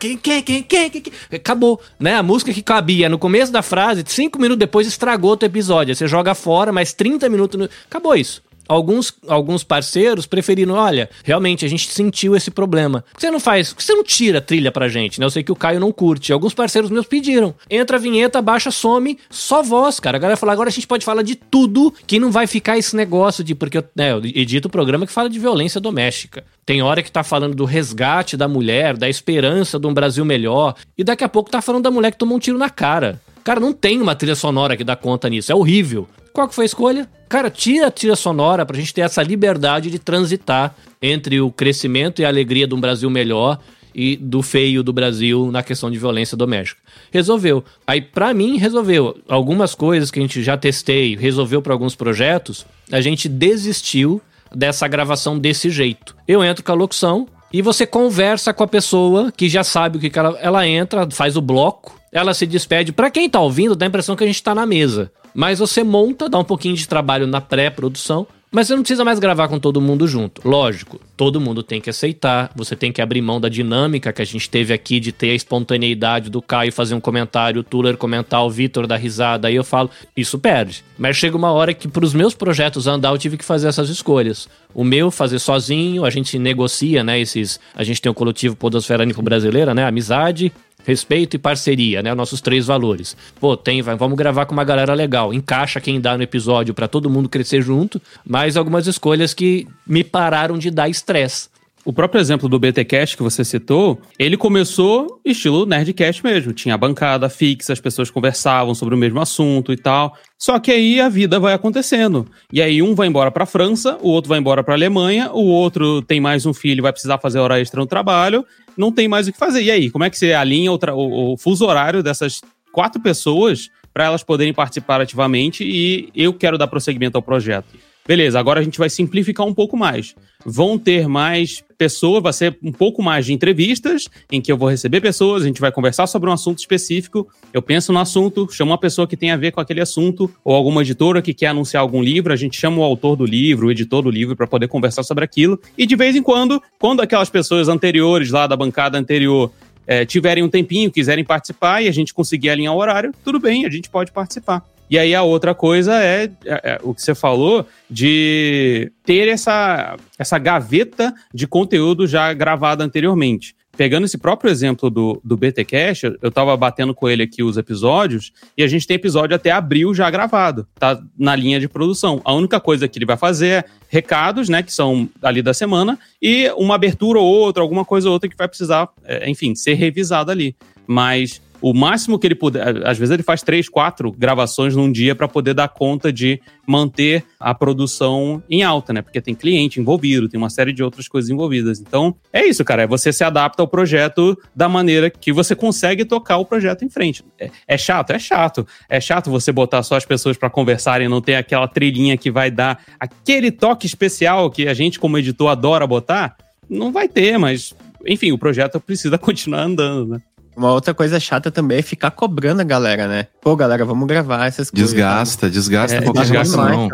Acabou. Né? A música que cabia no começo da frase, cinco minutos depois estragou o episódio. Aí você joga fora, mais 30 minutos. No... Acabou isso. Alguns, alguns parceiros preferiram, olha, realmente a gente sentiu esse problema. Que você não faz? Que você não tira a trilha pra gente? Né? Eu sei que o Caio não curte. Alguns parceiros meus pediram. Entra a vinheta, baixa, some, só voz, cara. A galera fala, agora a gente pode falar de tudo que não vai ficar esse negócio de. Porque eu, né, eu edito o programa que fala de violência doméstica. Tem hora que tá falando do resgate da mulher, da esperança de um Brasil melhor. E daqui a pouco tá falando da mulher que tomou um tiro na cara. Cara, não tem uma trilha sonora que dá conta nisso. É horrível. Qual que foi a escolha? Cara, tira a trilha sonora pra gente ter essa liberdade de transitar entre o crescimento e a alegria de um Brasil melhor e do feio do Brasil na questão de violência doméstica. Resolveu. Aí, pra mim, resolveu. Algumas coisas que a gente já testei, resolveu para alguns projetos, a gente desistiu dessa gravação desse jeito. Eu entro com a locução e você conversa com a pessoa que já sabe o que, que ela, ela entra, faz o bloco, ela se despede. Para quem tá ouvindo, dá a impressão que a gente tá na mesa. Mas você monta, dá um pouquinho de trabalho na pré-produção, mas você não precisa mais gravar com todo mundo junto. Lógico, todo mundo tem que aceitar, você tem que abrir mão da dinâmica que a gente teve aqui de ter a espontaneidade do Caio fazer um comentário, o Tuller comentar, o Vitor dar risada, aí eu falo, isso perde. Mas chega uma hora que para os meus projetos andar eu tive que fazer essas escolhas. O meu fazer sozinho, a gente negocia, né, esses, a gente tem o coletivo Podosfera Nico Brasileira, né, amizade, Respeito e parceria, né? Nossos três valores. Pô, tem, vai, vamos gravar com uma galera legal. Encaixa quem dá no episódio para todo mundo crescer junto, mas algumas escolhas que me pararam de dar estresse. O próprio exemplo do BTcast que você citou, ele começou estilo Nerdcast mesmo. Tinha a bancada fixa, as pessoas conversavam sobre o mesmo assunto e tal. Só que aí a vida vai acontecendo. E aí um vai embora para França, o outro vai embora para Alemanha, o outro tem mais um filho, vai precisar fazer hora extra no trabalho, não tem mais o que fazer. E aí, como é que você alinha o, o, o fuso horário dessas quatro pessoas para elas poderem participar ativamente e eu quero dar prosseguimento ao projeto? Beleza, agora a gente vai simplificar um pouco mais. Vão ter mais pessoas, vai ser um pouco mais de entrevistas, em que eu vou receber pessoas, a gente vai conversar sobre um assunto específico. Eu penso no assunto, chamo uma pessoa que tem a ver com aquele assunto, ou alguma editora que quer anunciar algum livro, a gente chama o autor do livro, o editor do livro, para poder conversar sobre aquilo. E de vez em quando, quando aquelas pessoas anteriores lá da bancada anterior é, tiverem um tempinho, quiserem participar e a gente conseguir alinhar o horário, tudo bem, a gente pode participar. E aí a outra coisa é, é, é, o que você falou de ter essa, essa gaveta de conteúdo já gravado anteriormente. Pegando esse próprio exemplo do, do BTcast, eu estava batendo com ele aqui os episódios, e a gente tem episódio até abril já gravado, tá na linha de produção. A única coisa que ele vai fazer é recados, né, que são ali da semana, e uma abertura ou outra, alguma coisa ou outra que vai precisar, é, enfim, ser revisada ali. Mas o máximo que ele puder. Às vezes ele faz três, quatro gravações num dia para poder dar conta de manter a produção em alta, né? Porque tem cliente envolvido, tem uma série de outras coisas envolvidas. Então, é isso, cara. É você se adapta ao projeto da maneira que você consegue tocar o projeto em frente. É, é chato? É chato. É chato você botar só as pessoas para conversarem não ter aquela trilhinha que vai dar aquele toque especial que a gente, como editor, adora botar. Não vai ter, mas enfim, o projeto precisa continuar andando, né? Uma outra coisa chata também é ficar cobrando a galera, né? Pô, galera, vamos gravar essas coisas. Desgasta, desgasta É, qualquer desgasta demais,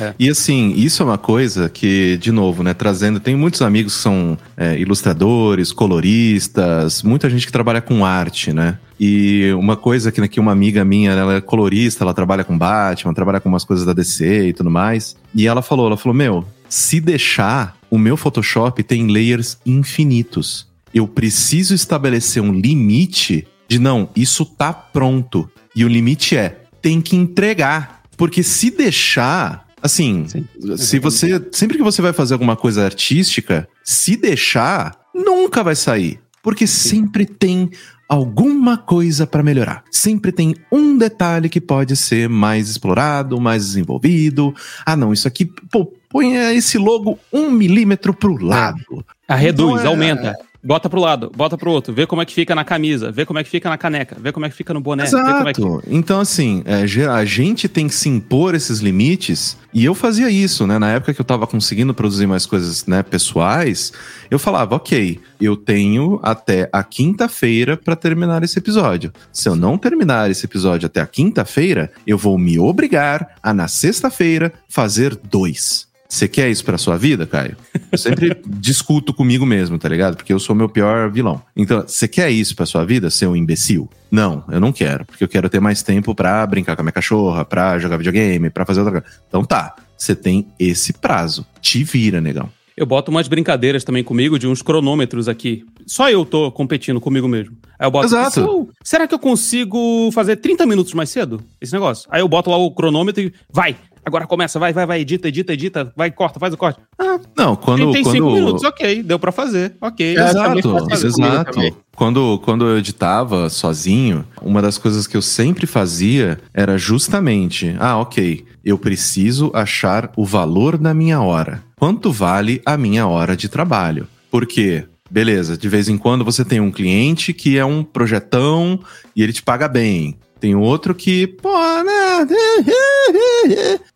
É, é. E assim, isso é uma coisa que, de novo, né, trazendo, tem muitos amigos que são é, ilustradores, coloristas, muita gente que trabalha com arte, né? E uma coisa que, que uma amiga minha, ela é colorista, ela trabalha com Batman, trabalha com umas coisas da DC e tudo mais. E ela falou, ela falou, meu, se deixar, o meu Photoshop tem layers infinitos. Eu preciso estabelecer um limite de não, isso tá pronto. E o limite é, tem que entregar. Porque se deixar, assim, Sim, se você. Sempre que você vai fazer alguma coisa artística, se deixar, nunca vai sair. Porque sempre tem alguma coisa para melhorar. Sempre tem um detalhe que pode ser mais explorado, mais desenvolvido. Ah, não, isso aqui, pô, põe esse logo um milímetro pro lado. Ah, reduz, Então é- aumenta. Bota pro lado, bota pro outro, vê como é que fica na camisa, vê como é que fica na caneca, vê como é que fica no boné, é. Exato. Então, assim, é, a gente tem que se impor esses limites. E eu fazia isso, né? Na época que eu tava conseguindo produzir mais coisas, né, pessoais, eu falava, ok, eu tenho até a quinta-feira pra terminar esse episódio. Se eu não terminar esse episódio até a quinta-feira, eu vou me obrigar a, na sexta-feira, fazer dois. Você quer isso pra sua vida, Caio? Eu sempre discuto comigo mesmo, tá ligado? Porque eu sou o meu pior vilão. Então, você quer isso pra sua vida, ser um imbecil? Não, eu não quero. Porque eu quero ter mais tempo pra brincar com a minha cachorra, pra jogar videogame, pra fazer outra coisa. Então tá. você tem esse prazo. Te vira, negão. Eu boto umas brincadeiras também comigo de uns cronômetros aqui. Só eu tô competindo comigo mesmo. Aí eu boto. Exato. "Pô, Será que eu consigo fazer 30 minutos mais cedo? Esse negócio. Aí eu boto lá o cronômetro e vai. Agora começa, vai, vai, vai, edita, edita, edita, vai, corta, faz o corte. Ah, Não, quando. 35 quando... minutos, ok, deu pra fazer, ok. É, Exato, exato. Quando, quando eu editava sozinho, uma das coisas que eu sempre fazia era justamente: ah, ok, eu preciso achar o valor da minha hora. Quanto vale a minha hora de trabalho? Porque, beleza, de vez em quando você tem um cliente que é um projetão e ele te paga bem. Tem outro que, pô, né?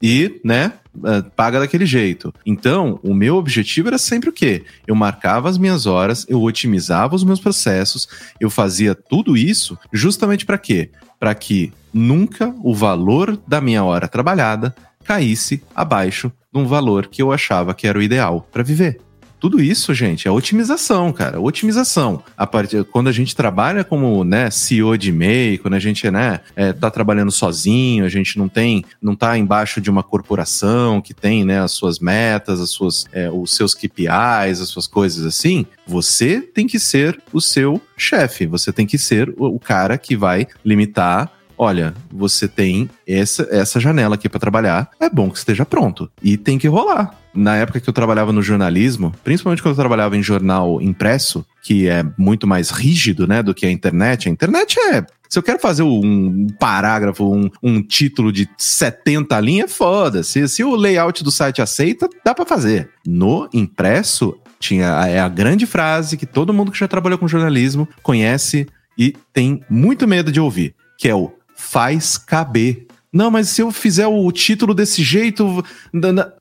E, né? eh, Paga daquele jeito. Então, o meu objetivo era sempre o quê? Eu marcava as minhas horas, eu otimizava os meus processos, eu fazia tudo isso justamente para quê? Para que nunca o valor da minha hora trabalhada caísse abaixo de um valor que eu achava que era o ideal para viver. Tudo isso, gente, é otimização, cara. Otimização. A partir, quando a gente trabalha como né, CEO de e-mail, quando a gente né, é, tá trabalhando sozinho, a gente não tem, não tá embaixo de uma corporação que tem né, as suas metas, as suas, é, os seus KPIs, as suas coisas assim, você tem que ser o seu chefe. Você tem que ser o cara que vai limitar olha, você tem essa, essa janela aqui para trabalhar, é bom que esteja pronto. E tem que rolar. Na época que eu trabalhava no jornalismo, principalmente quando eu trabalhava em jornal impresso, que é muito mais rígido, né, do que a internet. A internet é. Se eu quero fazer um parágrafo, um, um título de 70 linhas, foda-se. Se o layout do site aceita, dá para fazer. No impresso, tinha é a grande frase que todo mundo que já trabalhou com jornalismo conhece e tem muito medo de ouvir, que é o faz caber. Não, mas se eu fizer o título desse jeito,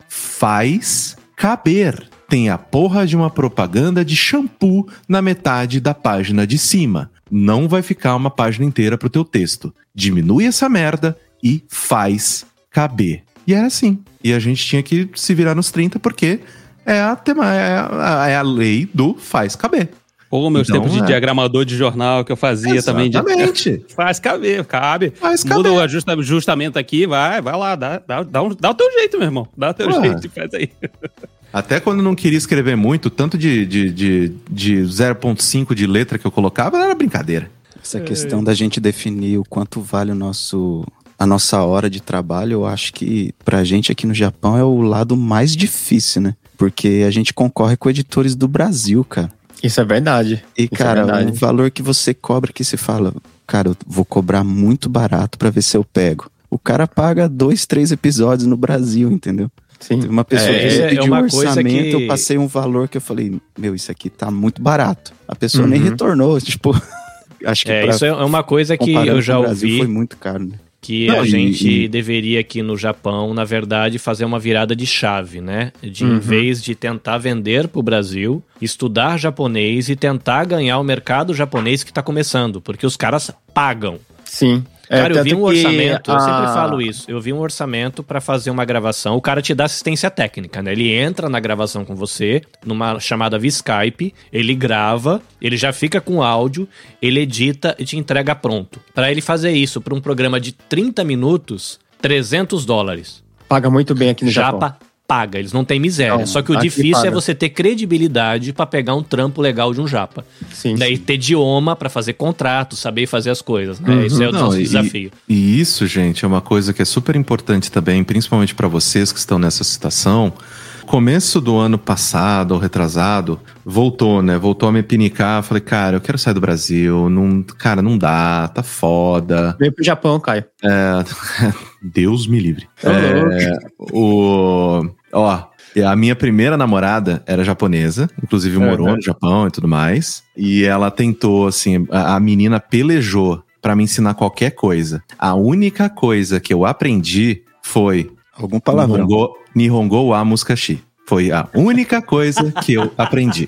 faz caber. Tem a porra de uma propaganda de shampoo na metade da página de cima. Não vai ficar uma página inteira pro teu texto. Diminui essa merda e faz caber. E era assim. E a gente tinha que se virar nos 30 porque é a, tema, é a, é a lei do faz caber. Pô, meus Então, tempos de é. diagramador de jornal que eu fazia também. De... Exatamente. Faz caber, cabe. Faz Muda caber. o ajusta- ajustamento aqui, vai, vai lá, dá, dá, dá, um- dá o teu jeito, meu irmão. Dá o teu Ué. jeito faz aí. Até quando eu não queria escrever muito, tanto de, de, de, de 0.5 de letra que eu colocava, era brincadeira. Essa questão da gente definir o quanto vale o nosso a nossa hora de trabalho, eu acho que pra gente aqui no Japão é o lado mais difícil, né? Porque a gente concorre com editores do Brasil, cara. Isso é verdade. E, Isso é cara, verdade. o valor que você cobra que você fala, cara, eu vou cobrar muito barato pra ver se eu pego. O cara paga dois, três episódios no Brasil, entendeu? Sim. Teve uma pessoa É, que é pediu uma um orçamento, que- eu passei um valor que eu falei, meu, isso aqui tá muito barato. A pessoa nem Uhum. retornou, tipo, acho que É, isso é uma coisa que eu já com o Brasil, ouvi. foi muito caro, né? Que Não, a e- gente e- deveria aqui no Japão, na verdade, fazer uma virada de chave, né? De em Uhum. vez de tentar vender para o Brasil, estudar japonês e tentar ganhar o mercado japonês que está começando, porque os caras pagam. Sim. É, Cara, eu vi um que orçamento, eu sempre a- falo isso. Eu vi um orçamento para fazer uma gravação. O cara te dá assistência técnica, né? Ele entra na gravação com você, numa chamada via Skype, ele grava, ele já fica com áudio, ele edita e te entrega pronto. Para ele fazer isso para um programa de 30 minutos, 300 dólares. Paga muito bem aqui no Japão. Paga, eles não têm miséria. Não, Só que o difícil é paga. você ter credibilidade para pegar um trampo legal de um japa. Sim. Daí ter idioma para fazer contrato, saber fazer as coisas, né? Uhum. Isso é o Não, nosso e- desafio. E isso, gente, é uma coisa que é super importante também, principalmente para vocês que estão nessa situação. Começo do ano passado ou retrasado, voltou, né? Voltou a me pinicar. Falei, cara, eu quero sair do Brasil. Não, cara, não dá, tá foda. Veio pro Japão, Caio. Deus me livre. Ô, É, o, ó, a minha primeira namorada era japonesa, inclusive morou Uhum. no Japão e tudo mais. E ela tentou, assim, a, a menina pelejou pra me ensinar qualquer coisa. A única coisa que eu aprendi foi Algum palavrão. Nihongo, Nihongo wa Muskashi. Foi a única coisa que eu aprendi.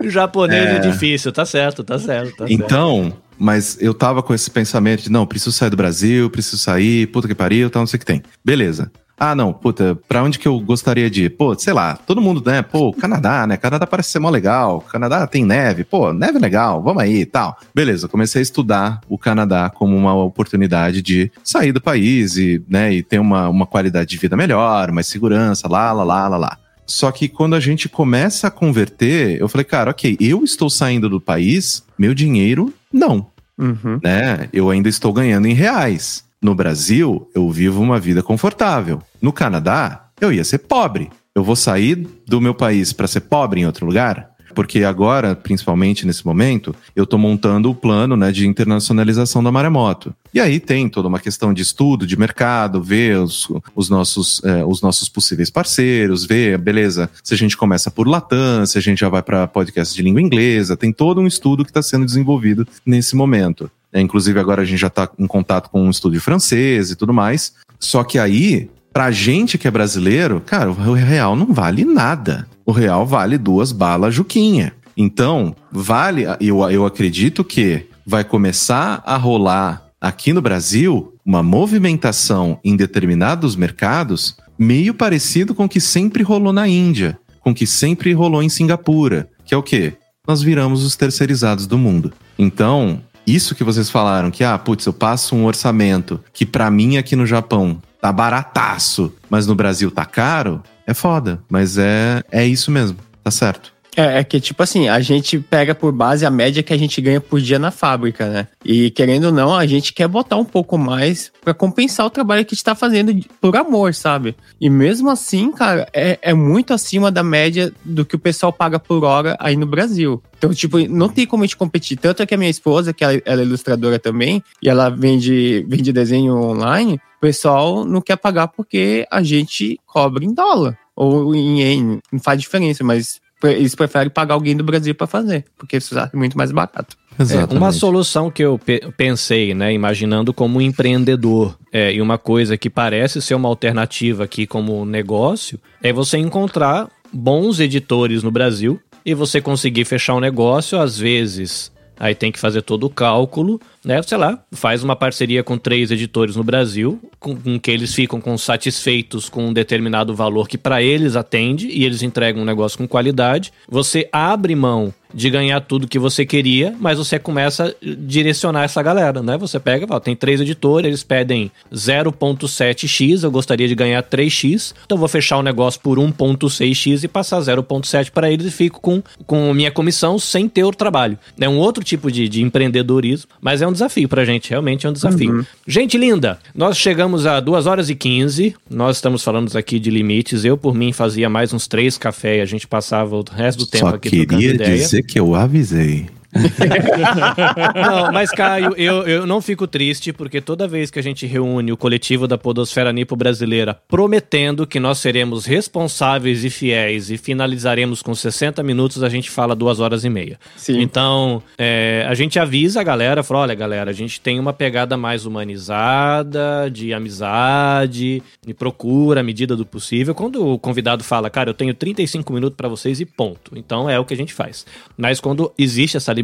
O japonês é... difícil, tá certo, tá certo. Tá certo. Então, mas eu tava com esse pensamento de, não, preciso sair do Brasil, preciso sair, puta que pariu, tal, não sei o que tem. Beleza. Ah, não, puta, pra onde que eu gostaria de ir? Pô, sei lá, todo mundo, né? Pô, Canadá, né? Canadá parece ser mó legal. Canadá tem neve. Pô, neve é legal, vamos aí e tal. Beleza, comecei a estudar o Canadá como uma oportunidade de sair do país e, né, e ter uma, uma qualidade de vida melhor, mais segurança, lá, lá, lá, lá, lá. Só que quando a gente começa a converter, eu falei, cara, ok, eu estou saindo do país, meu dinheiro, não. Uhum. Né? Eu ainda estou ganhando em reais. No Brasil, eu vivo uma vida confortável. No Canadá, eu ia ser pobre. Eu vou sair do meu país para ser pobre em outro lugar? Porque agora, principalmente nesse momento, eu estou montando o plano né, de internacionalização da Maremoto. E aí tem toda uma questão de estudo, de mercado, ver os, os, nossos, eh, os nossos possíveis parceiros, ver, beleza, se a gente começa por Latam, se a gente já vai para podcast de língua inglesa, tem todo um estudo que está sendo desenvolvido nesse momento. É, inclusive, agora a gente já está em contato com um estúdio francês e tudo mais. Só que aí, pra gente que é brasileiro, cara, o real não vale nada. O real vale duas balas Juquinha. Então, vale, eu, eu acredito que vai começar a rolar aqui no Brasil uma movimentação em determinados mercados meio parecido com o que sempre rolou na Índia, com o que sempre rolou em Singapura, que é o quê? Nós viramos os terceirizados do mundo. Então, isso que vocês falaram, que, ah, putz, eu passo um orçamento que para mim aqui no Japão tá barataço, mas no Brasil tá caro, é foda. Mas é, é isso mesmo, tá certo. É, é que, tipo assim, a gente pega por base a média que a gente ganha por dia na fábrica, né? E querendo ou não, a gente quer botar um pouco mais para compensar o trabalho que a gente tá fazendo por amor, sabe? E mesmo assim, cara, é, é muito acima da média do que o pessoal paga por hora aí no Brasil. Então, tipo, não tem como a gente competir. Tanto é que a minha esposa, que ela, ela é ilustradora também, e ela vende, vende desenho online, o pessoal não quer pagar porque a gente cobra em dólar. Ou em yen, não faz diferença, mas eles preferem pagar alguém do Brasil para fazer, porque isso é muito mais barato. É, uma solução que eu pe pensei, né, imaginando como empreendedor, é, e uma coisa que parece ser uma alternativa aqui como negócio, é você encontrar bons editores no Brasil e você conseguir fechar um negócio, às vezes aí tem que fazer todo o cálculo, né? Sei lá, faz uma parceria com três editores no Brasil, com, com que eles ficam com satisfeitos com um determinado valor que para eles atende e eles entregam um negócio com qualidade. Você abre mão de ganhar tudo que você queria, mas você começa a direcionar essa galera, né? Você pega, ó, tem três editores, eles pedem 0.7x, eu gostaria de ganhar 3x, então vou fechar o negócio por 1.6x e passar 0.7 para eles e fico com, com minha comissão sem ter o trabalho. É um outro tipo de, de empreendedorismo, mas é um desafio pra gente, realmente é um desafio. Uhum. Gente linda, nós chegamos a 2 horas e 15, nós estamos falando aqui de limites, eu por mim fazia mais uns três cafés, a gente passava o resto do tempo Só aqui trocando ideia. dizer que eu avisei. não, mas Caio, eu, eu não fico triste porque toda vez que a gente reúne o coletivo da Podosfera Nipo Brasileira prometendo que nós seremos responsáveis e fiéis e finalizaremos com 60 minutos, a gente fala duas horas e meia. Sim. Então, é, a gente avisa a galera, fala, olha galera, a gente tem uma pegada mais humanizada, de amizade, e procura à medida do possível. Quando o convidado fala, cara, eu tenho 35 minutos para vocês e ponto. Então é o que a gente faz. Mas quando existe essa liberdade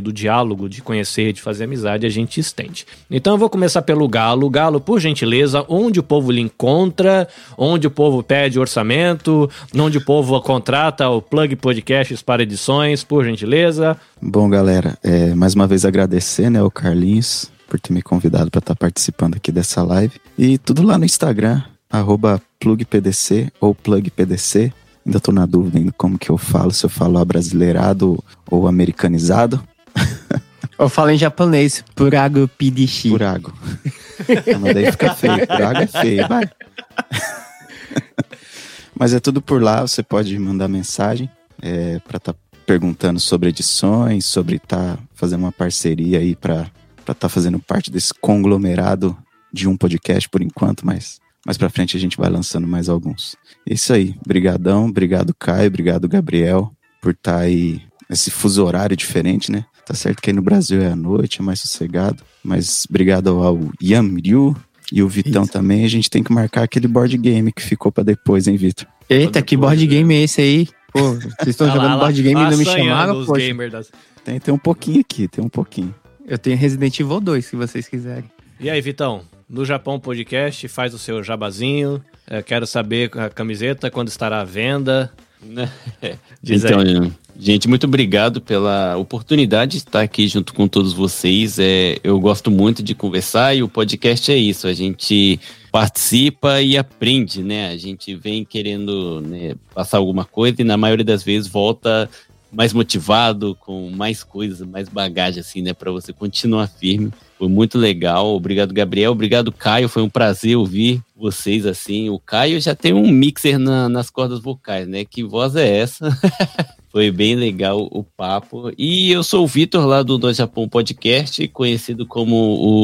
do diálogo, de conhecer, de fazer amizade, a gente estende. Então eu vou começar pelo Galo. Galo, por gentileza, onde o povo lhe encontra, onde o povo pede orçamento, onde o povo contrata o Plug Podcasts para edições, por gentileza. Bom, galera, é, mais uma vez agradecer, né, o Carlinhos, por ter me convidado para estar tá participando aqui dessa live. E tudo lá no Instagram, arroba plugpdc ou plugpdc. Ainda tô na dúvida ainda como que eu falo, se eu falo abrasileirado ou americanizado. Eu falo em japonês, purago pidishi. Purago. Mas daí fica feio, purago é feio, vai. Mas é tudo por lá, você pode mandar mensagem é, para estar tá perguntando sobre edições, sobre estar tá fazendo uma parceria aí para estar tá fazendo parte desse conglomerado de um podcast por enquanto, mas mais para frente a gente vai lançando mais alguns. É isso aí. Brigadão, obrigado Caio, obrigado Gabriel por estar tá aí nesse fuso horário diferente, né? Tá certo que aí no Brasil é à noite, é mais sossegado, mas obrigado ao Yamryu e o Vitão Isso. também. A gente tem que marcar aquele board game que ficou para depois, hein, Vitor? Eita, que board game é esse aí? Pô, vocês estão jogando lá, board game e não me chamaram, pô. Das... Tem, tem um pouquinho aqui, tem um pouquinho. Eu tenho Resident Evil 2, se vocês quiserem. E aí, Vitão? No Japão Podcast, faz o seu jabazinho. É, quero saber a camiseta quando estará à venda. Diz então, aí. gente, muito obrigado pela oportunidade de estar aqui junto com todos vocês. É, eu gosto muito de conversar e o podcast é isso. A gente participa e aprende, né? A gente vem querendo né, passar alguma coisa e na maioria das vezes volta mais motivado, com mais coisas, mais bagagem, assim, né? Para você continuar firme. Foi muito legal. Obrigado, Gabriel. Obrigado, Caio. Foi um prazer ouvir vocês assim. O Caio já tem um mixer na- nas cordas vocais, né? Que voz é essa? Foi bem legal o papo. E eu sou o Vitor, lá do No Japão Podcast, conhecido como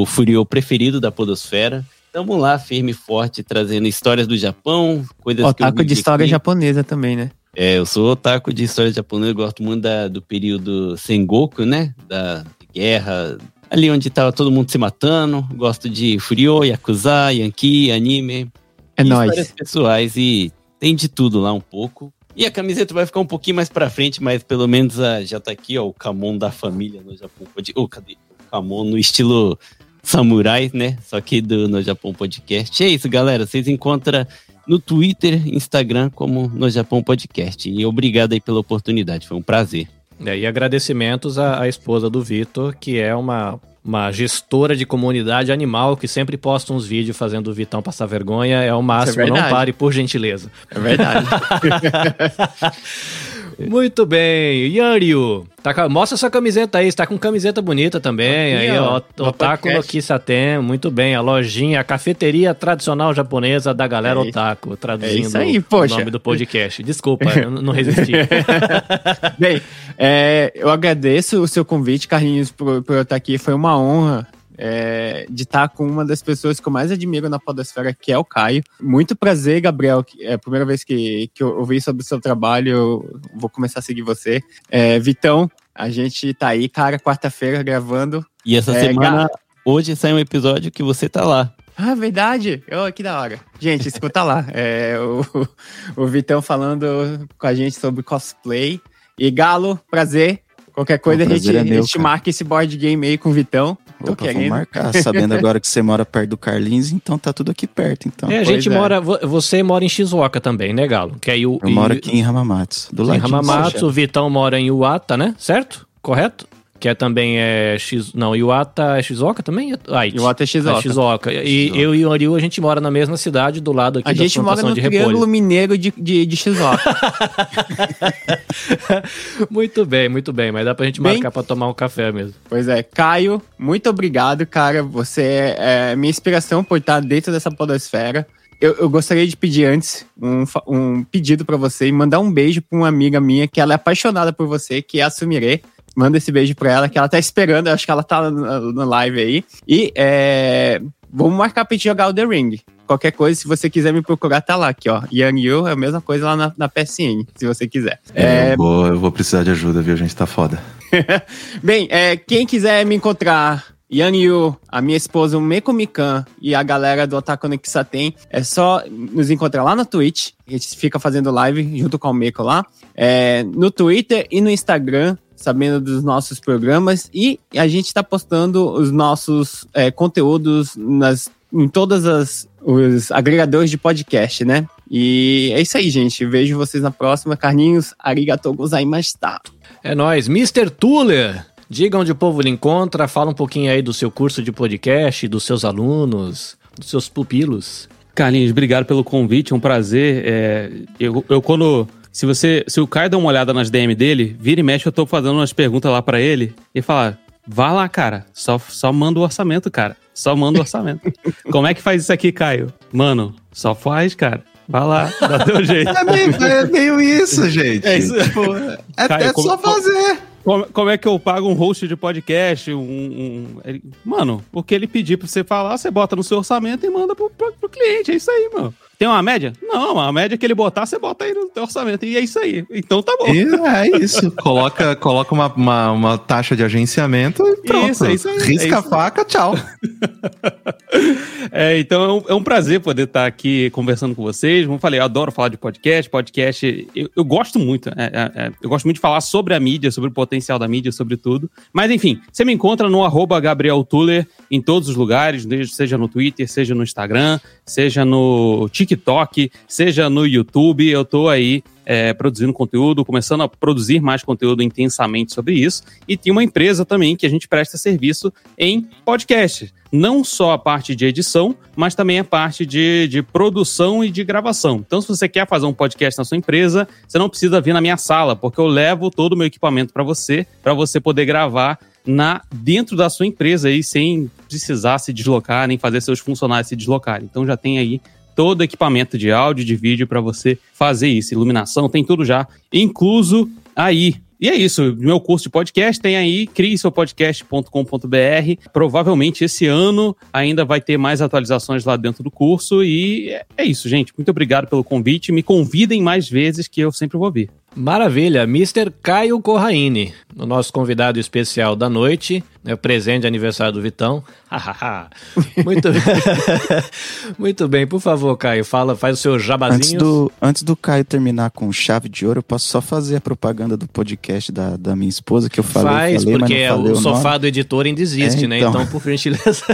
o Furio preferido da Podosfera. Tamo lá, firme e forte, trazendo histórias do Japão, coisas que eu Otaku de história aqui. japonesa também, né? É, eu sou otaku de história japonesa, eu gosto muito da- do período Sengoku, né? Da guerra, ali onde tava todo mundo se matando. Gosto de Furio, Yakuza, Yankee, anime. É nóis. pessoais e tem de tudo lá um pouco. E a camiseta vai ficar um pouquinho mais pra frente, mas pelo menos ah, já tá aqui, ó, o Kamon da família no Japão. Pod... Oh, cadê? O Kamon no estilo samurai, né? Só que do No Japão Podcast. É isso, galera. Vocês encontram no Twitter, Instagram, como No Japão Podcast. E obrigado aí pela oportunidade, foi um prazer. É, e agradecimentos à, à esposa do Vitor, que é uma, uma gestora de comunidade animal que sempre posta uns vídeos fazendo o Vitão passar vergonha. É o máximo, não verdade. pare, por gentileza. É verdade. Muito bem, Yanryu, tá, mostra sua camiseta aí, está com camiseta bonita também. Aqui, aí, ó, ó, Otaku no. Kisaten, muito bem, a lojinha, a cafeteria tradicional japonesa da galera É. Otaku, traduzindo É isso aí, o nome do podcast. Desculpa, eu não não resisti. Bem, é, eu agradeço o seu convite, Carlinhos, por, por eu estar aqui. Foi uma honra é, de estar com uma das pessoas que eu mais admiro na Podosfera, que é o Caio. Muito prazer, Gabriel. É a primeira vez que, que eu ouvi sobre o seu trabalho. Eu vou começar a seguir você. É, Vitão, a gente tá aí, cara, quarta-feira gravando. E essa É, semana, hoje sai um episódio que você tá lá. Ah, verdade! Oh, que da hora. Gente, escuta lá. É, o, o Vitão falando com a gente sobre cosplay. E Galo, prazer. Qualquer coisa a gente, é meu, a gente marca esse board game aí com o Vitão. Tô Opa, vamos querendo. marcar. Sabendo agora que você mora perto do Carlinhos, então tá tudo aqui perto. Então. É, a gente é. mora. vo- Você mora em Shizuoka também, né, Galo? Que aí o, Eu moro e- aqui em Hamamatsu, do em lado Hamamatsu, o Vitão mora em Iwata, né? Certo? Correto? Que é também é X. Não, Iwata é Shizuoka também? Aichi. Iwata é Shizuoka. É Shizuoka. E Shizuoka. eu e o Oriu, a gente mora na mesma cidade, do lado aqui A da gente mora no de Triângulo. Mineiro de, de, de Shizuoka. muito bem, muito bem. Mas dá pra gente Bem- marcar pra tomar um café mesmo. pois é, Caio, muito obrigado, cara. Você é minha inspiração por estar dentro dessa podosfera. Eu, eu gostaria de pedir antes um, um pedido pra você e mandar um beijo pra uma amiga minha que ela é apaixonada por você, que é a Sumire. Manda esse beijo pra ela, que ela tá esperando. Eu acho que ela tá na, na live aí. E é, vamos marcar pra gente jogar o The Ring. Qualquer coisa, se você quiser me procurar, tá lá aqui, ó. Yang Yu é a mesma coisa lá na, na PSN, se você quiser. É, eu, vou, eu vou precisar de ajuda, viu? A gente tá foda. Bem, é, quem quiser me encontrar, Yan Yu, a minha esposa, o Meiko Mikan e a galera do Otaku no Kisaten, é só nos encontrar lá na Twitch. A gente fica fazendo live junto com o Meiko lá. É, no Twitter e no Instagram, sabendo dos nossos programas. E a gente tá postando os nossos é, conteúdos nas, em todas as os agregadores de podcast, né? E é isso aí, gente. Vejo vocês na próxima. Carninhos, arigatou gozaimashita. É nóis. Mr. Tuller, diga onde o povo lhe encontra, fala um pouquinho aí do seu curso de podcast, dos seus alunos, dos seus pupilos. Carlinhos, obrigado pelo convite, é um prazer. É, eu, eu quando. Se você. Se o Caio dá uma olhada nas DM dele, vira e mexe, eu tô fazendo umas perguntas lá pra ele e fala: vá lá, cara. Só, só manda o orçamento, cara. Só manda o orçamento. Como é que faz isso aqui, Caio? Mano, só faz, cara. Vai lá, dá teu jeito. É meio, é meio isso, gente. É isso. Tipo, é, Caio, é como- só fazer. Como, como é que eu pago um host de podcast? Um, um- ele- Mano, o que ele pedir pra você falar, você bota no seu orçamento e manda pro, pro- pro cliente. É isso aí, mano. Tem uma média? Não, a média que ele botar, você bota aí no orçamento. E é isso aí. Então tá bom. É isso. coloca coloca uma, uma, uma taxa de agenciamento e pronto. Isso, é isso aí, Risca é a faca, tchau. É, então é um, é um prazer poder estar aqui conversando com vocês. Como eu falei, eu adoro falar de podcast. Podcast, eu, eu gosto muito. é, é, é, eu gosto muito de falar sobre a mídia, sobre o potencial da mídia, sobre tudo. Mas enfim, você me encontra no arroba Gabriel Tuller em todos os lugares, seja no Twitter, seja no Instagram, seja no TikTok, seja no YouTube. Eu tô aí é, produzindo conteúdo, começando a produzir mais conteúdo intensamente sobre isso. E tem uma empresa também que a gente presta serviço em podcast. Não só a parte de edição, mas também a parte de, de produção e de gravação. Então, se você quer fazer um podcast na sua empresa, você não precisa vir na minha sala, porque eu levo todo o meu equipamento para você, para você poder gravar na dentro da sua empresa aí sem precisar se deslocar nem fazer seus funcionários se deslocarem. Então já tem aí todo equipamento de áudio, de vídeo para você fazer isso. Iluminação, tem tudo já incluso aí. E é isso, meu curso de podcast tem aí, crieseuopodcast.com.br. Provavelmente esse ano ainda vai ter mais atualizações lá dentro do curso. E é- é isso, gente. Muito obrigado pelo convite. Me convidem mais vezes que eu sempre vou vir. Maravilha, Mr. Caio Corraine, o nosso convidado especial da noite, né, presente de aniversário do Vitão. Muito bem. Muito bem, por favor, Caio, fala, faz o seu jabazinho. Antes do, antes do Caio terminar com chave de ouro, eu posso só fazer a propaganda do podcast da, da minha esposa, que eu falei, Faz, falei porque não falei o o sofá do editor ainda existe, É, né? então. Então, por gentileza.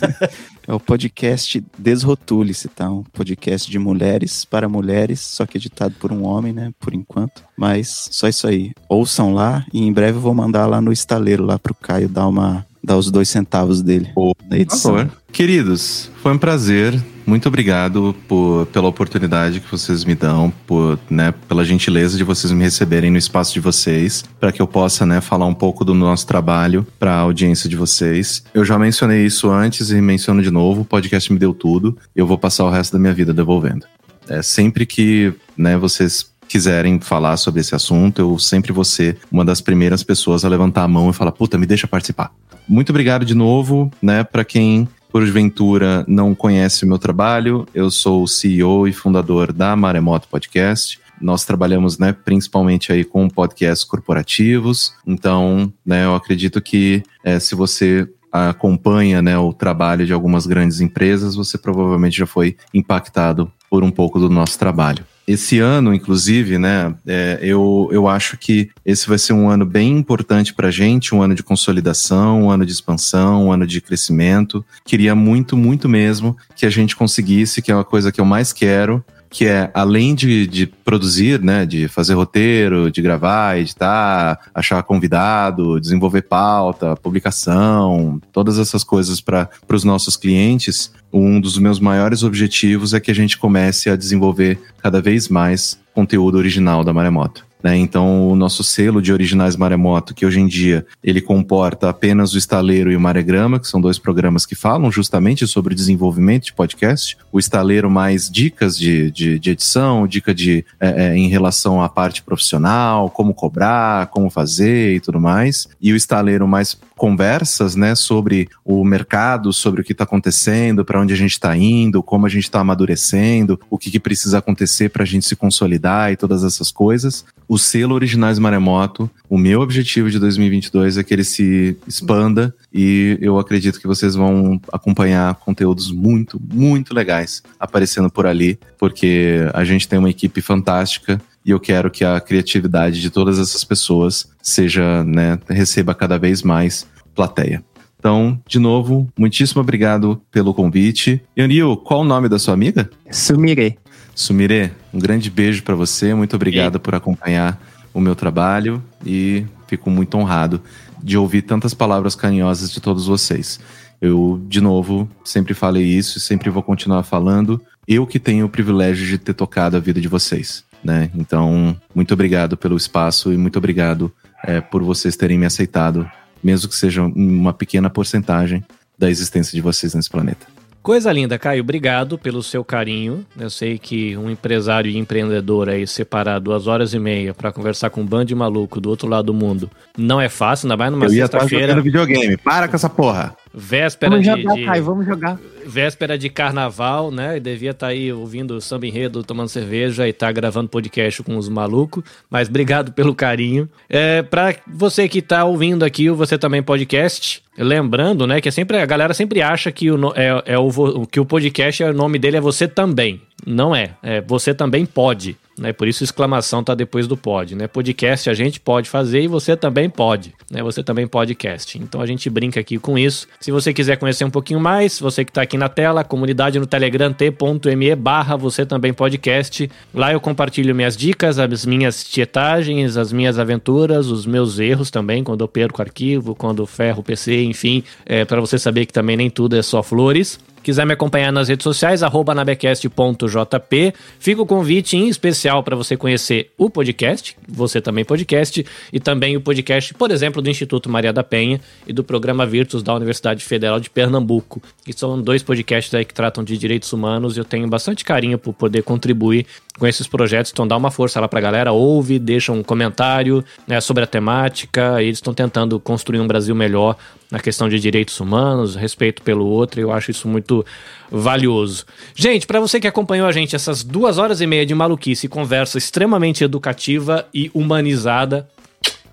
É o podcast Desrotule-se, tá? Um podcast de mulheres para mulheres, só que editado por um homem, né? Por enquanto. Mas só isso aí. Ouçam lá e em breve eu vou mandar lá no estaleiro lá pro Caio dar uma dar os dois centavos dele Por na edição. favor. Queridos, foi um prazer. Muito obrigado por, pela oportunidade que vocês me dão, por, né, pela gentileza de vocês me receberem no espaço de vocês, para que eu possa né, falar um pouco do nosso trabalho para a audiência de vocês. Eu já mencionei isso antes e menciono de novo: o podcast me deu tudo. Eu vou passar o resto da minha vida devolvendo. É, sempre que né, vocês quiserem falar sobre esse assunto, eu sempre vou ser uma das primeiras pessoas a levantar a mão e falar: puta, me deixa participar. Muito obrigado de novo, né, para quem porventura não conhece o meu trabalho, eu sou o CEO e fundador da Maremoto Podcast. Nós trabalhamos, né, principalmente aí com podcasts corporativos. Então, né, eu acredito que eh, se você acompanha, né, o trabalho de algumas grandes empresas, você provavelmente já foi impactado por um pouco do nosso trabalho. Esse ano, inclusive, né, é, eu, eu acho que esse vai ser um ano bem importante para a gente, um ano de consolidação, um ano de expansão, um ano de crescimento. Queria muito, muito mesmo que a gente conseguisse, que é uma coisa que eu mais quero, que é além de, de produzir, né, de fazer roteiro, de gravar, editar, achar convidado, desenvolver pauta, publicação, todas essas coisas para os nossos clientes, um dos meus maiores objetivos é que a gente comece a desenvolver cada vez mais conteúdo original da Maremoto. Né? Então, o nosso selo de originais Maremoto, que hoje em dia ele comporta apenas o Estaleiro e o Maregrama, que são dois programas que falam justamente sobre o desenvolvimento de podcast. O Estaleiro mais dicas de, de, de edição, dica de é, é, em relação à parte profissional, como cobrar, como fazer e tudo mais. E o Estaleiro mais conversas, né, sobre o mercado, sobre o que está acontecendo, para onde a gente está indo, como a gente está amadurecendo, o que, que precisa acontecer para a gente se consolidar e todas essas coisas. O selo Originais Maremoto, o meu objetivo de 2022 é que ele se expanda e eu acredito que vocês vão acompanhar conteúdos muito, muito legais aparecendo por ali, porque a gente tem uma equipe fantástica e eu quero que a criatividade de todas essas pessoas seja, né, receba cada vez mais plateia. Então, de novo, muitíssimo obrigado pelo convite. Yanil, qual o nome da sua amiga? Sumire. Sumire, um grande beijo para você. Muito obrigado por acompanhar o meu trabalho e fico muito honrado de ouvir tantas palavras carinhosas de todos vocês. Eu, de novo, sempre falei isso e sempre vou continuar falando. Eu que tenho o privilégio de ter tocado a vida de vocês. Né? Então, muito obrigado pelo espaço e muito obrigado é, por vocês terem me aceitado, mesmo que seja uma pequena porcentagem da existência de vocês nesse planeta. Coisa linda, Caio. Obrigado pelo seu carinho. Eu sei que um empresário e empreendedor aí separar duas horas e meia para conversar com um bando de maluco do outro lado do mundo não é fácil, ainda mais numa Eu ia estar sexta-feira. jogando videogame. Para com essa porra. Véspera Vamos de, jogar, de- Caio, vamos jogar. véspera de carnaval, né? E devia estar aí ouvindo o samba enredo, tomando cerveja e tá gravando podcast com os malucos. Mas obrigado pelo carinho. É, pra você que tá ouvindo aqui o Você Também Podcast, lembrando, né, que é sempre, a galera sempre acha que o, é, é o, que o podcast, é, o nome dele é Você Também. Não é. É Você Também Pode. Né? Por isso exclamação tá depois do pode, né? Podcast a gente pode fazer e você também pode, né? Você também podcast. Então a gente brinca aqui com isso. Se você quiser conhecer um pouquinho mais, você que tá aqui na tela, comunidade no Telegram t.me barra você também podcast. Lá eu compartilho minhas dicas, as minhas tietagens, as minhas aventuras, os meus erros também, quando eu perco arquivo, quando ferro o PC, enfim, é, para você saber que também nem tudo é só flores. Quiser me acompanhar nas redes sociais, nabecast.jp. Fica o convite em especial para você conhecer o podcast, você também podcast, e também o podcast, por exemplo, do Instituto Maria da Penha e do programa Virtus da Universidade Federal de Pernambuco, que são dois podcasts aí que tratam de direitos humanos e eu tenho bastante carinho por poder contribuir com esses projetos. Então dá uma força lá pra galera, ouve, deixa um comentário né, sobre a temática. Eles estão tentando construir um Brasil melhor na questão de direitos humanos, respeito pelo outro. e Eu acho isso muito valioso. Gente, pra você que acompanhou a gente essas duas horas e meia de maluquice e conversa extremamente educativa e humanizada.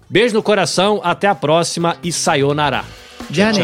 Beijo no coração, até a próxima e sayonara. Jané.